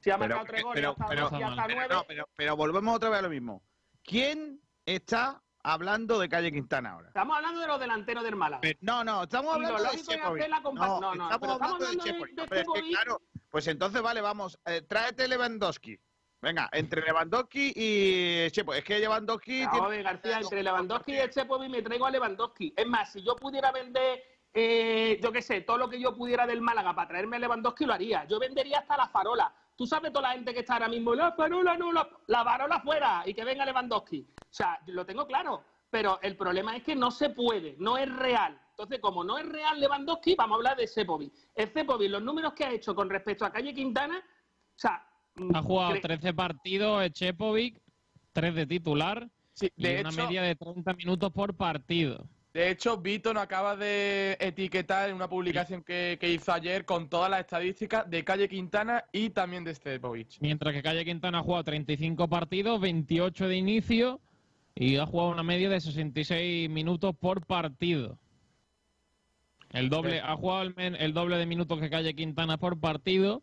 Si ha Pero, marcado tres goles, pero, hasta, pero- y hasta pero nueve. no, pero- pero volvemos otra vez a lo mismo. ¿Quién está hablando de Calle Quintana ahora? Estamos hablando de los delanteros del Málaga. No, no, estamos hablando de la compa- no, no, estamos hablando de de- de Pero es que, Shepovic. claro, pues entonces vale, vamos, eh, tráete Lewandowski. Venga, entre Lewandowski y Shepovic. Es que Lewandowski Ah, tiene- García, entre Lewandowski y el Chepovic me traigo a Lewandowski. Es más, si yo pudiera vender, eh, yo qué sé, todo lo que yo pudiera del Málaga para traerme a Lewandowski, lo haría. Yo vendería hasta la farola. Tú sabes toda la gente que está ahora mismo, la farola no, la, la farola fuera y que venga Lewandowski. O sea, lo tengo claro, pero el problema es que no se puede, no es real. Entonces, como no es real Lewandowski, vamos a hablar de Sepovic. El Sepovic, los números que ha hecho con respecto a Calle Quintana, o sea... Ha jugado cre- 13 partidos Echepovic, 3 de titular y de una hecho- media de 30 minutos por partido. De hecho, Vito nos acaba de etiquetar en una publicación que, que hizo ayer con todas las estadísticas de Calle Quintana y también de Stepovic. Mientras que Calle Quintana ha jugado 35 partidos, 28 de inicio y ha jugado una media de 66 minutos por partido. El doble, ha jugado el, el doble de minutos que Calle Quintana por partido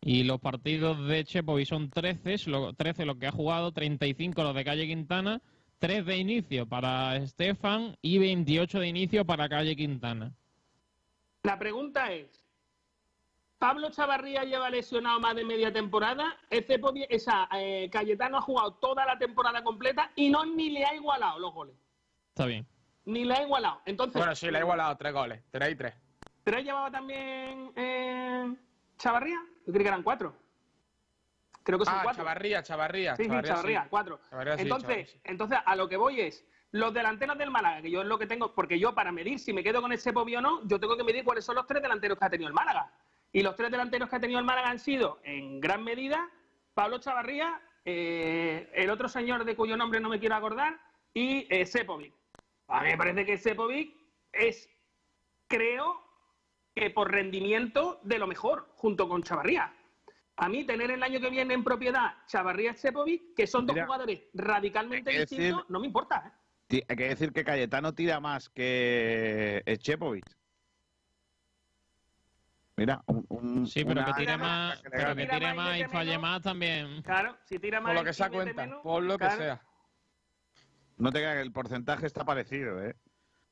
y los partidos de Chepovic son 13, es lo, 13 los que ha jugado, 35 los de Calle Quintana, 3 de inicio para Estefan y 28 de inicio para Calle Quintana. La pregunta es, Pablo Chavarría lleva lesionado más de media temporada. Esa, eh, Cayetano ha jugado toda la temporada completa y no ni le ha igualado los goles. Está bien. Ni le ha igualado. Entonces, Bueno, sí, le ha igualado tres goles. Tres y tres. ¿tres llevaba también eh, Chavarría? Yo creí que eran cuatro. Creo que son Ah, cuatro. Chavarría, Chavarría. Sí, sí, Chavarría, cuatro. Chavarría sí, entonces, entonces, a lo que voy es, los delanteros del Málaga, que yo es lo que tengo, porque yo para medir si me quedo con ese Pobi o no, yo tengo que medir cuáles son los tres delanteros que ha tenido el Málaga. Y los tres delanteros que ha tenido el Málaga han sido, en gran medida, Pablo Chavarría, eh, el otro señor de cuyo nombre no me quiero acordar, y eh, Sepovic. A mí me parece que Sepovic es, creo, que por rendimiento de lo mejor, junto con Chavarría. A mí tener el año que viene en propiedad Chavarría y Sepovic, que son dos Mira, jugadores radicalmente decir- distintos, no me importa. ¿eh? Hay que decir que Cayetano tira más que Chepovic. Mira, un, un- Sí, pero una- que tire más, que pero que tire más y falle más también. Claro, si tira más Por lo que y se da mete cuenta, menos, por lo que claro. sea. No te creas que el porcentaje está parecido, ¿eh?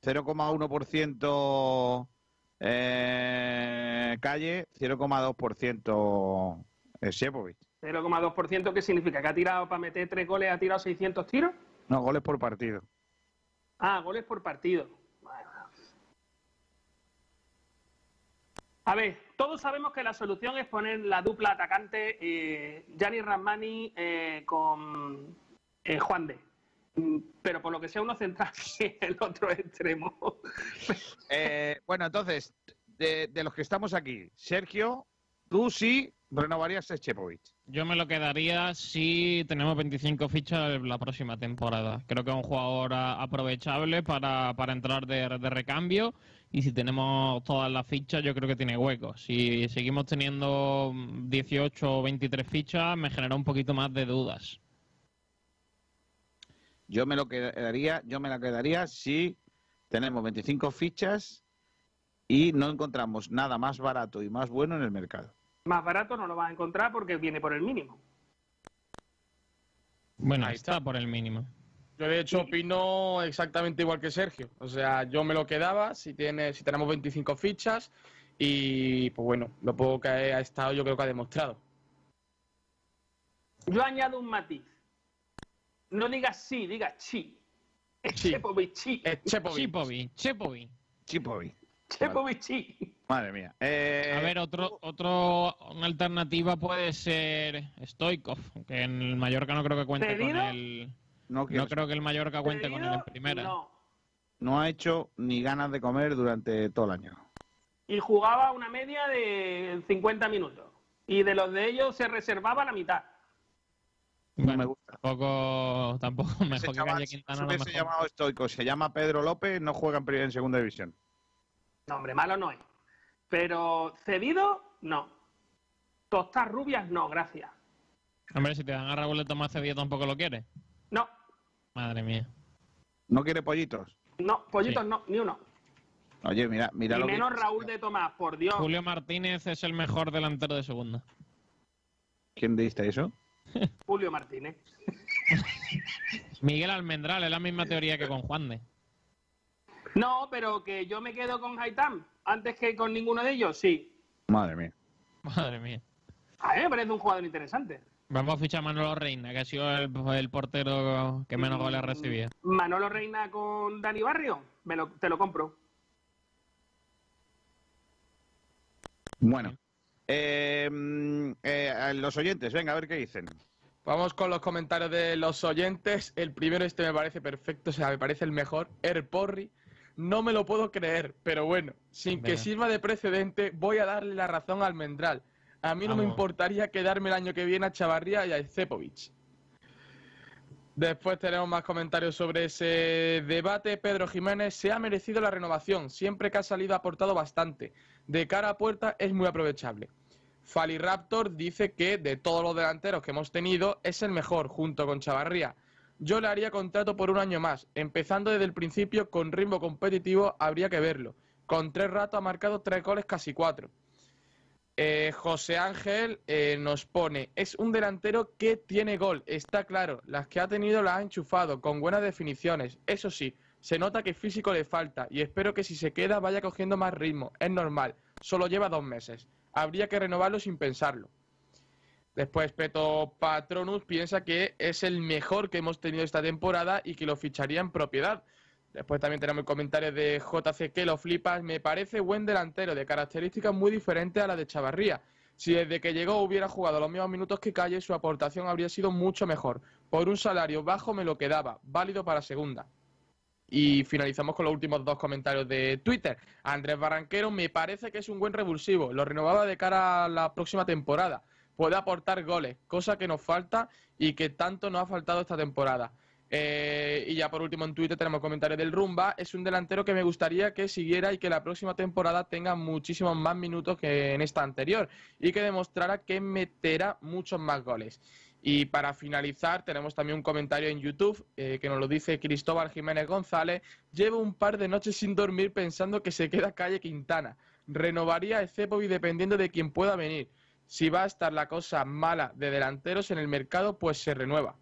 0,1% eh, Calle, 0,2% eh, Shepovic. 0,2%, ¿qué significa? ¿Que ha tirado para meter tres goles, ha tirado 600 tiros? No, goles por partido. Ah, goles por partido. A ver, todos sabemos que la solución es poner la dupla atacante eh, Gianni Ramani eh, con eh, Juan de. Pero por lo que sea uno central y el otro extremo. Eh, bueno, entonces, de, de los que estamos aquí, Sergio, tú sí renovarías a Chepovic. Yo me lo quedaría si tenemos 25 fichas la próxima temporada. Creo que es un jugador aprovechable para, para entrar de, de recambio y si tenemos todas las fichas yo creo que tiene hueco. Si seguimos teniendo 18 o 23 fichas me genera un poquito más de dudas. Yo me lo quedaría, yo me la quedaría si tenemos 25 fichas y no encontramos nada más barato y más bueno en el mercado. Más barato no lo vas a encontrar porque viene por el mínimo. Bueno, ahí está por el mínimo. Yo de hecho opino exactamente igual que Sergio. O sea, yo me lo quedaba si tiene, si tenemos 25 fichas y pues bueno, lo poco que ha estado yo creo que ha demostrado. Yo añado un matiz. No digas sí, digas chi. Es Chepovic, chi. Chepovic. Chepovic. Chepovic. Chepovic, chi. Madre mía. Eh, A ver, otro, otro, una alternativa puede ser Stoikov, que en el Mallorca no creo que cuente con el... No, No creo que el Mallorca cuente con él en primera. No. no ha hecho ni ganas de comer durante todo el año. Y jugaba una media de 50 minutos. Y de los de ellos se reservaba la mitad. Bueno, me gusta. Tampoco, tampoco mejor que Calle Quintana. hubiese mejor. llamado estoico, se llama Pedro López, no juega en, en segunda división. No, hombre, malo no es. Pero cedido, no. Tostas rubias, no, gracias. Hombre, si te dan a Raúl de Tomás Cedillo tampoco lo quieres. No, Madre mía. ¿No quiere pollitos? no, pollitos Sí. no, ni uno. Oye, mira, mira y lo que- menos Raúl de Tomás, por Dios. Julio Martínez es el mejor delantero de segunda. ¿Quién diste eso? Julio Martínez. Miguel Almendral, es la misma teoría que con Juan de. No, pero que yo me quedo con Haitam antes que con ninguno de ellos, sí. Madre mía. Madre mía. A mí me parece un jugador interesante. Vamos a fichar a Manolo Reina, que ha sido el, el portero que menos goles ha recibido. Manolo Reina con Dani Barrio, me lo- te lo compro. Bueno. Eh, mm, eh, los oyentes, venga, a ver qué dicen. Vamos con los comentarios de los oyentes. El primero, este me parece perfecto, o sea, me parece el mejor. Er Porri. No me lo puedo creer, pero bueno, sin que sirva de precedente, voy a darle la razón al Mendral. A mí no me importaría quedarme el año que viene a Chavarría y a Cepovic. Después tenemos más comentarios sobre ese debate. Pedro Jiménez se ha merecido la renovación. Siempre que ha salido ha aportado bastante. De cara a puerta es muy aprovechable. Faliraptor dice que de todos los delanteros que hemos tenido es el mejor junto con Chavarría. Yo le haría contrato por un año más. Empezando desde el principio con ritmo competitivo habría que verlo. Con tres ratos ha marcado tres goles, casi cuatro. Eh, José Ángel eh, nos pone, es un delantero que tiene gol, está claro, las que ha tenido las ha enchufado, con buenas definiciones, eso sí, se nota que físico le falta y espero que si se queda vaya cogiendo más ritmo, es normal, solo lleva dos meses. habría que renovarlo sin pensarlo. Después Peto Patronus piensa que es el mejor que hemos tenido esta temporada y que lo ficharía en propiedad. Después también tenemos el comentario de JC que lo flipas. Me parece buen delantero, de características muy diferentes a las de Chavarría. Si desde que llegó hubiera jugado los mismos minutos que Calle, su aportación habría sido mucho mejor. Por un salario bajo me lo quedaba, válido para segunda. Y finalizamos con los últimos dos comentarios de Twitter. Andrés Barranquero me parece que es un buen revulsivo. Lo renovaba de cara a la próxima temporada. Puede aportar goles, cosa que nos falta y que tanto nos ha faltado esta temporada. Eh, y ya por último en Twitter tenemos comentarios del Rumba. Es un delantero que me gustaría que siguiera y que la próxima temporada tenga muchísimos más minutos que en esta anterior y que demostrara que meterá muchos más goles. Y para finalizar, tenemos también un comentario en YouTube eh, que nos lo dice Cristóbal Jiménez González. Llevo un par de noches sin dormir pensando que se queda calle Quintana. Renovaría el Cepovi dependiendo de quién pueda venir. Si va a estar la cosa mala de delanteros en el mercado, pues se renueva.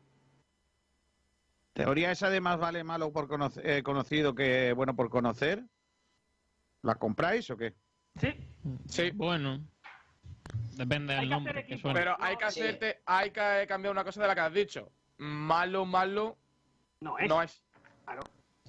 Teoría esa de más vale malo por conoce- eh, conocido que bueno por conocer. ¿La compráis o qué? Sí. Sí. Bueno. Depende del nombre que suene. Pero hay que hacerte, hay que cambiar una cosa de la que has dicho. Malo, malo. No es. No es.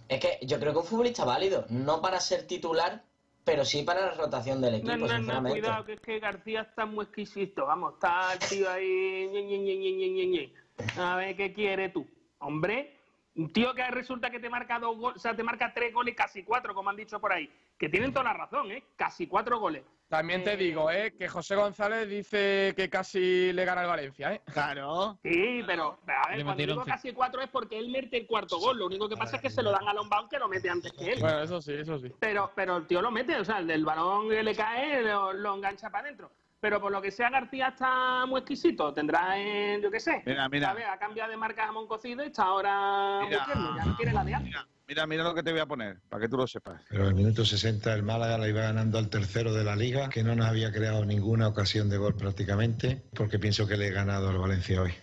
Es que yo creo que un futbolista válido, no para ser titular, pero sí para la rotación del equipo, No, no, no, sinceramente. cuidado, que es que García está muy exquisito. Vamos, está el tío ahí. ñe, ñe, ñe, ñe, ñe, ñe, ñe. A ver qué quiere tú. Hombre, un tío que resulta que te marca dos goles, o sea, te marca tres goles, casi cuatro, como han dicho por ahí. Que tienen toda la razón, ¿eh? Casi cuatro goles. También te digo, ¿eh? Que José González dice que casi le gana al Valencia, ¿eh? Claro. Sí, pero, pero a ver, cuando digo casi cuatro es porque él mete el cuarto gol. Lo único que pasa es que se lo dan a Lombard que lo mete antes que él. Bueno, eso sí, eso sí. Pero, pero el tío lo mete, o sea, el del balón que le cae lo, lo engancha para adentro. Pero por lo que sea, García está muy exquisito. Tendrá, en, yo qué sé. Mira, mira. ¿sabes? Ha cambiado de marca jamón cocido y está ahora muy Mira. tierno, ya no quiere la de antes. Mira, mira lo que te voy a poner, para que tú lo sepas. Pero al minuto 60 el Málaga la iba ganando al tercero de la liga, que no nos había creado ninguna ocasión de gol prácticamente, porque pienso que le he ganado al Valencia hoy.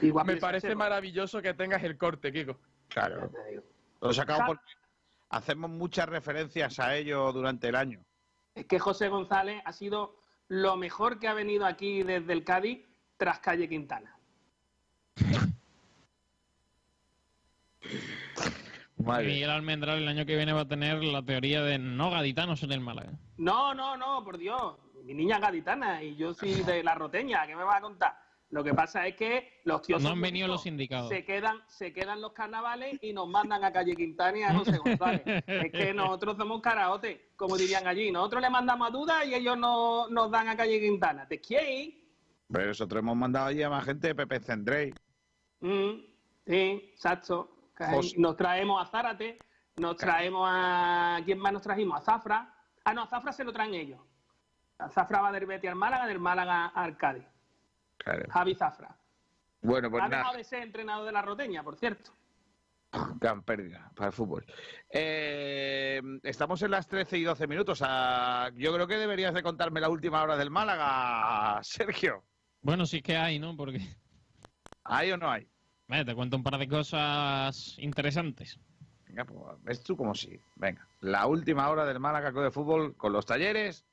Me parece maravilloso que tengas el corte, Kiko. Claro. Lo sacamos porque hacemos muchas referencias a ello durante el año. Es que José González ha sido lo mejor que ha venido aquí desde el Cádiz tras Calle Quintana. Miguel Almendral el año que viene va a tener la teoría de no gaditanos en el Málaga. No, no, no, por Dios. Mi niña es gaditana y yo soy de la roteña. ¿Qué me va a contar? Lo que pasa es que los tíos No han venido los sindicados. Se quedan, se quedan los carnavales y nos mandan a Calle Quintana y a José González. es que nosotros somos karaote, como dirían allí. Nosotros le mandamos a Duda y ellos no, nos dan a Calle Quintana. ¿Te quieres? Pero nosotros hemos mandado allí a más gente de Pepe Cendrey. Mm, sí, exacto. José. Nos traemos a Zárate, nos traemos a... ¿Quién más nos trajimos? A Zafra. Ah, no, a Zafra se lo traen ellos. A Zafra va del Betis al Málaga, del Málaga al Cádiz. Javi Zafra. Bueno, pues ha nada, dejado de ser entrenador de la Roteña, por cierto. gran pérdida para el fútbol. Eh, estamos en las 13 y 12 minutos. Ah, yo creo que deberías de contarme la última hora del Málaga, Sergio. Bueno, sí que hay, ¿no? Porque ¿Hay o no hay? Vaya, te cuento un par de cosas interesantes. Venga, pues ves tú como sí. Venga, la última hora del Málaga Club de Fútbol con los talleres.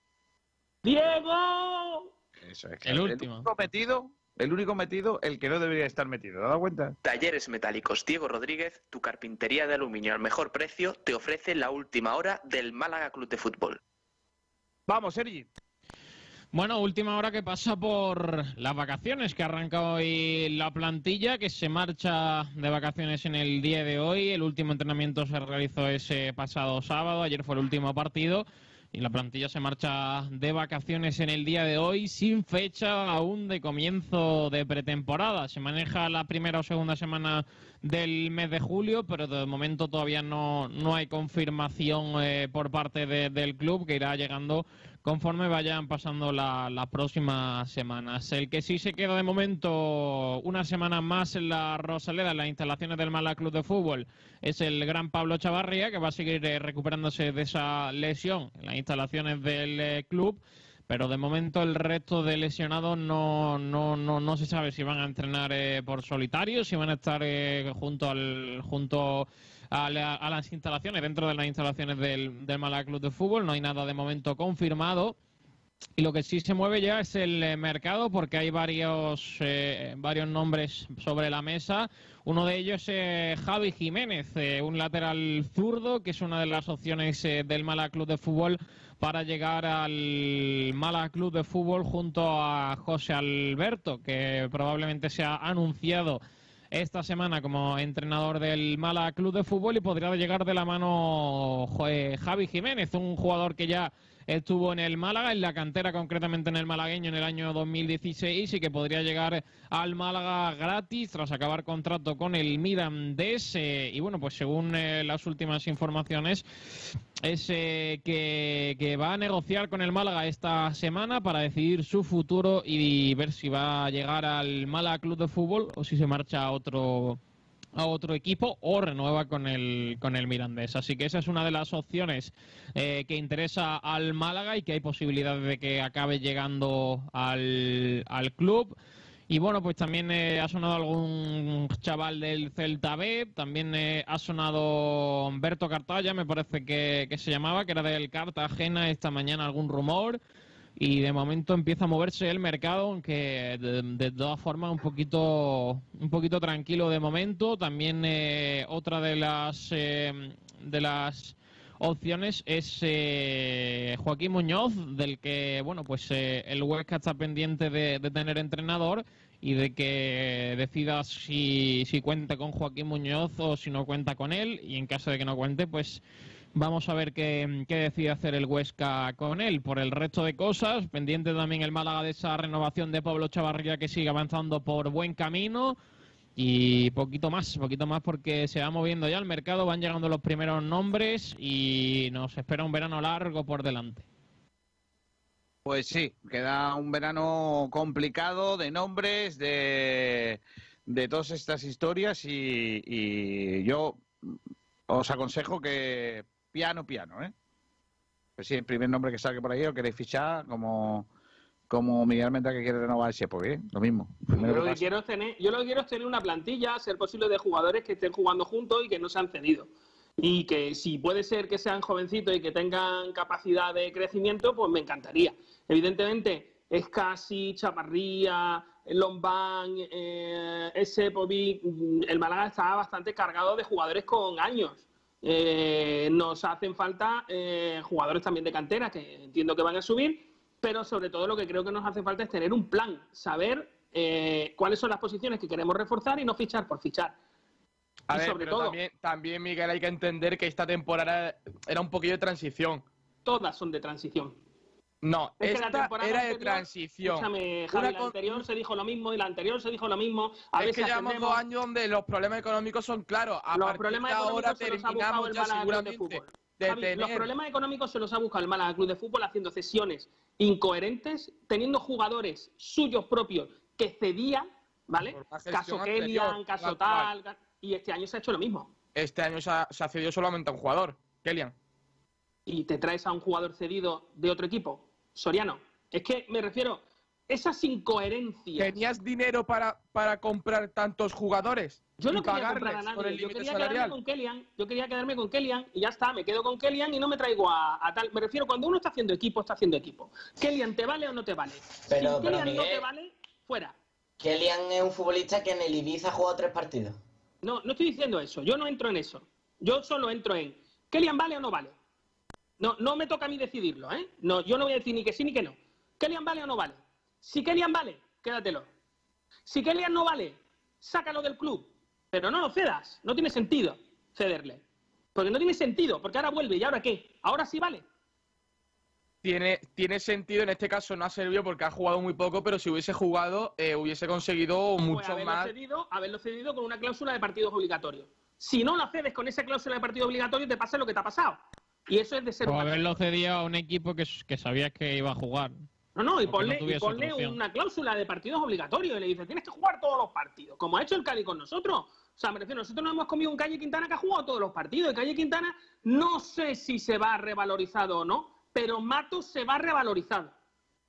¡Diego! Eso es. El último. único metido, el único metido, el que no debería estar metido. ¿Te has dado cuenta? Talleres Metálicos Diego Rodríguez, tu carpintería de aluminio al mejor precio, te ofrece la última hora del Málaga Club de Fútbol. Vamos, Sergi. Bueno, última hora que pasa por las vacaciones, que arranca hoy la plantilla, que se marcha de vacaciones en el día de hoy. El último entrenamiento se realizó ese pasado sábado, ayer fue el último partido. Y la plantilla se marcha de vacaciones en el día de hoy sin fecha aún de comienzo de pretemporada. Se maneja la primera o segunda semana del mes de julio, pero de momento todavía no, no hay confirmación eh, por parte de- del club que irá llegando conforme vayan pasando la- las próximas semanas. El que sí se queda de momento una semana más en la Rosaleda, en las instalaciones del Málaga Club de Fútbol, es el gran Pablo Chavarría, que va a seguir eh, recuperándose de esa lesión en las instalaciones del eh, club. Pero de momento el resto de lesionados no, no, no, no se sabe si van a entrenar eh, por solitario, si van a estar eh, junto al junto a, la- a las instalaciones, dentro de las instalaciones del, del Málaga Club de Fútbol. No hay nada de momento confirmado. Y lo que sí se mueve ya es el eh, mercado porque hay varios, eh, varios nombres sobre la mesa. Uno de ellos es eh, Javi Jiménez, un lateral zurdo, que es una de las opciones del Málaga Club de Fútbol para llegar al Málaga Club de Fútbol junto a José Alberto, que probablemente se ha anunciado esta semana como entrenador del Málaga Club de Fútbol y podría llegar de la mano Javi Jiménez, un jugador que ya estuvo en el Málaga, en la cantera concretamente en el malagueño en el año 2016 y que podría llegar al Málaga gratis tras acabar contrato con el Mirandés eh, y bueno, pues según eh, las últimas informaciones es eh, que, que va a negociar con el Málaga esta semana para decidir su futuro y ver si va a llegar al Málaga Club de Fútbol o si se marcha a otro a otro equipo o renueva con el con el Mirandés. Así que esa es una de las opciones eh, que interesa al Málaga y que hay posibilidades de que acabe llegando al, al club. Y bueno, pues también eh, ha sonado algún chaval del Celta B, también eh, ha sonado Humberto Cartaya, me parece que, que se llamaba, que era del Cartagena, esta mañana algún rumor. Y de momento empieza a moverse el mercado, aunque de, de todas formas un poquito, un poquito tranquilo de momento. También eh, otra de las, eh, de las opciones es eh, Joaquín Muñoz, del que bueno pues eh, el Huesca está pendiente de, de tener entrenador y de que decida si, si cuenta con Joaquín Muñoz o si no cuenta con él y en caso de que no cuente pues vamos a ver qué, qué decide hacer el Huesca con él. Por el resto de cosas, pendiente también el Málaga de esa renovación de Pablo Chavarría que sigue avanzando por buen camino. Y poquito más, poquito más porque se va moviendo ya el mercado, van llegando los primeros nombres y nos espera un verano largo por delante. Pues sí, queda un verano complicado de nombres, de, de todas estas historias y, y yo os aconsejo que piano, piano, ¿eh? Pues sí, el primer nombre que salga por ahí o queréis fichar como, como Miguel Menta que quiere renovar ese, pues bien, lo mismo. Yo lo, que quiero es tener, yo lo que quiero es tener una plantilla, ser posible, de jugadores que estén jugando juntos y que no se han cedido. Y que si puede ser que sean jovencitos y que tengan capacidad de crecimiento, pues me encantaría. Evidentemente, es casi Chaparría, Lombán, eh, Sepovic, el Málaga está bastante cargado de jugadores con años. Eh, nos hacen falta eh, jugadores también de cantera, que entiendo que van a subir, pero sobre todo lo que creo que nos hace falta es tener un plan, saber eh, cuáles son las posiciones que queremos reforzar y no fichar por fichar. A y ver, sobre pero todo, también, también, Miguel, hay que entender que esta temporada era un poquillo de transición. todas son de transición. No, Es que la esta temporada era de anterior- transición. Escúchame, Javi, Una la con- anterior se dijo lo mismo y la anterior se dijo lo mismo. A es que llevamos dos años donde los problemas económicos son claros. A Los problemas de ahora económicos se los ha buscado terminamos ya Club de seguramente de Javi, Los problemas económicos se los ha buscado el Málaga Club de Fútbol haciendo cesiones incoherentes, teniendo jugadores suyos propios que cedían, ¿vale? la Caso Kelian, caso la tal, actual. y este año se ha hecho lo mismo. Este año se ha, se ha cedido solamente a un jugador, Kelian. Y te traes a un jugador cedido de otro equipo, Soriano. Es que me refiero, esas incoherencias. ¿Tenías dinero para, para comprar tantos jugadores? Yo no quería comprar a nadie. Yo quería salarial? quedarme con Kellyan. Yo quería quedarme con Kellyan y ya está. Me quedo con Kellyan y no me traigo a, a tal. Me refiero cuando uno está haciendo equipo, está haciendo equipo. Kellyan, ¿te vale o no te vale? Pero- si pero, no te vale, fuera. Kellyan es un futbolista que en el Ibiza ha jugado tres partidos. No, no estoy diciendo eso. Yo no entro en eso. Yo solo entro en Kellyan vale o no vale. No, no me toca a mí decidirlo, ¿eh? No, yo no voy a decir ni que sí ni que no. Kellyan vale o no vale. Si Kellyan vale, quédatelo. Si Kellyan no vale, sácalo del club. Pero no lo cedas. No tiene sentido cederle. Porque no tiene sentido, porque ahora vuelve. ¿Y ahora qué? Ahora sí vale. Tiene, tiene sentido, en este caso no ha servido porque ha jugado muy poco, pero si hubiese jugado eh, hubiese conseguido Pues mucho haberlo más. Cedido, haberlo cedido con una cláusula de partidos obligatorios. Si no lo cedes con esa cláusula de partido obligatorio, te pasa lo que te ha pasado. Y eso es de ser O haberlo cedido a un equipo que, que sabías que iba a jugar. No, no, y ponle, no y ponle una cláusula de partidos obligatorios y le dice, tienes que jugar todos los partidos, como ha hecho el Cádiz con nosotros. O sea, me refiero, nosotros nos hemos comido un Calle Quintana que ha jugado todos los partidos. Y Calle Quintana no sé si se va revalorizado o no, pero Matos se va revalorizado.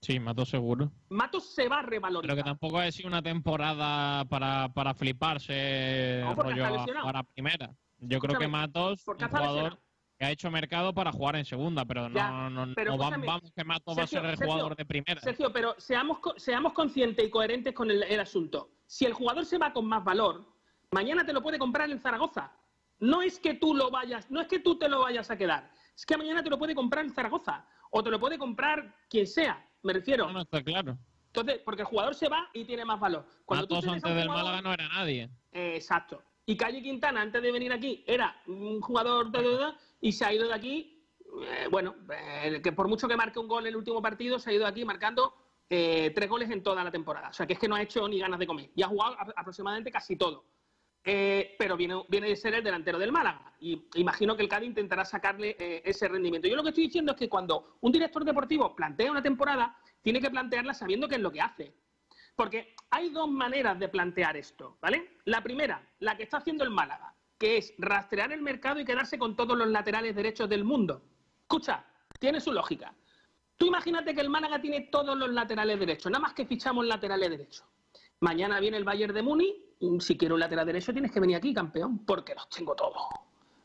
Sí, Mato seguro. Matos se va Pero revalorizado. que tampoco ha sido una temporada para, para fliparse No, rollo está a lesionado. jugar a primera. Yo creo que Matos, un jugador. Que ha hecho mercado para jugar en segunda, pero Ya, no, no, pero no vamos que Mato va a ser el Sergio, jugador de primera. Sergio, pero seamos, seamos conscientes y coherentes con el, el asunto. Si el jugador se va con más valor, mañana te lo puede comprar en Zaragoza. No es que tú lo vayas, no es que tú te lo vayas a quedar, es que mañana te lo puede comprar en Zaragoza o te lo puede comprar quien sea, me refiero. No, está claro. Entonces, porque el jugador se va y tiene más valor. Cuando Matos antes un del jugador- Málaga no era nadie. Eh, exacto. Y Calle Quintana, antes de venir aquí, era un jugador de duda y se ha ido de aquí, eh, bueno, eh, que por mucho que marque un gol en el último partido, se ha ido de aquí marcando eh, tres goles en toda la temporada. O sea, que es que no ha hecho ni ganas de comer. Y ha jugado aproximadamente casi todo. Eh, pero viene, viene de ser el delantero del Málaga. Y imagino que el Cádiz intentará sacarle eh, ese rendimiento. Yo lo que estoy diciendo es que cuando un director deportivo plantea una temporada, tiene que plantearla sabiendo qué es lo que hace. Porque hay dos maneras de plantear esto, ¿vale? La primera, la que está haciendo el Málaga, que es rastrear el mercado y quedarse con todos los laterales derechos del mundo. Escucha, tiene su lógica. Tú imagínate que el Málaga tiene todos los laterales derechos, nada más que fichamos laterales derechos. Mañana viene el Bayern de y si quiero un lateral derecho tienes que venir aquí, campeón, porque los tengo todos.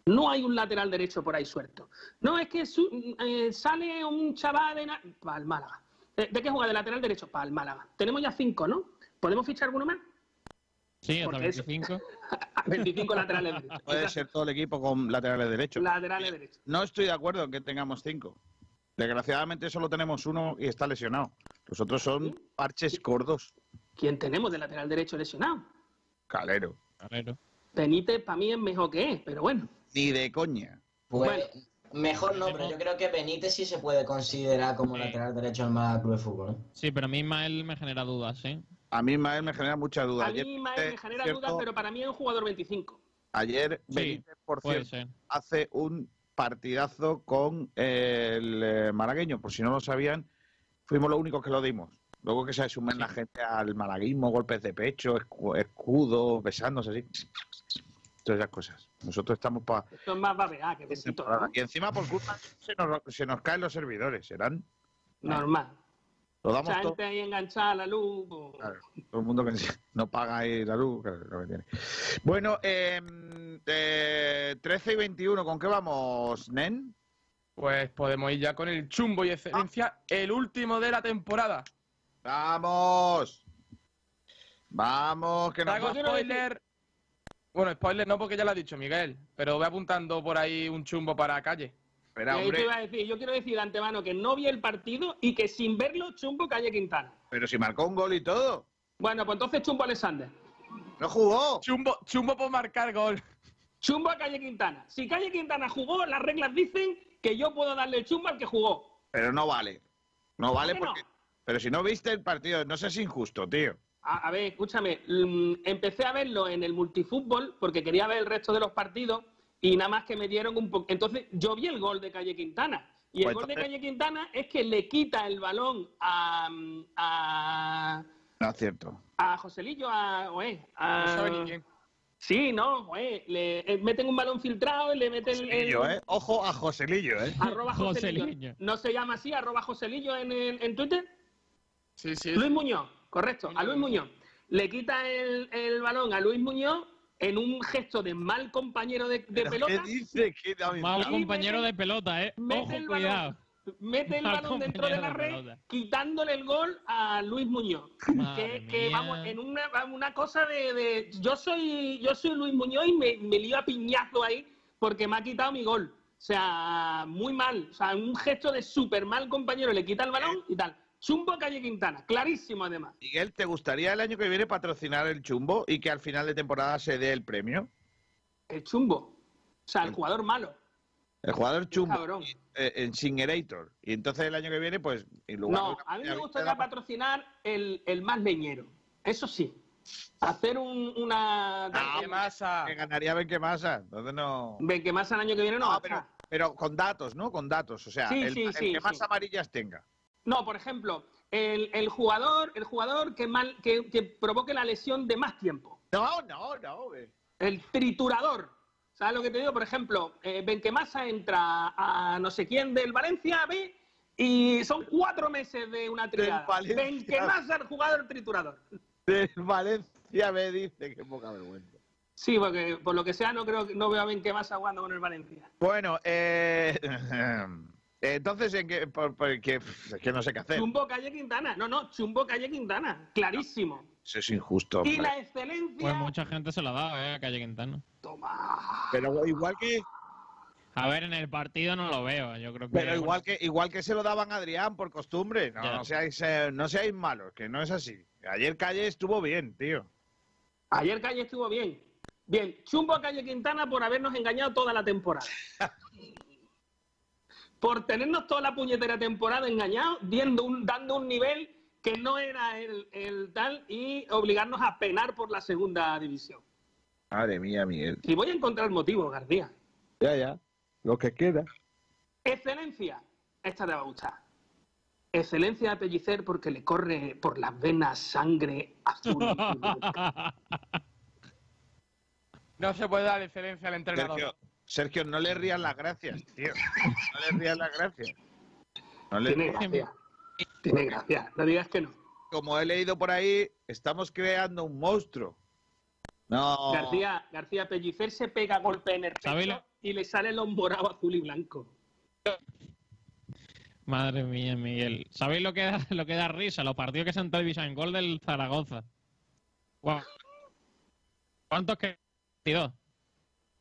No hay un lateral derecho por ahí suelto. No, es que su- eh, sale un chaval de... Para el Málaga. Eh, ¿De qué juega? ¿De lateral derecho? Para el Málaga. Tenemos ya cinco, ¿no? ¿Podemos fichar alguno más? Sí, hasta Porque eso- 25. 25 laterales derechos. Puede ser todo el equipo con laterales derechos. Laterales derechos. No estoy de acuerdo en que tengamos cinco. Desgraciadamente solo tenemos uno y está lesionado. Los otros son parches gordos. ¿Quién tenemos de lateral derecho lesionado? Calero. Calero. Benítez para mí es mejor que es, pero bueno. Ni de coña. Pues, mejor no, pero yo creo que Benítez sí se puede considerar como lateral derecho del Málaga Club de Fútbol. ¿eh? Sí, pero a mí Ismael me genera dudas, ¿eh? A mí Ismael me genera mucha duda. A Ayer, mí Ismael eh, me genera cierto, dudas, pero para mí es un jugador 25. Ayer Sí, Benítez, por cierto, hace un partidazo con el eh, malagueño. Por si no lo sabían, fuimos los únicos que lo dimos. Luego que se sumen la gente al malaguismo, golpes de pecho, escu- escudos, besándose así. Todas esas cosas. Nosotros estamos para... Esto es más babea que besito, ¿no? Y encima por culpa se nos, se nos caen los servidores. Serán... Normal. Lo damos Mucha todo. gente ahí enganchada a la luz. Claro, todo el mundo que no paga ahí la luz, claro, lo que tiene. Bueno, eh, eh, 13 y 21, ¿con qué vamos, Nen? Pues podemos ir ya con el chumbo y excelencia, el último de la temporada. ¡Vamos! Vamos, que nos vamos. spoiler. Bueno, spoiler no porque ya lo ha dicho Miguel, pero voy apuntando por ahí un chumbo para calle. Espera, y ahí hombre, te iba a decir, yo quiero decir de antemano que no vi el partido y que sin verlo chumbo Calle Quintana. pero si marcó un gol y todo. Bueno, pues entonces chumbo Alexander. ¡No jugó! Chumbo, chumbo por marcar gol. Chumbo a Calle Quintana. Si Calle Quintana jugó, las reglas dicen que yo puedo darle el chumbo al que jugó. Pero no vale. No vale qué no? porque... Pero si no viste el partido, no seas injusto, tío. A, a ver, escúchame, mm, empecé a verlo en el multifútbol porque quería ver el resto de los partidos y nada más que me dieron un poco. Entonces yo vi el gol de Calle Quintana. Y el Pues gol de Calle Quintana es que le quita el balón a, a, No es cierto. a Joselillo, a, oe, a- No sabe ni quién. Sí, no, oe, le eh, meten un balón filtrado y le meten el, Joselillo, ¿eh? Ojo a Joselillo, ¿eh? arroba Joselillo. Joselillo. ¿No se llama así, arroba Joselillo en, en- en Twitter? Sí, sí. Luis Muñoz, correcto, a Luis Muñoz. Le quita el, el balón a Luis Muñoz en un gesto de mal compañero de, de ¿Pero pelota. ¿Qué dice? ¿Qué da- Mal compañero mete- de pelota, ¿eh? mete Ojo, el cuidado. balón, mete el Mal balón dentro de la de red, pelota. quitándole el gol a Luis Muñoz. Que, vamos, en una, una cosa de, de- yo soy yo soy Luis Muñoz y me, me lío a piñazo ahí porque me ha quitado mi gol. O sea, muy mal. O sea, un gesto de súper mal compañero, le quita el balón y tal. Chumbo Calle Quintana, clarísimo además. Miguel, ¿te gustaría el año que viene patrocinar el chumbo y que al final de temporada se dé el premio? El chumbo. O sea, el jugador malo. El jugador chumbo cabrón. eh, en Singerator. Y entonces el año que viene, pues, en lugar de No, una a mí me gustaría patrocinar el, el más leñero. Eso sí. Hacer un, una. ¿Qué masa? que ganaría Benquemasa. Entonces no. Ven que más el año que viene no. Pero, pero con datos, ¿no? Con datos. O sea, Sí, el, sí, el sí, que más sí. amarillas tenga. No, por ejemplo, el, el jugador, el jugador que, mal, que, que provoque la lesión de más tiempo. No, no, no. El triturador. ¿Sabes lo que te digo? Por ejemplo, eh, Benquemasa entra a no sé quién del Valencia B y son cuatro meses de una triada. Benquemasa, el jugador triturador. Del Valencia me dice que poca vergüenza. Sí, porque por lo que sea no creo que- no veo a Benquemasa jugando con el Valencia. Bueno, eh, entonces, ¿en qué, por- por- que, es que no sé qué hacer. Chumbo Calle Quintana. No, no, Chumbo Calle Quintana. Clarísimo. Eso es injusto. Y hombre. la excelencia. Pues mucha gente se lo ha dado, ¿eh? A Calle Quintana. Pero igual que, A ver, en el partido no lo veo. Yo creo que. pero igual que, igual que se lo daban a Adrián por costumbre. No, no seáis, eh, no seáis malos, que no es así. Ayer Calle estuvo bien, tío. Ayer Calle estuvo bien. Bien, chumbo a Calle Quintana por habernos engañado toda la temporada. por tenernos toda la puñetera temporada engañados, viendo un, dando un nivel que no era el, el tal y obligarnos a penar por la segunda división. Madre mía, Miguel. Y voy a encontrar motivos, García. Ya, ya. Lo que queda. Excelencia. Esta te va a gustar. Excelencia a Pellicer porque le corre por las venas sangre azul. No se puede dar excelencia al entrenador. Sergio, Sergio, no le rías las gracias, tío. No le rías las gracias. No le- Tiene gracia. Tiene gracia. No digas que no. Como he leído por ahí, estamos creando un monstruo. No. García, García Pellicer se pega golpe en el ¿Sabéis pecho y le sale los morados azul y blanco. Madre mía, Miguel. ¿Sabéis lo que da, lo que da risa? Los partidos que se han televisado en gol del Zaragoza. ¿Cuántos que? 22.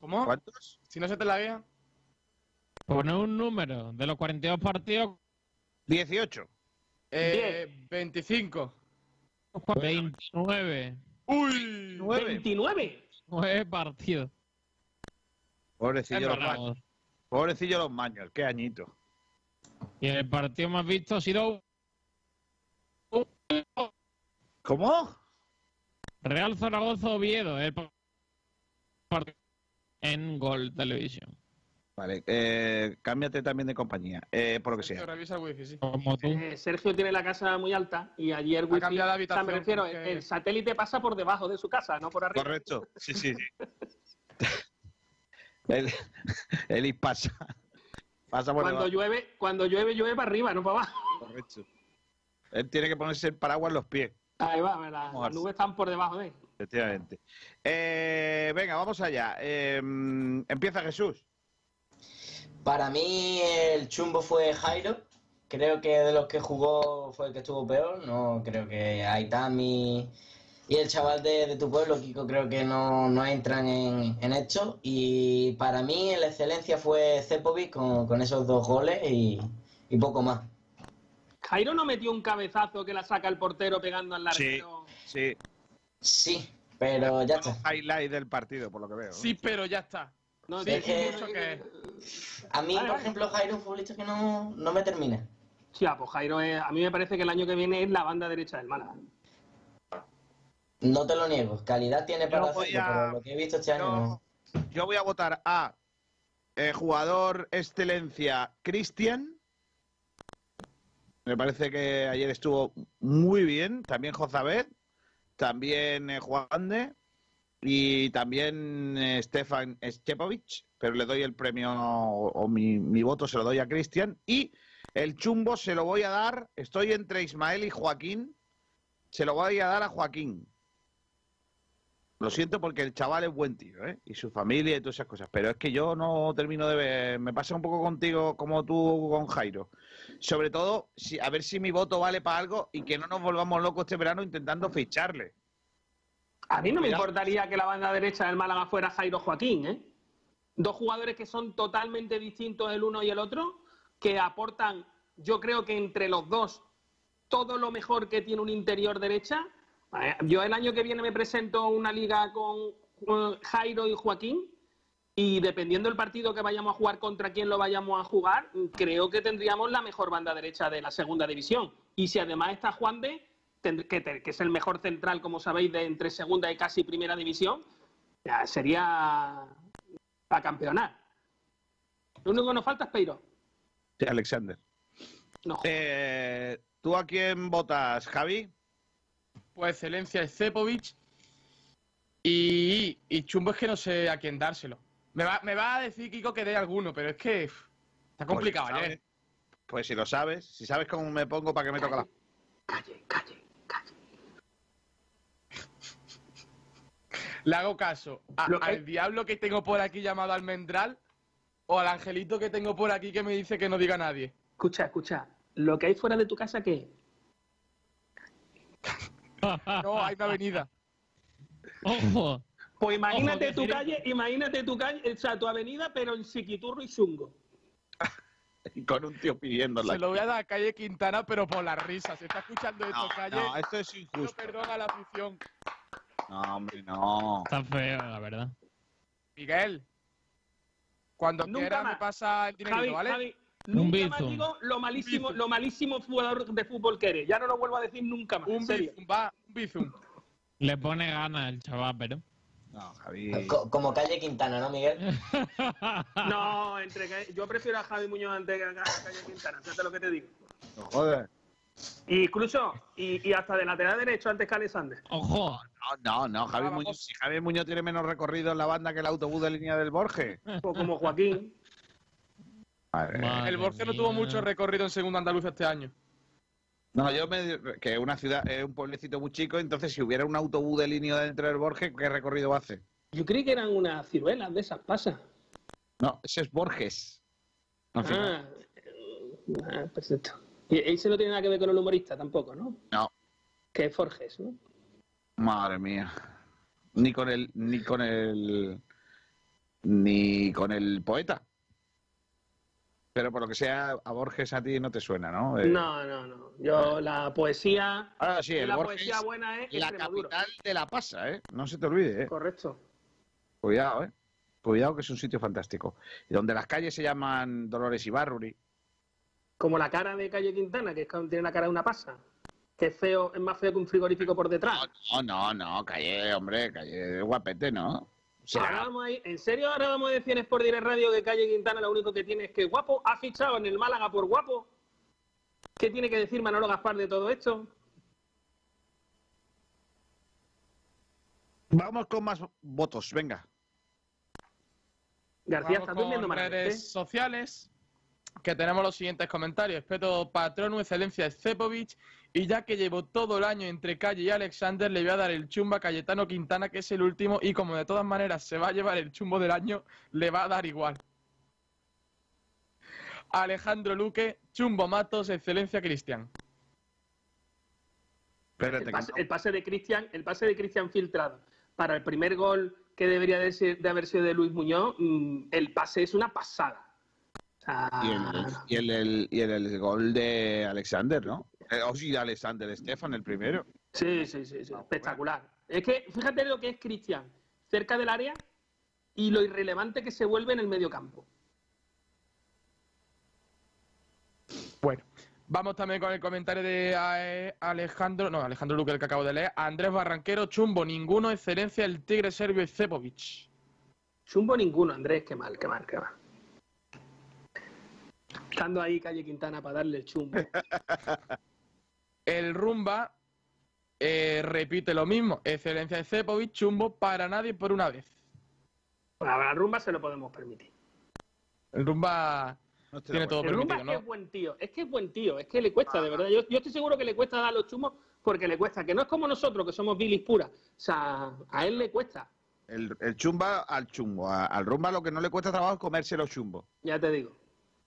¿Cómo? ¿Cuántos? Si no se te la guía. Pone un número de los 42 partidos. 18. Eh, 25. 29. ¡Uy! 29. 9 partidos. Pobrecillo los maños. Pobrecillo los maños, qué añito. Y el partido más visto ha sido ¿Cómo? Real Zaragoza Oviedo. El pa- partido en Gol Televisión. Vale, eh, cámbiate también de compañía, eh, por lo que sea. Revisa el wifi, sí. Como tú. Eh, Sergio tiene la casa muy alta y ayer wifi, cambiado de o sea, habitación me refiero, porque- el satélite pasa por debajo de su casa, no por arriba. Correcto, sí, sí, sí. el, el pasa. Pasa por Cuando debajo. llueve, cuando llueve, llueve para arriba, no para abajo. Correcto. Él tiene que ponerse el paraguas en los pies, Ahí va, la- las Mojarse. nubes están por debajo de él. Efectivamente. Eh, venga, vamos allá. Eh, empieza Jesús. Para mí el chumbo fue Jairo. Creo que de los que jugó fue el que estuvo peor. No creo que Aitami y el chaval de, de tu pueblo, Kiko, creo que no, no entran en, en esto. Y para mí la excelencia fue Cepovic con, con esos dos goles y, y poco más. Jairo no metió un cabezazo que la saca el portero pegando al larguero. sí. Sí, pero ya está. Highlight del partido, por lo que veo. ¿no? Sí, pero ya está. No, Sí, es que- mucho que... A mí, Vale, por vale. ejemplo, Jairo es un futbolista que no, no me termina. Sí, ah, pues Jairo, es- a mí me parece que el año que viene es la banda derecha del Málaga. No te lo niego. Calidad tiene para hacerlo, a- pero lo que he visto este año no. Yo voy a votar a eh, jugador excelencia Cristian. Me parece que ayer estuvo muy bien. También Jozabet. También eh, Juan de. Y también eh, Stefan Schepovic. Pero le doy el premio o, o mi, mi voto se lo doy a Cristian. Y el chumbo se lo voy a dar. Estoy entre Ismael y Joaquín. Se lo voy a dar a Joaquín. Lo siento porque el chaval es buen tío, ¿eh? Y su familia y todas esas cosas. Pero es que yo no termino de ver. Me pasa un poco contigo como tú con Jairo. Sobre todo, si, a ver si mi voto vale para algo y que no nos volvamos locos este verano intentando ficharle. A mí no me importaría que la banda derecha del Málaga fuera Jairo Joaquín, ¿eh? Dos jugadores que son totalmente distintos el uno y el otro, que aportan, yo creo que entre los dos, todo lo mejor que tiene un interior derecha. Yo el año que viene me presento una liga con Jairo y Joaquín y dependiendo del partido que vayamos a jugar contra quién lo vayamos a jugar, creo que tendríamos la mejor banda derecha de la segunda división. Y si además está Juan de, que es el mejor central, como sabéis, de entre segunda y casi primera división, ya sería para campeonar. Lo único que nos falta es Peiro. Sí, Alexander. No. Eh, ¿Tú a quién votas, Javi? Pues excelencia es Cepovic. Y, y chumbo es que no sé a quién dárselo. Me va, me va a decir Kiko que dé alguno, pero es que está complicado Pues, ayer. Pues si lo sabes, si sabes cómo me pongo para que me toque la. Calle, calle, calle. ¿Le hago caso a- Lo que- al diablo que tengo por aquí llamado Almendral o al angelito que tengo por aquí que me dice que no diga a nadie? Escucha, escucha. Lo que hay fuera de tu casa, ¿qué? No, hay una avenida. Ojo. Pues imagínate Ojo, tu calle, imagínate tu calle, o sea, tu avenida, pero en Siquiturro y Zungo. Y con un tío pidiéndola. Se lo voy a dar a calle Quintana, pero por las risas. Se está escuchando esto, No, calle. no, esto es injusto. perdón a la afición. No, hombre, no. Está feo, la verdad. Miguel, cuando Nunca más. me pasa el dinerito, Javi, ¿vale? Javi, nunca más bizum. digo lo malísimo, lo malísimo jugador de fútbol que eres. Ya no lo vuelvo a decir nunca más. Un bizum, va, un bizum. Le pone ganas el chaval, pero. No, Javi. Co- como calle Quintana, ¿no, Miguel? No, entre que- yo prefiero a Javi Muñoz antes que a Calle Quintana, fíjate lo que te digo. No, joder. Incluso, y, y hasta de lateral derecho antes que Alexander. Ojo. No, no, no, Javi Ah. Muñoz. Si Javi Muñoz tiene menos recorrido en la banda que el autobús de línea del Borges. O como Joaquín. Madre. Madre El Borges no tuvo mucho recorrido en segundo andaluz este año. No, yo me. que una ciudad, es un pueblecito muy chico, entonces si hubiera un autobús de línea dentro del Borges, ¿qué recorrido hace? Yo creí que eran unas ciruelas de esas pasas. No, ese es Borges. Al final. Ah, ah, perfecto. Y ese no tiene nada que ver con el humorista tampoco, ¿no? No, Que es Forges, ¿no? madre mía. Ni con el. Ni con el. Ni con el poeta. Pero por lo que sea, a Borges a ti no te suena, ¿no? Eh, No, no, no. Yo la poesía, Ahora sí, el la Borges poesía buena es la capital de la pasa, ¿eh? No se te olvide, ¿eh? Correcto. Cuidado, ¿eh? Cuidado que es un sitio fantástico. Y donde las calles se llaman Dolores Ibarruri. Como la cara de Calle Quintana, que es tiene la cara de una pasa. Que es feo, es más feo que un frigorífico por detrás. No, no, no, calle, hombre, calle guapete, ¿no? O sea, Ahora vamos a ir- ¿En serio ahora vamos a decir en Sport Direct Radio que Calle Quintana lo único que tiene es que guapo ha fichado en el Málaga por guapo? ¿Qué tiene que decir Manolo Gaspar de todo esto? vamos con más votos, venga. García, Vamos ¿estás durmiendo con malamente? redes sociales, que tenemos los siguientes comentarios. Espeto Patrón, excelencia Cepovic, y ya que llevo todo el año entre Calle y Alexander, le voy a dar el chumbo a Cayetano Quintana, que es el último, y como de todas maneras se va a llevar el chumbo del año, le va a dar igual. Alejandro Luque, chumbo Matos, excelencia Cristian. Espérate, El pase, el de Cristian, el pase de Cristian filtrado para el primer gol que debería de, ser- de haber sido de Luis Muñoz, mm, el pase es una pasada. O Y el, y el, el- y el- el gol de Alexander, ¿no? Eh, oh, sí, de Alexander Estefan, el primero. Sí, sí, sí, sí, espectacular. Es que fíjate lo que es Cristian, cerca del área y lo irrelevante que se vuelve en el medio campo. Bueno, vamos también con el comentario de eh, Alejandro, no, Alejandro Luque, el que acabo de leer. Andrés Barranquero, chumbo, ninguno, excelencia, el tigre serbio y Cepovic. Chumbo ninguno, Andrés, qué mal, qué mal, qué mal. Estando ahí Calle Quintana para darle el chumbo. El rumba eh, repite lo mismo. Excelencia de Cepovic, chumbo para nadie por una vez. Para la rumba se lo podemos permitir. El rumba No tiene todo El rumba permitido, es que es ¿no? buen tío, es que es buen tío, es que le cuesta, de verdad. Yo, yo estoy seguro que le cuesta dar los chumos porque le cuesta, que no es como nosotros, que somos bilis puras. O sea, a él le cuesta, El, el chumba al chumbo. A- al rumba lo que no le cuesta trabajo es comerse los chumbos. ya te digo.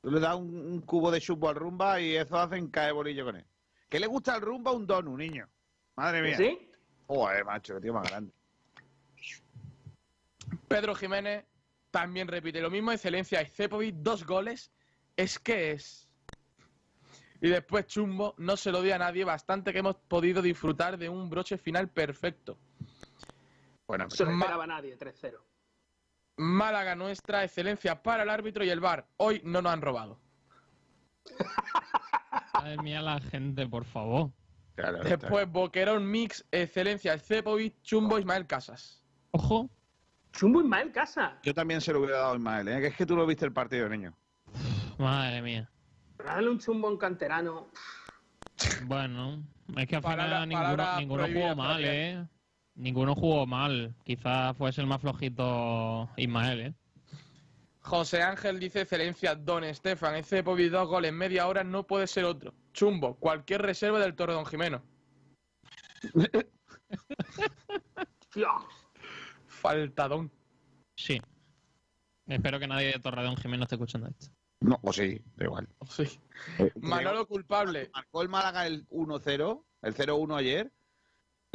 Tú le das un, un cubo de chumbo al rumba y eso hacen caer bolillo con él. ¿Qué le gusta al rumba? Un donut, niño. Madre mía. ¿Sí? Joder, macho, qué tío más grande. Pedro Jiménez también repite lo mismo. Excelencia de Cepovic, dos goles. Es que es. Y después Chumbo no se lo dio a nadie. Bastante que hemos podido disfrutar de un broche final perfecto. Bueno, no Ma- esperaba nadie, 3-0. Málaga nuestra, excelencia para el árbitro y el bar. Hoy no nos han robado. Madre mía, la gente, por favor. claro, Después Boquerón Mix, excelencia Cepovic, Chumbo Ismael Casas. Ojo. Chumbo Ismael Casa. Yo también se lo hubiera dado a Ismael, ¿eh? que es que tú no viste el partido, niño. Madre mía. Dale un chumbo a un canterano. Bueno, es que al Palabra- final ninguno, palabra ninguno jugó mal, propia. ¿eh? Ninguno jugó mal. Quizás fuese el más flojito Ismael, ¿eh? José Ángel dice excelencia Don Estefan, Cepovic dos goles en media hora, no puede ser otro. Chumbo, cualquier reserva del Torre Don Jimeno. Faltadón. Sí. Espero que nadie de Torredón Jiménez esté escuchando esto. No, o sí, da igual. Sí. Eh, Manolo culpable. Marcó el Málaga el 1-0, el 0-1 ayer.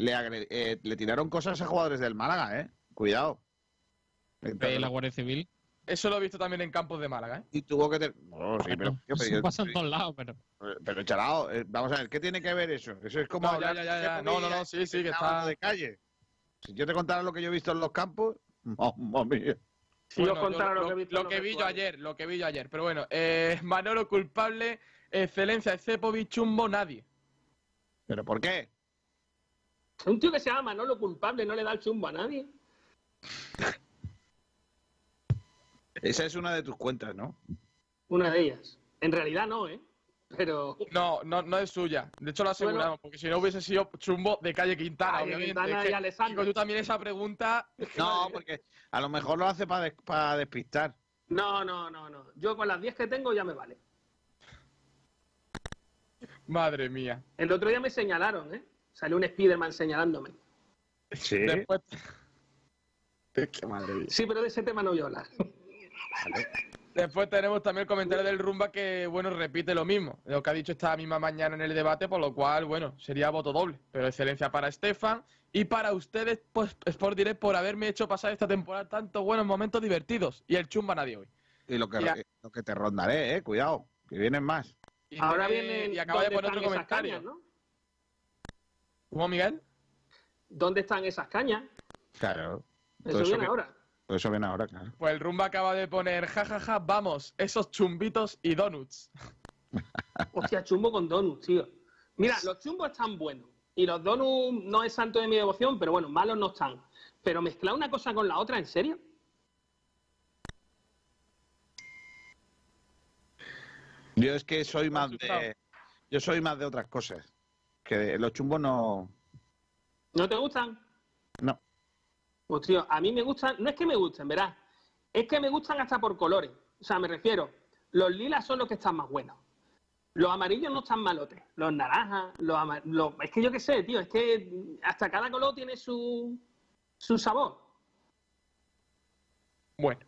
Le, eh, le tiraron cosas a jugadores del Málaga, ¿eh? Cuidado. De la Guardia Civil. Eso lo he visto también en campos de Málaga, ¿eh? Y tuvo que... ter- No, sí, pero... pero Eso yo- pasa en todos lados, pero. Pero, chalao, eh, vamos a ver, ¿qué tiene que ver eso? Eso es como No, ya, hablar ya, ya, No, no, no, sí, sí, que está- de calle. Si yo te contara lo que yo he visto en los campos, mamma mía. Bueno, yo lo, lo que vi yo ayer, lo que vi yo ayer. Pero bueno, eh, Manolo culpable, excelencia, Cepovic, chumbo, nadie. ¿Pero por qué? Un tío que se llama Manolo culpable no le da el chumbo a nadie. Esa es una de tus cuentas, ¿no? Una de ellas. En realidad no, ¿eh? Pero. No, no, no es suya. De hecho lo aseguramos, Bueno. porque si no hubiese sido chumbo de calle Quintana, Calle obviamente. Quintana y Alessandro. Tú también esa pregunta. No, porque a lo mejor lo hace para despistar. No, no, no, no. Yo con las 10 que tengo ya me vale. Madre mía. El otro día me señalaron, ¿eh? Salió un Spiderman señalándome. Sí. Después. Qué madre mía. Sí, pero de ese tema no voy a hablar. Después tenemos también el comentario del Rumba que, bueno, repite lo mismo, lo que ha dicho esta misma mañana en el debate, por lo cual, bueno, sería voto doble. Pero excelencia para Estefan y para ustedes, pues, Sport Direct, por haberme hecho pasar esta temporada tantos buenos momentos divertidos. Y el chumba nadie hoy. Y lo que, lo que te rondaré, eh, cuidado, que vienen más. Y Ahora vienen. Y acaba de ¿dónde poner otro comentario. cañas, ¿no? ¿Cómo, Miguel? ¿Dónde están esas cañas? Claro. Eso Todo viene viene- ahora. todo eso viene ahora, claro. Pues el Rumba acaba de poner, jajaja, vamos, esos chumbitos y donuts. Hostia, chumbo con donuts, tío. Mira, los chumbos están buenos. Y los donuts no es santo de mi devoción, pero bueno, malos no están. Pero mezclar una cosa con la otra, ¿en serio? Yo es que soy más de. Yo soy más de otras cosas. Que los chumbos no. ¿No te gustan? No. Pues tío, a mí me gustan, no es que me gusten, verás, es que me gustan hasta por colores. O sea, me refiero, los lilas son los que están más buenos. Los amarillos no están malotes. Los naranjas, los, ama- los- Es que yo qué sé, tío, es que hasta cada color tiene su, su sabor. Bueno.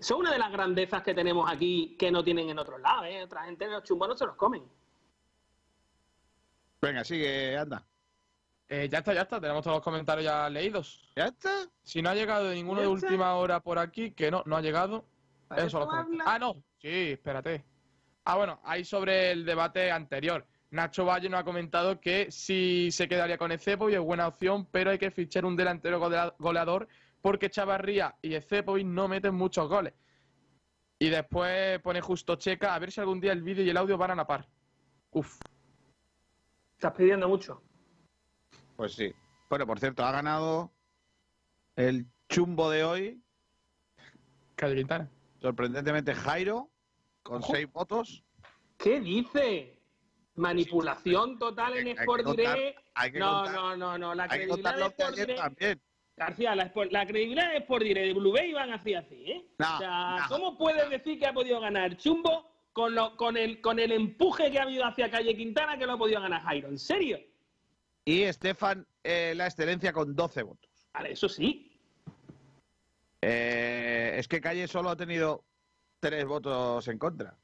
Son una de las grandezas que tenemos aquí que no tienen en otros lados, ¿eh? Otra gente los chumbos no se los comen. Venga, sigue, anda. Eh, ya está, ya está, tenemos todos los comentarios ya leídos. ¿Ya está? Si no ha llegado ninguno ¿Ya de última hora por aquí, que no, no ha llegado. ¿Para Eso habla? Ah, no, sí, espérate. Ah, bueno, ahí sobre el debate anterior. Nacho Valle nos ha comentado que sí se quedaría con Ecepo y es buena opción, pero hay que fichar un delantero golea- goleador porque Chavarría y Ecepovic no meten muchos goles. Y después pone justo checa a ver si algún día el vídeo y el audio van a la par. Uf. Estás pidiendo mucho. Pues sí. Bueno, por cierto, ha ganado el chumbo de hoy. Quintana. Sorprendentemente, Jairo, con Ojo. seis votos. ¿Qué dice? Manipulación total en Hay Sport contar- Direct. no, contar- no, no, no. La credibilidad de Sport Direct. también. García, la, credibilidad de Sport Direct de Blue Bay van así, así, ¿eh? No, o sea, no. ¿cómo puedes decir que ha podido ganar Chumbo con, lo, con, el, con el empuje que ha habido hacia Calle Quintana que lo ha podido ganar Jairo? ¿En serio? Y Estefan, eh, la excelencia con 12 votos. Vale, eso sí. Eh, es que Calle solo ha tenido tres votos en contra.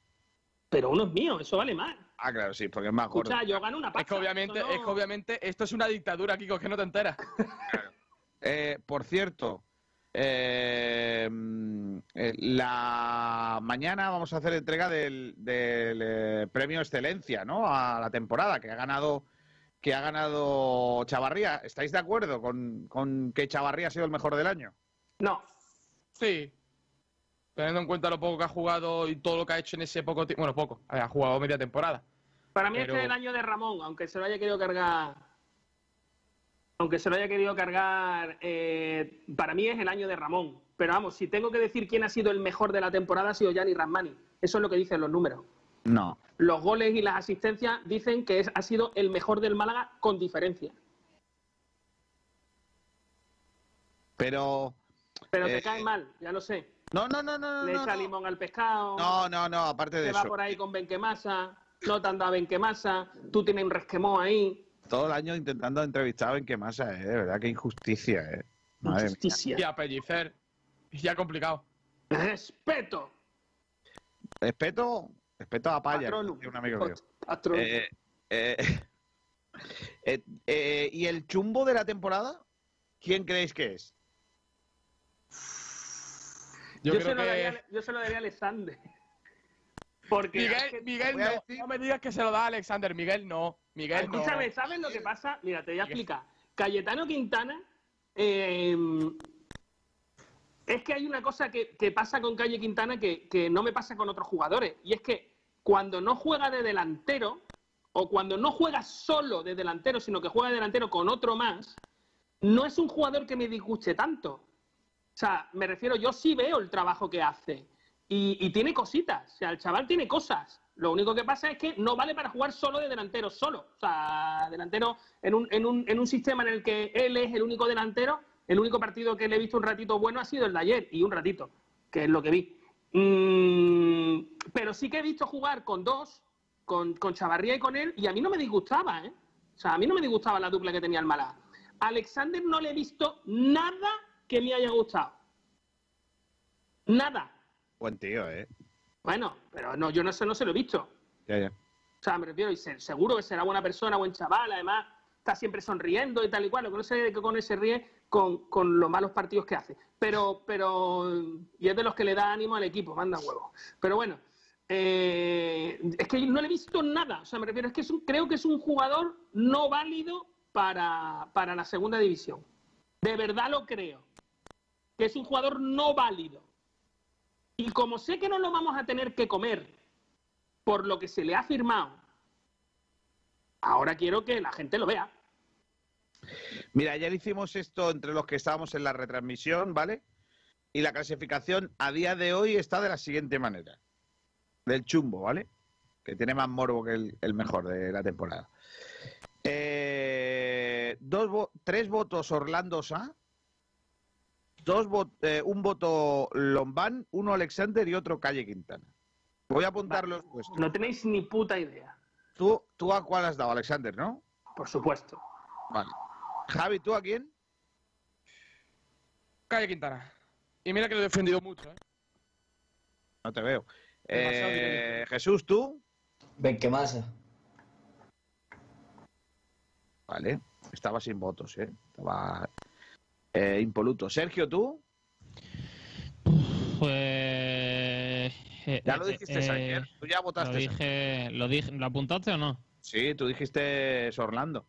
Pero uno es mío, eso vale más. Ah, claro, sí, porque es más gordo. Escucha, yo gano una Es pasta. que obviamente, no- es que obviamente esto es una dictadura, Kiko, que no te enteras. Eh, por cierto, eh, mm, eh, la mañana vamos a hacer entrega del, del, eh, premio Excelencia, ¿no? A la temporada que ha ganado que ha ganado Chavarría. ¿Estáis de acuerdo con, con que Chavarría ha sido el mejor del año? No. Sí. Teniendo en cuenta lo poco que ha jugado y todo lo que ha hecho en ese poco tiempo. Bueno, poco. Ha jugado media temporada. Para mí Pero- este es el año de Ramón, aunque se lo haya querido cargar. Aunque se lo haya querido cargar, eh, para mí es el año de Ramón. Pero vamos, si tengo que decir quién ha sido el mejor de la temporada, ha sido Gianni Rasmani. Eso es lo que dicen los números. No. Los goles y las asistencias dicen que es, ha sido el mejor del Málaga con diferencia. Pero. Pero Eh, te cae mal, ya lo sé. No, no, no, no. Le no, echa no. limón al pescado. No, no, no, aparte de Se va eso. por ahí con Benquemasa. No te han dado Benquemasa. Tú tienes un resquemón ahí. Todo el año intentando entrevistar a Benquemasa, ¿eh? De verdad, qué injusticia, ¿eh? Madre mía. Injusticia. Y a Pellicer. Ya complicado. Respeto. Respeto, respeto a Paya, un amigo. Eh, eh, eh, eh, ¿Y el chumbo de la temporada? ¿Quién creéis que es? Yo, yo, creo se lo que. daría, yo se lo daría a Alexander. Porque es Miguel, que- Miguel no. decir- No me digas que se lo da a Alexander. Miguel no. Miguel no. Escúchame, ¿sabes lo que pasa? Mira, te voy a explicar. Cayetano Quintana, eh, es que hay una cosa que, que pasa con Calle Quintana que, que no me pasa con otros jugadores. Y es que cuando no juega de delantero, o cuando no juega solo de delantero, sino que juega de delantero con otro más, no es un jugador que me disguste tanto. O sea, me refiero, yo sí veo el trabajo que hace. Y, y tiene cositas. O sea, el chaval tiene cosas. Lo único que pasa es que no vale para jugar solo de delantero, solo. O sea, delantero en un, en un, en un sistema en el que él es el único delantero. El único partido que le he visto un ratito bueno ha sido el de ayer, y un ratito, que es lo que vi. Mm, pero sí que he visto jugar con dos, con, con Chavarría y con él, y a mí no me disgustaba, ¿eh? O sea, a mí no me disgustaba la dupla que tenía el Málaga. Alexander no le he visto nada que me haya gustado. Nada. Buen tío, ¿eh? Bueno, pero no, yo no sé, no se lo he visto. Ya, ya. O sea, me refiero, y se- seguro que será buena persona, buen chaval, además está siempre sonriendo y tal y cual. Lo que no sé de qué con él se ríe con, con los malos partidos que hace. Pero, pero, y es de los que le da ánimo al equipo, manda huevo. Pero bueno, eh, es que no le he visto nada. O sea, me refiero, es que es un- creo que es un jugador no válido para, para la segunda división. De verdad lo creo. Que es un jugador no válido. Y como sé que no lo vamos a tener que comer por lo que se le ha firmado, ahora quiero que la gente lo vea. Mira, ayer hicimos esto entre los que estábamos en la retransmisión, ¿vale? Y la clasificación a día de hoy está de la siguiente manera. Del chumbo, ¿vale? Que tiene más morbo que el, mejor de la temporada. Eh, dos tres votos Orlando Sa, dos vo- eh, un voto Lombán, uno Alexander y otro Calle Quintana. Voy a apuntar los puestos. No tenéis ni puta idea. ¿Tú, ¿Tú a cuál has dado, Alexander, no? Por supuesto. Vale. Javi, ¿tú a quién? Calle Quintana. Y mira que lo he defendido mucho, ¿eh? No te veo. Eh. Jesús, ¿tú? Benquemasa. Vale. Estaba sin votos, ¿eh? Estaba eh, impoluto. Sergio, ¿tú? Pues. eh, Ya lo eh, dijiste eh, ayer. Tú ya votaste. Lo dije, lo dije, ¿lo apuntaste o no? Sí, tú dijiste Orlando.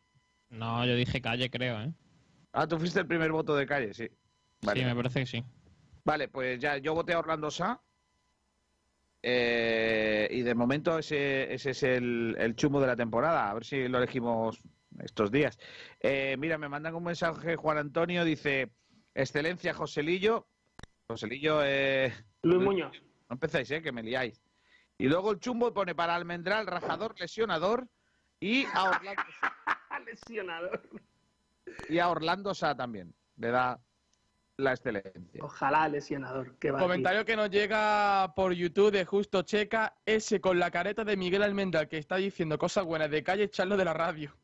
No, yo dije calle, creo, ¿eh? Ah, tú fuiste el primer voto de calle, sí. Vale. Sí, me parece que sí. Vale, pues ya yo voté a Orlando Sa. Eh, y de momento ese, ese es el, el chumbo de la temporada. A ver si lo elegimos estos días. Eh, mira, me mandan un mensaje Juan Antonio. Dice: Excelencia, Joselillo. Joselillo, eh, Luis Muñoz. no empezáis, eh, que me liáis. Y luego el chumbo pone para Almendral, rajador, lesionador. Y a Orlando, Lesionador. y a Orlando Sa también. Le da la excelencia. Ojalá lesionador. Que va Comentario que nos llega por YouTube de Justo Checa, ese con la careta de Miguel Almendral que está diciendo cosas buenas de calle, echarlo de la radio.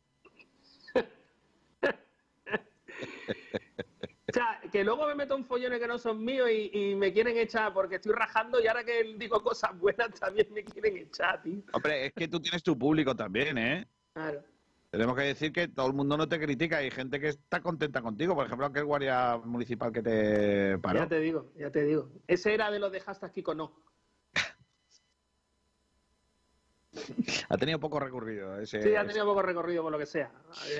O sea, que luego me meto en follones que no son míos y, y me quieren echar porque estoy rajando y ahora que digo cosas buenas también me quieren echar, tío. Hombre, es que tú tienes tu público también, ¿eh? Claro. Tenemos que decir que todo el mundo no te critica. Hay gente que está contenta contigo. Por ejemplo, aquel guardia municipal que te paró. Ya te digo, ya te digo. Ese era de los de hashtag Kiko no. Ha tenido poco recorrido. Ese, Sí, ha tenido poco recorrido por lo que sea.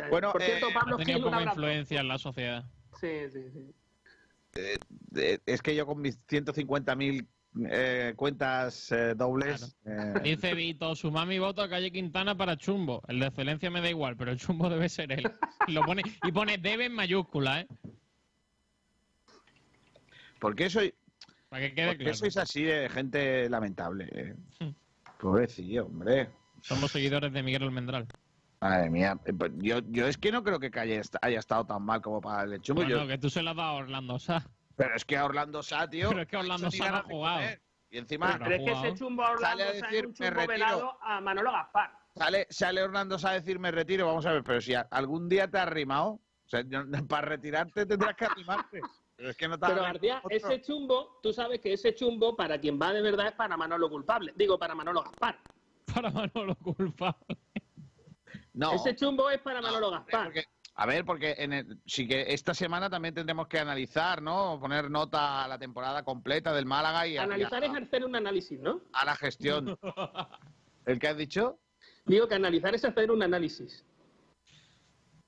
Bueno, por cierto, eh, Pablo Ha tenido Gil, poca influencia en la sociedad. Sí, sí, sí. eh, es que yo con mis 150.000 eh, cuentas eh, dobles. eh, Dice Vito, sumad mi voto a Calle Quintana para Chumbo. El de excelencia me da igual, pero el Chumbo debe ser él. Y, lo pone, y pone debe en mayúscula, ¿eh? ¿Por qué soy, Para que quede por qué claro. sois así de gente lamentable? Pobrecillo, hombre. Somos seguidores de Miguel Almendral. Madre mía. eh, pues Yo, yo es que no creo que haya, haya estado tan mal como para el chumbo. Bueno, Yo- que tú se lo has dado a Orlando Sá. Pero es que a Orlando Sá, tío. Pero es que Orlando ha Sá no ha jugado. Y encima Pero ¿Crees que ese chumbo a Orlando Sale a decir, un "Me chumbo retiro". velado a Manolo Gaspar? sale, sale Orlando Sá a decir me retiro. Vamos a ver, pero si algún día te has rimado, O sea, para retirarte tendrás que animarte. Pero es que no te Pero otro. ese chumbo, tú sabes que ese chumbo, para quien va de verdad, es para Manolo culpable. Digo, para Manolo Gaspar. Para Manolo culpable. No. Ese chumbo es para Manolo Gaspar. A ver, porque en el- sí que esta semana también tendremos que analizar, ¿no? Poner nota a la temporada completa del Málaga y a, Analizar es hacer un análisis, ¿no? a- a la gestión. ¿El que has dicho? Digo que analizar es hacer un análisis.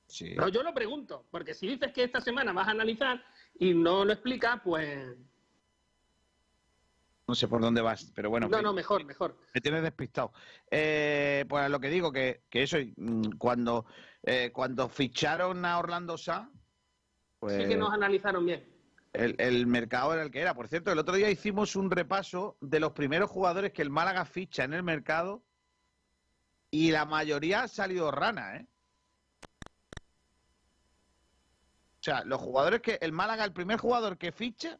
Sí. No, yo lo pregunto, porque si dices que esta semana vas a analizar y no lo explicas, pues... No sé por dónde vas, pero bueno. no, que- no, mejor, mejor. Me tienes despistado. Eh, pues lo que digo, que, que eso, mm, cuando, eh, cuando ficharon a Orlando Sá, pues Sí que nos analizaron bien. el, el mercado era el que era. Por cierto, el otro día hicimos un repaso de los primeros jugadores que el Málaga ficha en el mercado y la mayoría ha salido rana, ¿eh? O sea, los jugadores que el Málaga, el primer jugador que ficha,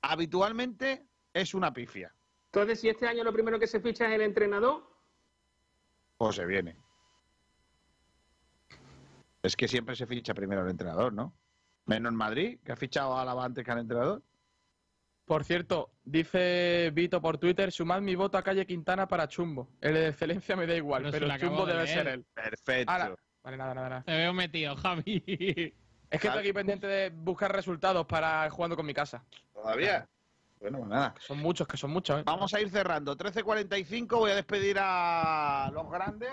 habitualmente es una pifia. Entonces, si este año lo primero que se ficha es el entrenador, O se viene. Es que siempre se ficha primero el entrenador, ¿no? Menos en Madrid, que ha fichado a Alaba antes que al entrenador. Por cierto, dice Vito por Twitter, sumad mi voto a Calle Quintana para Chumbo. El de excelencia me da igual, Pero el Chumbo de debe ser él. Perfecto. Vale, nada, nada, nada. Te veo metido, Javi. Es que estoy aquí pendiente de buscar resultados para jugando con mi casa. ¿Todavía? Bueno, pues nada. Son muchos, que son muchos, ¿eh? Vamos a ir cerrando. 13.45, voy a despedir a los grandes.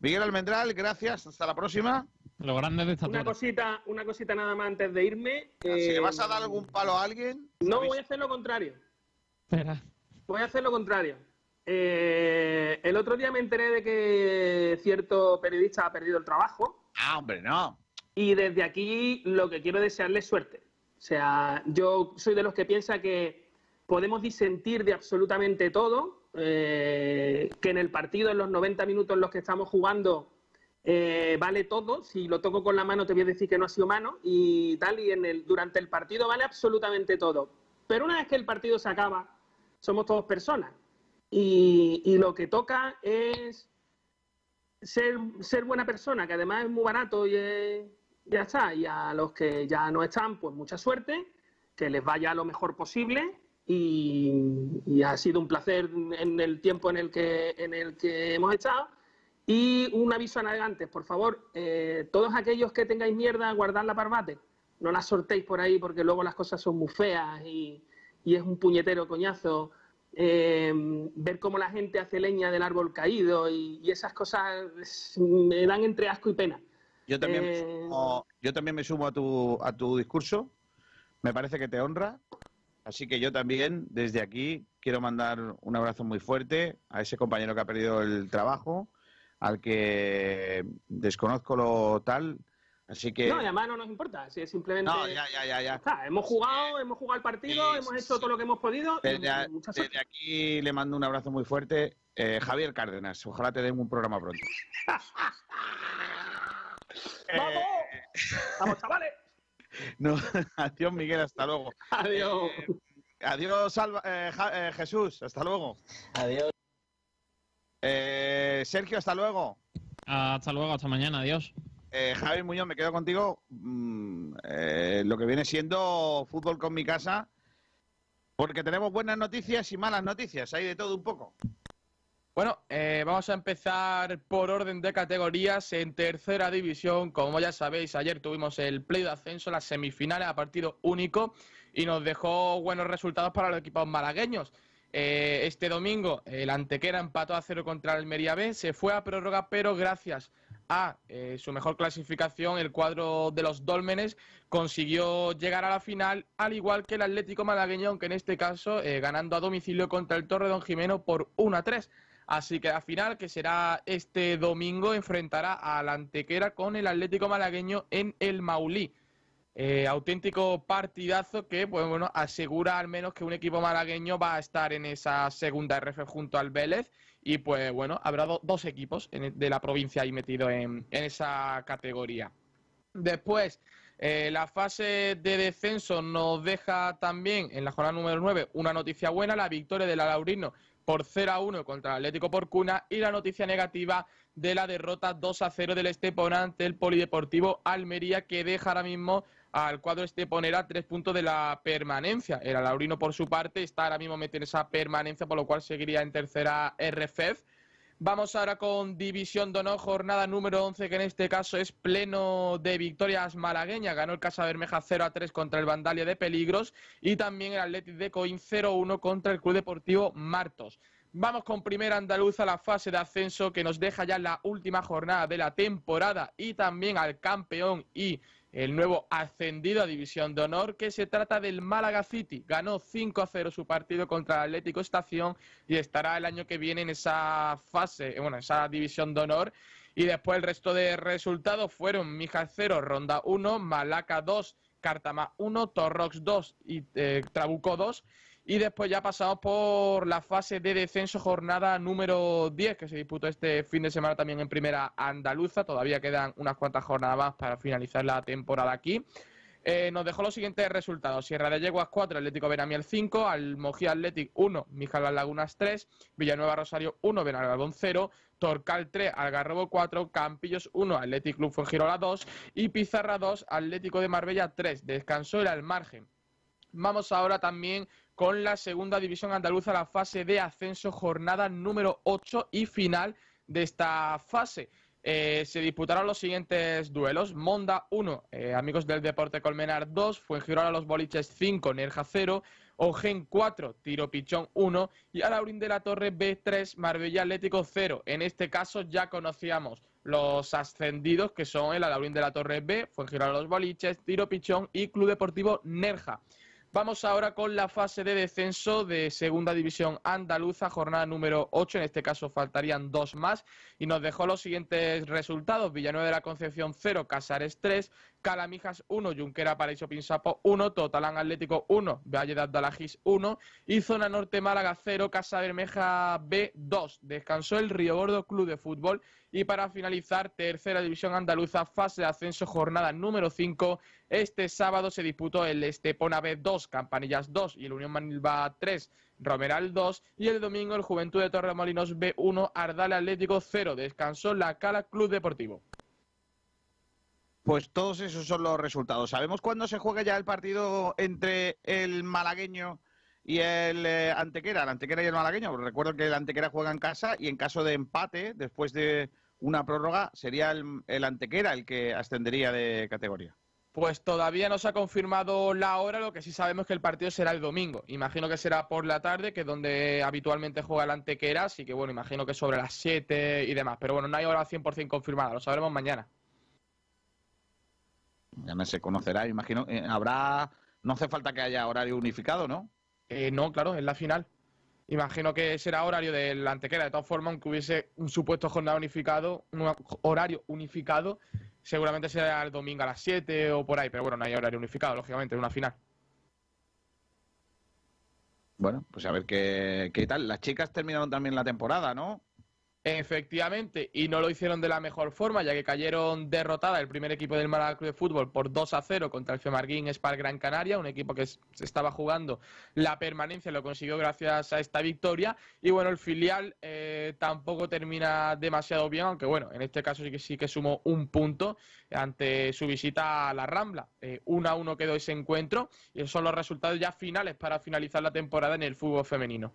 Miguel Almendral, gracias. Hasta la próxima. Los grandes de estatura. una cosita, una cosita nada más antes de irme. Si eh, le vas a dar algún palo a alguien, No, ¿sabéis? voy a hacer lo contrario. Espera. Voy a hacer lo contrario. Eh, el otro día me enteré de que cierto periodista ha perdido el trabajo. Ah, hombre, no. Y desde aquí lo que quiero es desearle suerte. O sea, yo soy de los que piensa que podemos disentir de absolutamente todo, eh, que en el partido, en los 90 minutos en los que estamos jugando, eh, vale todo. Si lo toco con la mano te voy a decir que no ha sido mano y tal, y en el, durante el partido vale absolutamente todo. Pero una vez que el partido se acaba, somos todos personas. Y, lo que toca es ser, buena persona, que además es muy barato y es- ya está. Y a los que ya no están, pues mucha suerte, que les vaya lo mejor posible. Y, ha sido un placer en el tiempo en el que, en el que hemos estado. Y un aviso a navegantes, por favor, eh, todos aquellos que tengáis mierda, guardadla para bate. No la sortéis por ahí porque luego las cosas son muy feas y es un puñetero coñazo. Eh, ver cómo la gente hace leña del árbol caído y, y esas cosas me dan entre asco y pena. Yo también, me Eh, sumo, yo también me sumo a tu, a tu discurso. Me parece que te honra. Así que yo también, desde aquí, quiero mandar un abrazo muy fuerte a ese compañero que ha perdido el trabajo, al que desconozco lo tal. Así que. No, y además no nos importa, si es simplemente... No, ya, ya, ya, ya. está, hemos jugado, hemos jugado el partido, Sí, hemos sí, hecho todo lo que hemos podido. y Desde, a- desde aquí le mando un abrazo muy fuerte. Eh, Javier Cárdenas, ojalá te den un programa pronto. ¡Vamos! ¡Vamos, chavales! No, adiós, Miguel, hasta luego. Adiós. Adiós, Alba- eh, Ja- eh, Jesús, hasta luego. Adiós. Eh, Sergio, hasta luego. Hasta luego, hasta mañana, adiós. Eh, Javi Muñoz, me quedo contigo. Mm, eh, lo que viene siendo fútbol con mi casa, porque tenemos buenas noticias y malas noticias, hay de todo un poco. Bueno, eh, vamos a empezar por orden de categorías en tercera división. Como ya sabéis, ayer tuvimos el play de ascenso, las semifinales a partido único y nos dejó buenos resultados para los equipos malagueños. Eh, este domingo el Antequera empató a cero contra el Almería B, se fue a prórroga, pero gracias a eh, su mejor clasificación, el cuadro de los Dólmenes consiguió llegar a la final, al igual que el Atlético Malagueño, aunque en este caso eh, ganando a domicilio contra el Torre Don Jimeno por 1 a 3. Así que la final, que será este domingo, enfrentará al Antequera con el Atlético Malagueño en el Maulí. Eh, auténtico partidazo que, pues bueno, asegura al menos que un equipo malagueño va a estar en esa segunda RF junto al Vélez y pues bueno, habrá do- dos equipos de la provincia ahí metidos en, esa categoría. Después, eh, la fase de descenso nos deja también en la jornada número 9 una noticia buena, la victoria del Alaurino por 0 a 1 contra el Atlético Porcuna y la noticia negativa de la derrota 2 a 0 del Estepona ante el Polideportivo Almería que deja ahora mismo al cuadro esteponera tres puntos de la permanencia. El Laurino por su parte está ahora mismo metido en esa permanencia por lo cual seguiría en tercera RFEF. Vamos ahora con División Honor, jornada número 11, que en este caso es pleno de victorias malagueñas. Ganó el Casa Bermeja 0 a 3 contra el Vandalia de Peligros y también el Athletic de Coín 0 1 contra el Club Deportivo Martos. Vamos con primera andaluza, la fase de ascenso que nos deja ya la última jornada de la temporada y también al campeón y el nuevo ascendido a División de Honor, que se trata del Málaga City. Ganó 5 a 0 su partido contra el Atlético Estación y estará el año que viene en esa fase, bueno, esa División de Honor. Y después el resto de resultados fueron Mijas 0, Ronda 1, Malaca 2, Cartama 1, Torrox 2 y eh, Trabuco 2. Y después ya pasamos por la fase de descenso, jornada número 10, que se disputó este fin de semana también en primera andaluza. Todavía quedan unas cuantas jornadas más para finalizar la temporada aquí. Eh, nos dejó los siguientes resultados. Sierra de Yeguas 4, Atlético Benamiel 5, Almogía Athletic 1, Mijal Lagunas 3, Villanueva Rosario 1, Benalgabón 0, Torcal 3, Algarrobo 4, Campillos 1, Athletic Club Fuengirola 2 y Pizarra 2, Atlético de Marbella 3. Descansó el al margen. Vamos ahora también con la segunda división andaluza, la fase de ascenso, jornada número 8 y final de esta fase. Eh, se disputaron los siguientes duelos. Monda 1, eh, Amigos del Deporte Colmenar 2, Fuengirola Los Boliches 5, Nerja 0, Ogen 4, Tiro Pichón 1 y Alaurín de la Torre B3, Marbella Atlético 0. En este caso ya conocíamos los ascendidos que son el Alaurín de la Torre B, Fuengirola Los Boliches, Tiro Pichón y Club Deportivo Nerja. Vamos ahora con la fase de descenso de Segunda División Andaluza, jornada número 8. En este caso faltarían dos más. Y nos dejó los siguientes resultados. Villanueva de la Concepción 0, Casares 3, Calamijas 1, Junquera Paraíso Pinsapo 1, Totalán Atlético 1, Valle de Abdalajís 1 y Zona Norte Málaga 0, Casa Bermeja B 2. Descansó el Río Gordo Club de Fútbol y para finalizar, tercera división andaluza, fase de ascenso, jornada número 5. Este sábado se disputó el Estepona B 2, Campanillas 2 y el Unión Manilva 3, Romeral 2 y el domingo el Juventud de Torremolinos B1, Ardal Atlético 0. Descansó la Cala Club Deportivo. Pues todos esos son los resultados. ¿Sabemos cuándo se juega ya el partido entre el malagueño y el eh, Antequera? El Antequera y el malagueño. Recuerdo que el Antequera juega en casa y en caso de empate, después de una prórroga, sería el, Antequera el que ascendería de categoría. Pues todavía no se ha confirmado la hora, lo que sí sabemos es que el partido será el domingo. Imagino que será por la tarde, que es donde habitualmente juega el Antequera, así que bueno, imagino que sobre las 7 y demás. Pero bueno, no hay hora 100% confirmada, lo sabremos mañana ya no se conocerá, imagino. Eh, habrá, no hace falta que haya horario unificado, ¿no? Eh, no, claro, es la final. Imagino que será horario del antequera. De todas formas, aunque hubiese un supuesto jornada unificado, un horario unificado, seguramente será el domingo a las 7 o por ahí. Pero bueno, no hay horario unificado, lógicamente, es una final. Bueno, pues a ver qué, qué tal. Las chicas terminaron también la temporada, ¿no? Efectivamente, y no lo hicieron de la mejor forma, ya que cayeron derrotada el primer equipo del Málaga Club de Fútbol por 2 a 0 contra el Femarguín Spar Gran Canaria, un equipo que se estaba jugando la permanencia, lo consiguió gracias a esta victoria. Y bueno, el filial eh, tampoco termina demasiado bien, aunque bueno, en este caso sí que sí que sumó un punto ante su visita a la Rambla. 1 eh, a 1 quedó ese encuentro, y esos son los resultados ya finales para finalizar la temporada en el fútbol femenino.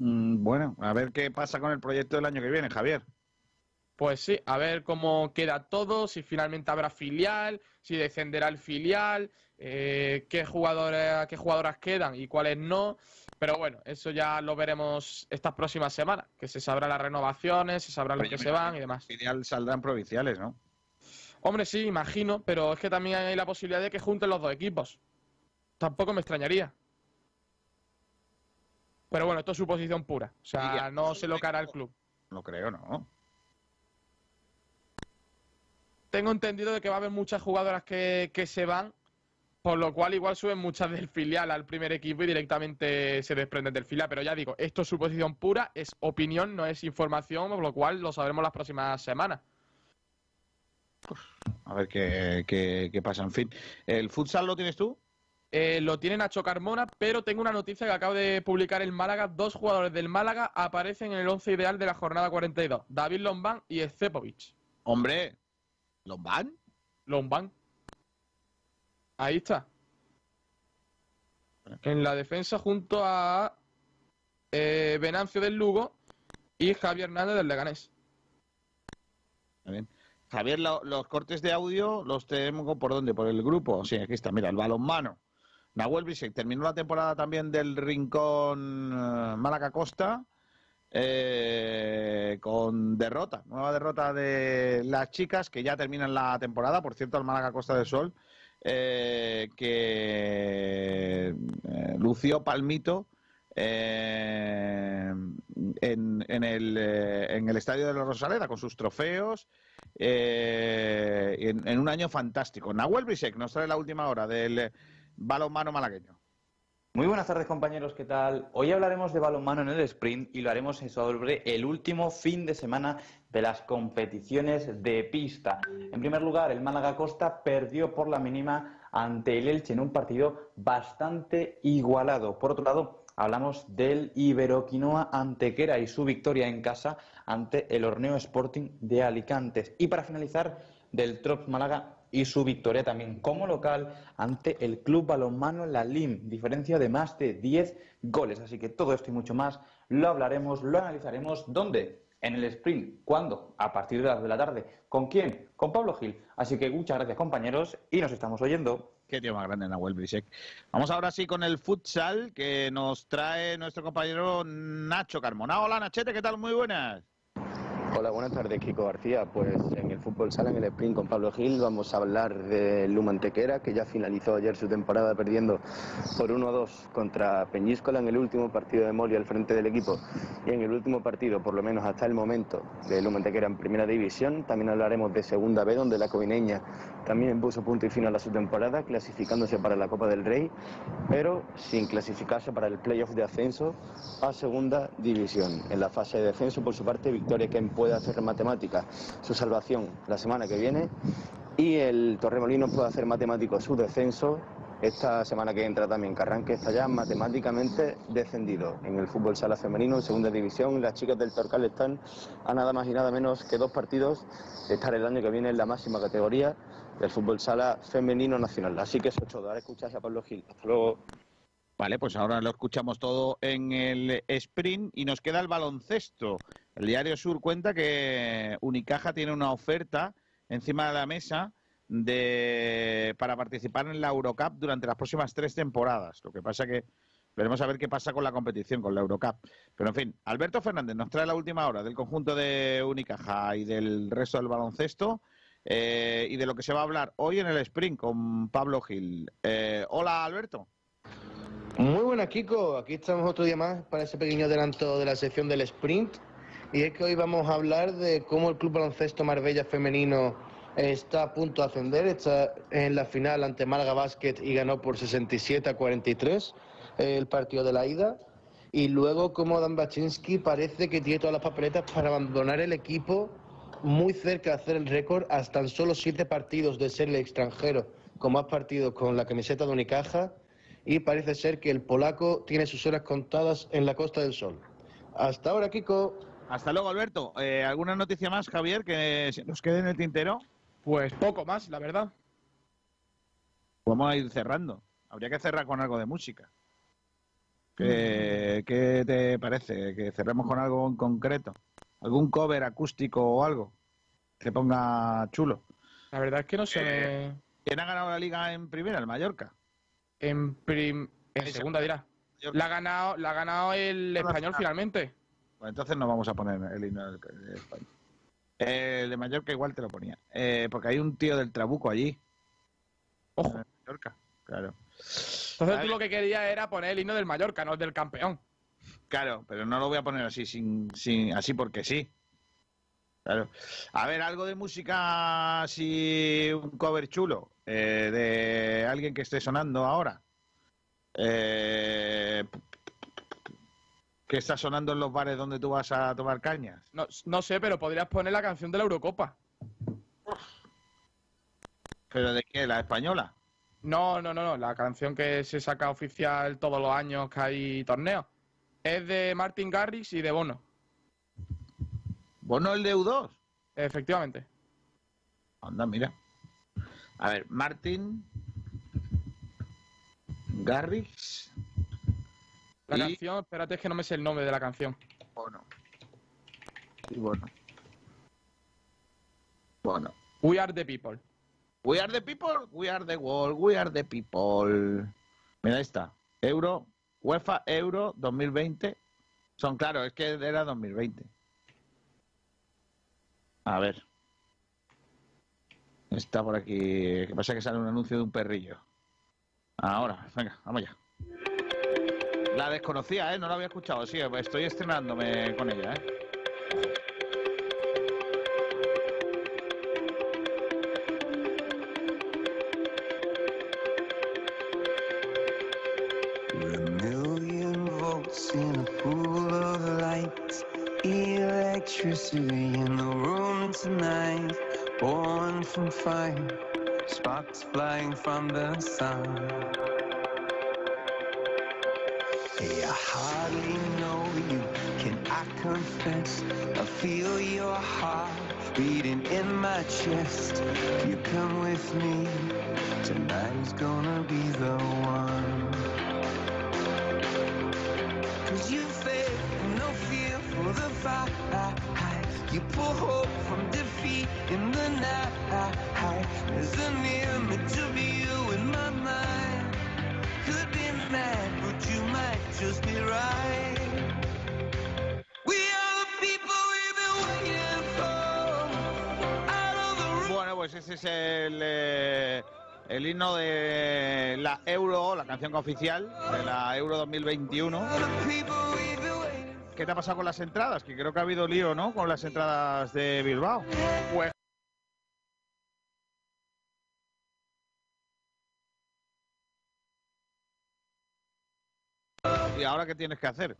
Mm, bueno, a ver qué pasa con el proyecto del año que viene, Javier. Pues sí, a ver cómo queda todo, si finalmente habrá filial, si descenderá el filial, eh, qué, jugadores, qué jugadoras quedan y cuáles no. Pero bueno, eso ya lo veremos estas próximas semanas, que se sabrán las renovaciones, se sabrán los que se van y demás. Filial saldrán provinciales, ¿no? Hombre, sí, imagino, pero es que también hay la posibilidad de que junten los dos equipos. Tampoco me extrañaría. Pero bueno, esto es suposición pura. O sea, no se lo cara al club. No creo, ¿no? Tengo entendido de que va a haber muchas jugadoras que, se van, por lo cual igual suben muchas del filial al primer equipo y directamente se desprenden del filial. Pero ya digo, esto es suposición pura, es opinión, no es información, por lo cual lo sabremos las próximas semanas. A ver qué, qué, qué pasa. En fin, ¿el futsal lo tienes tú? Eh, lo tiene Nacho Carmona, pero tengo una noticia que acabo de publicar el Málaga. Dos jugadores del Málaga aparecen en el once ideal de la jornada 42. David Lombán y Estepovic. Hombre, ¿Lombán? Lombán. Ahí está. En la defensa junto a eh, Venancio del Lugo y Javier Hernández del Leganés. Bien. Javier, lo- los cortes de audio los tenemos por dónde? Por el grupo. Sí, aquí está. Mira, el balonmano. Nahuel Bisek terminó la temporada también del Rincón eh, Málaga Costa eh, con derrota, nueva derrota de las chicas que ya terminan la temporada. Por cierto, el Málaga Costa del Sol eh, que eh, lució Palmito en, en el, en el estadio de la Rosaleda con sus trofeos en, un año fantástico. Nahuel Brisek nos trae la última hora del balonmano malagueño. Muy buenas tardes compañeros, ¿qué tal? Hoy hablaremos de balonmano en el sprint y lo haremos sobre el último fin de semana de las competiciones de pista. En primer lugar, el Málaga Costa perdió por la mínima ante el Elche en un partido bastante igualado. Por otro lado, hablamos del Iberoquinoa Antequera y su victoria en casa ante el Horneo Sporting de Alicante. Y para finalizar, del Trops Málaga y su victoria también como local ante el Club Balonmano La Lim, diferencia de más de 10 goles. Así que todo esto y mucho más lo hablaremos, lo analizaremos. ¿Dónde? En el sprint. ¿Cuándo? A partir de las de la tarde. ¿Con quién? Con Pablo Gil. Así que muchas gracias compañeros y nos estamos oyendo. Qué tío más grande, Nahuel Brisek. Vamos ahora sí con el futsal que nos trae nuestro compañero Nacho Carmona. Hola Nachete, ¿qué tal? Muy buenas. Hola, buenas tardes, Kiko García. Pues en el fútbol sala, en el sprint con Pablo Gil, vamos a hablar de Luma Antequera, que ya finalizó ayer su temporada perdiendo por 1-2 contra Peñíscola en el último partido de Moli al frente del equipo. Y en el último partido, por lo menos hasta el momento, de Luma Antequera en primera división. También hablaremos de segunda B, donde la covineña también puso punto y final a su temporada, clasificándose para la Copa del Rey, pero sin clasificarse para el playoff de ascenso a segunda división. En la fase de descenso, por su parte, Victoria Ken puede hacer matemática su salvación la semana que viene y el Torremolinos puede hacer matemático su descenso esta semana que entra también. Carranque está ya matemáticamente descendido en el fútbol sala femenino en segunda división. Las chicas del Torcal están a nada más y nada menos que dos partidos de estar el año que viene en la máxima categoría del fútbol sala femenino nacional. Así que eso es todo. Ahora escuchas a Pablo Gil. Hasta luego. Vale, pues ahora lo escuchamos todo en el sprint y nos queda el baloncesto. El Diario Sur cuenta que Unicaja tiene una oferta encima de la mesa de para participar en la Eurocup durante las próximas tres temporadas. Lo que pasa que veremos a ver qué pasa con la competición, con la Eurocup. Pero en fin, Alberto Fernández nos trae la última hora del conjunto de Unicaja y del resto del baloncesto eh, y de lo que se va a hablar hoy en el sprint con Pablo Gil. Eh, hola, Alberto. Muy buenas, Kiko. Aquí estamos otro día más para ese pequeño adelanto de la sección del sprint. Y es que hoy vamos a hablar de cómo el Club Baloncesto Marbella Femenino está a punto de ascender. Está en la final ante Málaga Basket y ganó por 67 a 43 el partido de la ida. Y luego cómo Dan Baczynski parece que tiene todas las papeletas para abandonar el equipo muy cerca de hacer el récord hasta tan solo siete partidos de ser el extranjero con más partidos con la camiseta de Unicaja y parece ser que el polaco tiene sus horas contadas en la Costa del Sol. Hasta ahora, Kiko. Hasta luego, Alberto. Eh, ¿Alguna noticia más, Javier, que se nos quede en el tintero? Pues poco más, la verdad. Vamos a ir cerrando. Habría que cerrar con algo de música. ¿Qué, qué te parece? ¿Que cerremos con algo en concreto? ¿Algún cover acústico o algo? Que ponga chulo. La verdad es que no sé. ¿Quién ha ganado la liga en primera? El Mallorca. En, prim- en segunda dirá. La ha ganado, la ha ganado el español finalmente. Pues entonces no vamos a poner el himno del, de España. El de Mallorca igual te lo ponía. Eh, porque hay un tío del Trabuco allí. Ojo. En Mallorca, claro. Entonces tú lo que querías era poner el himno del Mallorca, no el del campeón. Claro, pero no lo voy a poner así, sin, sin, así porque sí. Claro. A ver, algo de música, así, un cover chulo, eh, de alguien que esté sonando ahora. Eh, que está sonando en los bares donde tú vas a tomar cañas. No, no sé, pero podrías poner la canción de la Eurocopa. ¿Pero de qué? ¿La española? No, no, no, no. La canción que se saca oficial todos los años que hay torneos. Es de Martin Garrix y de Bono. ¿Bono el de U2? Efectivamente. Anda, mira. A ver, Martin Garrix. La y canción, espérate, es que no me sé el nombre de la canción. Bono. Y Bono. Bono. We are the people. We are the people, we are the world, we are the people. Mira, ahí está. Euro, UEFA Euro 2020. Son, claro, es que era 2020. A ver. Está por aquí. ¿Qué pasa? Que sale un anuncio de un perrillo. Ahora, venga, vamos ya. La desconocía, ¿eh? No la había escuchado. Sí, estoy estrenándome con ella, ¿eh? From fire, sparks flying from the sun. Hey, I hardly know you, can I confess? I feel your heart beating in my chest. You come with me, tonight is gonna be the one. Es el, eh, el himno de la Euro, la canción oficial de la Euro 2021. ¿Qué te ha pasado con las entradas? Que creo que ha habido lío, ¿no? Con las entradas de Bilbao. Pues ¿Y ahora qué tienes que hacer?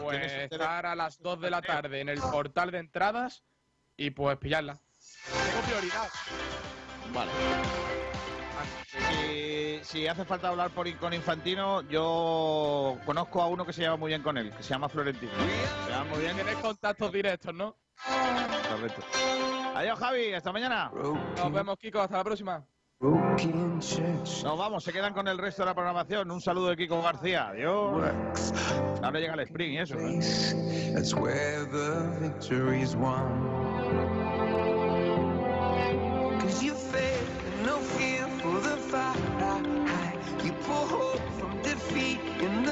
Pues estar a las 2 de la tarde en el portal de entradas y pues pillarla. Tengo prioridad. Vale. Si, si hace falta hablar por, con Infantino, yo conozco a uno que se lleva muy bien con él, que se llama Florentino. Se llama muy bien. Tienes contactos directos, ¿no? Correcto. Adiós, Javi. Hasta mañana. Nos vemos, Kiko. Hasta la próxima. Nos vamos, se quedan con el resto de la programación. Un saludo de Kiko García. Adiós. Ahora llega el sprint y eso. ¿eh?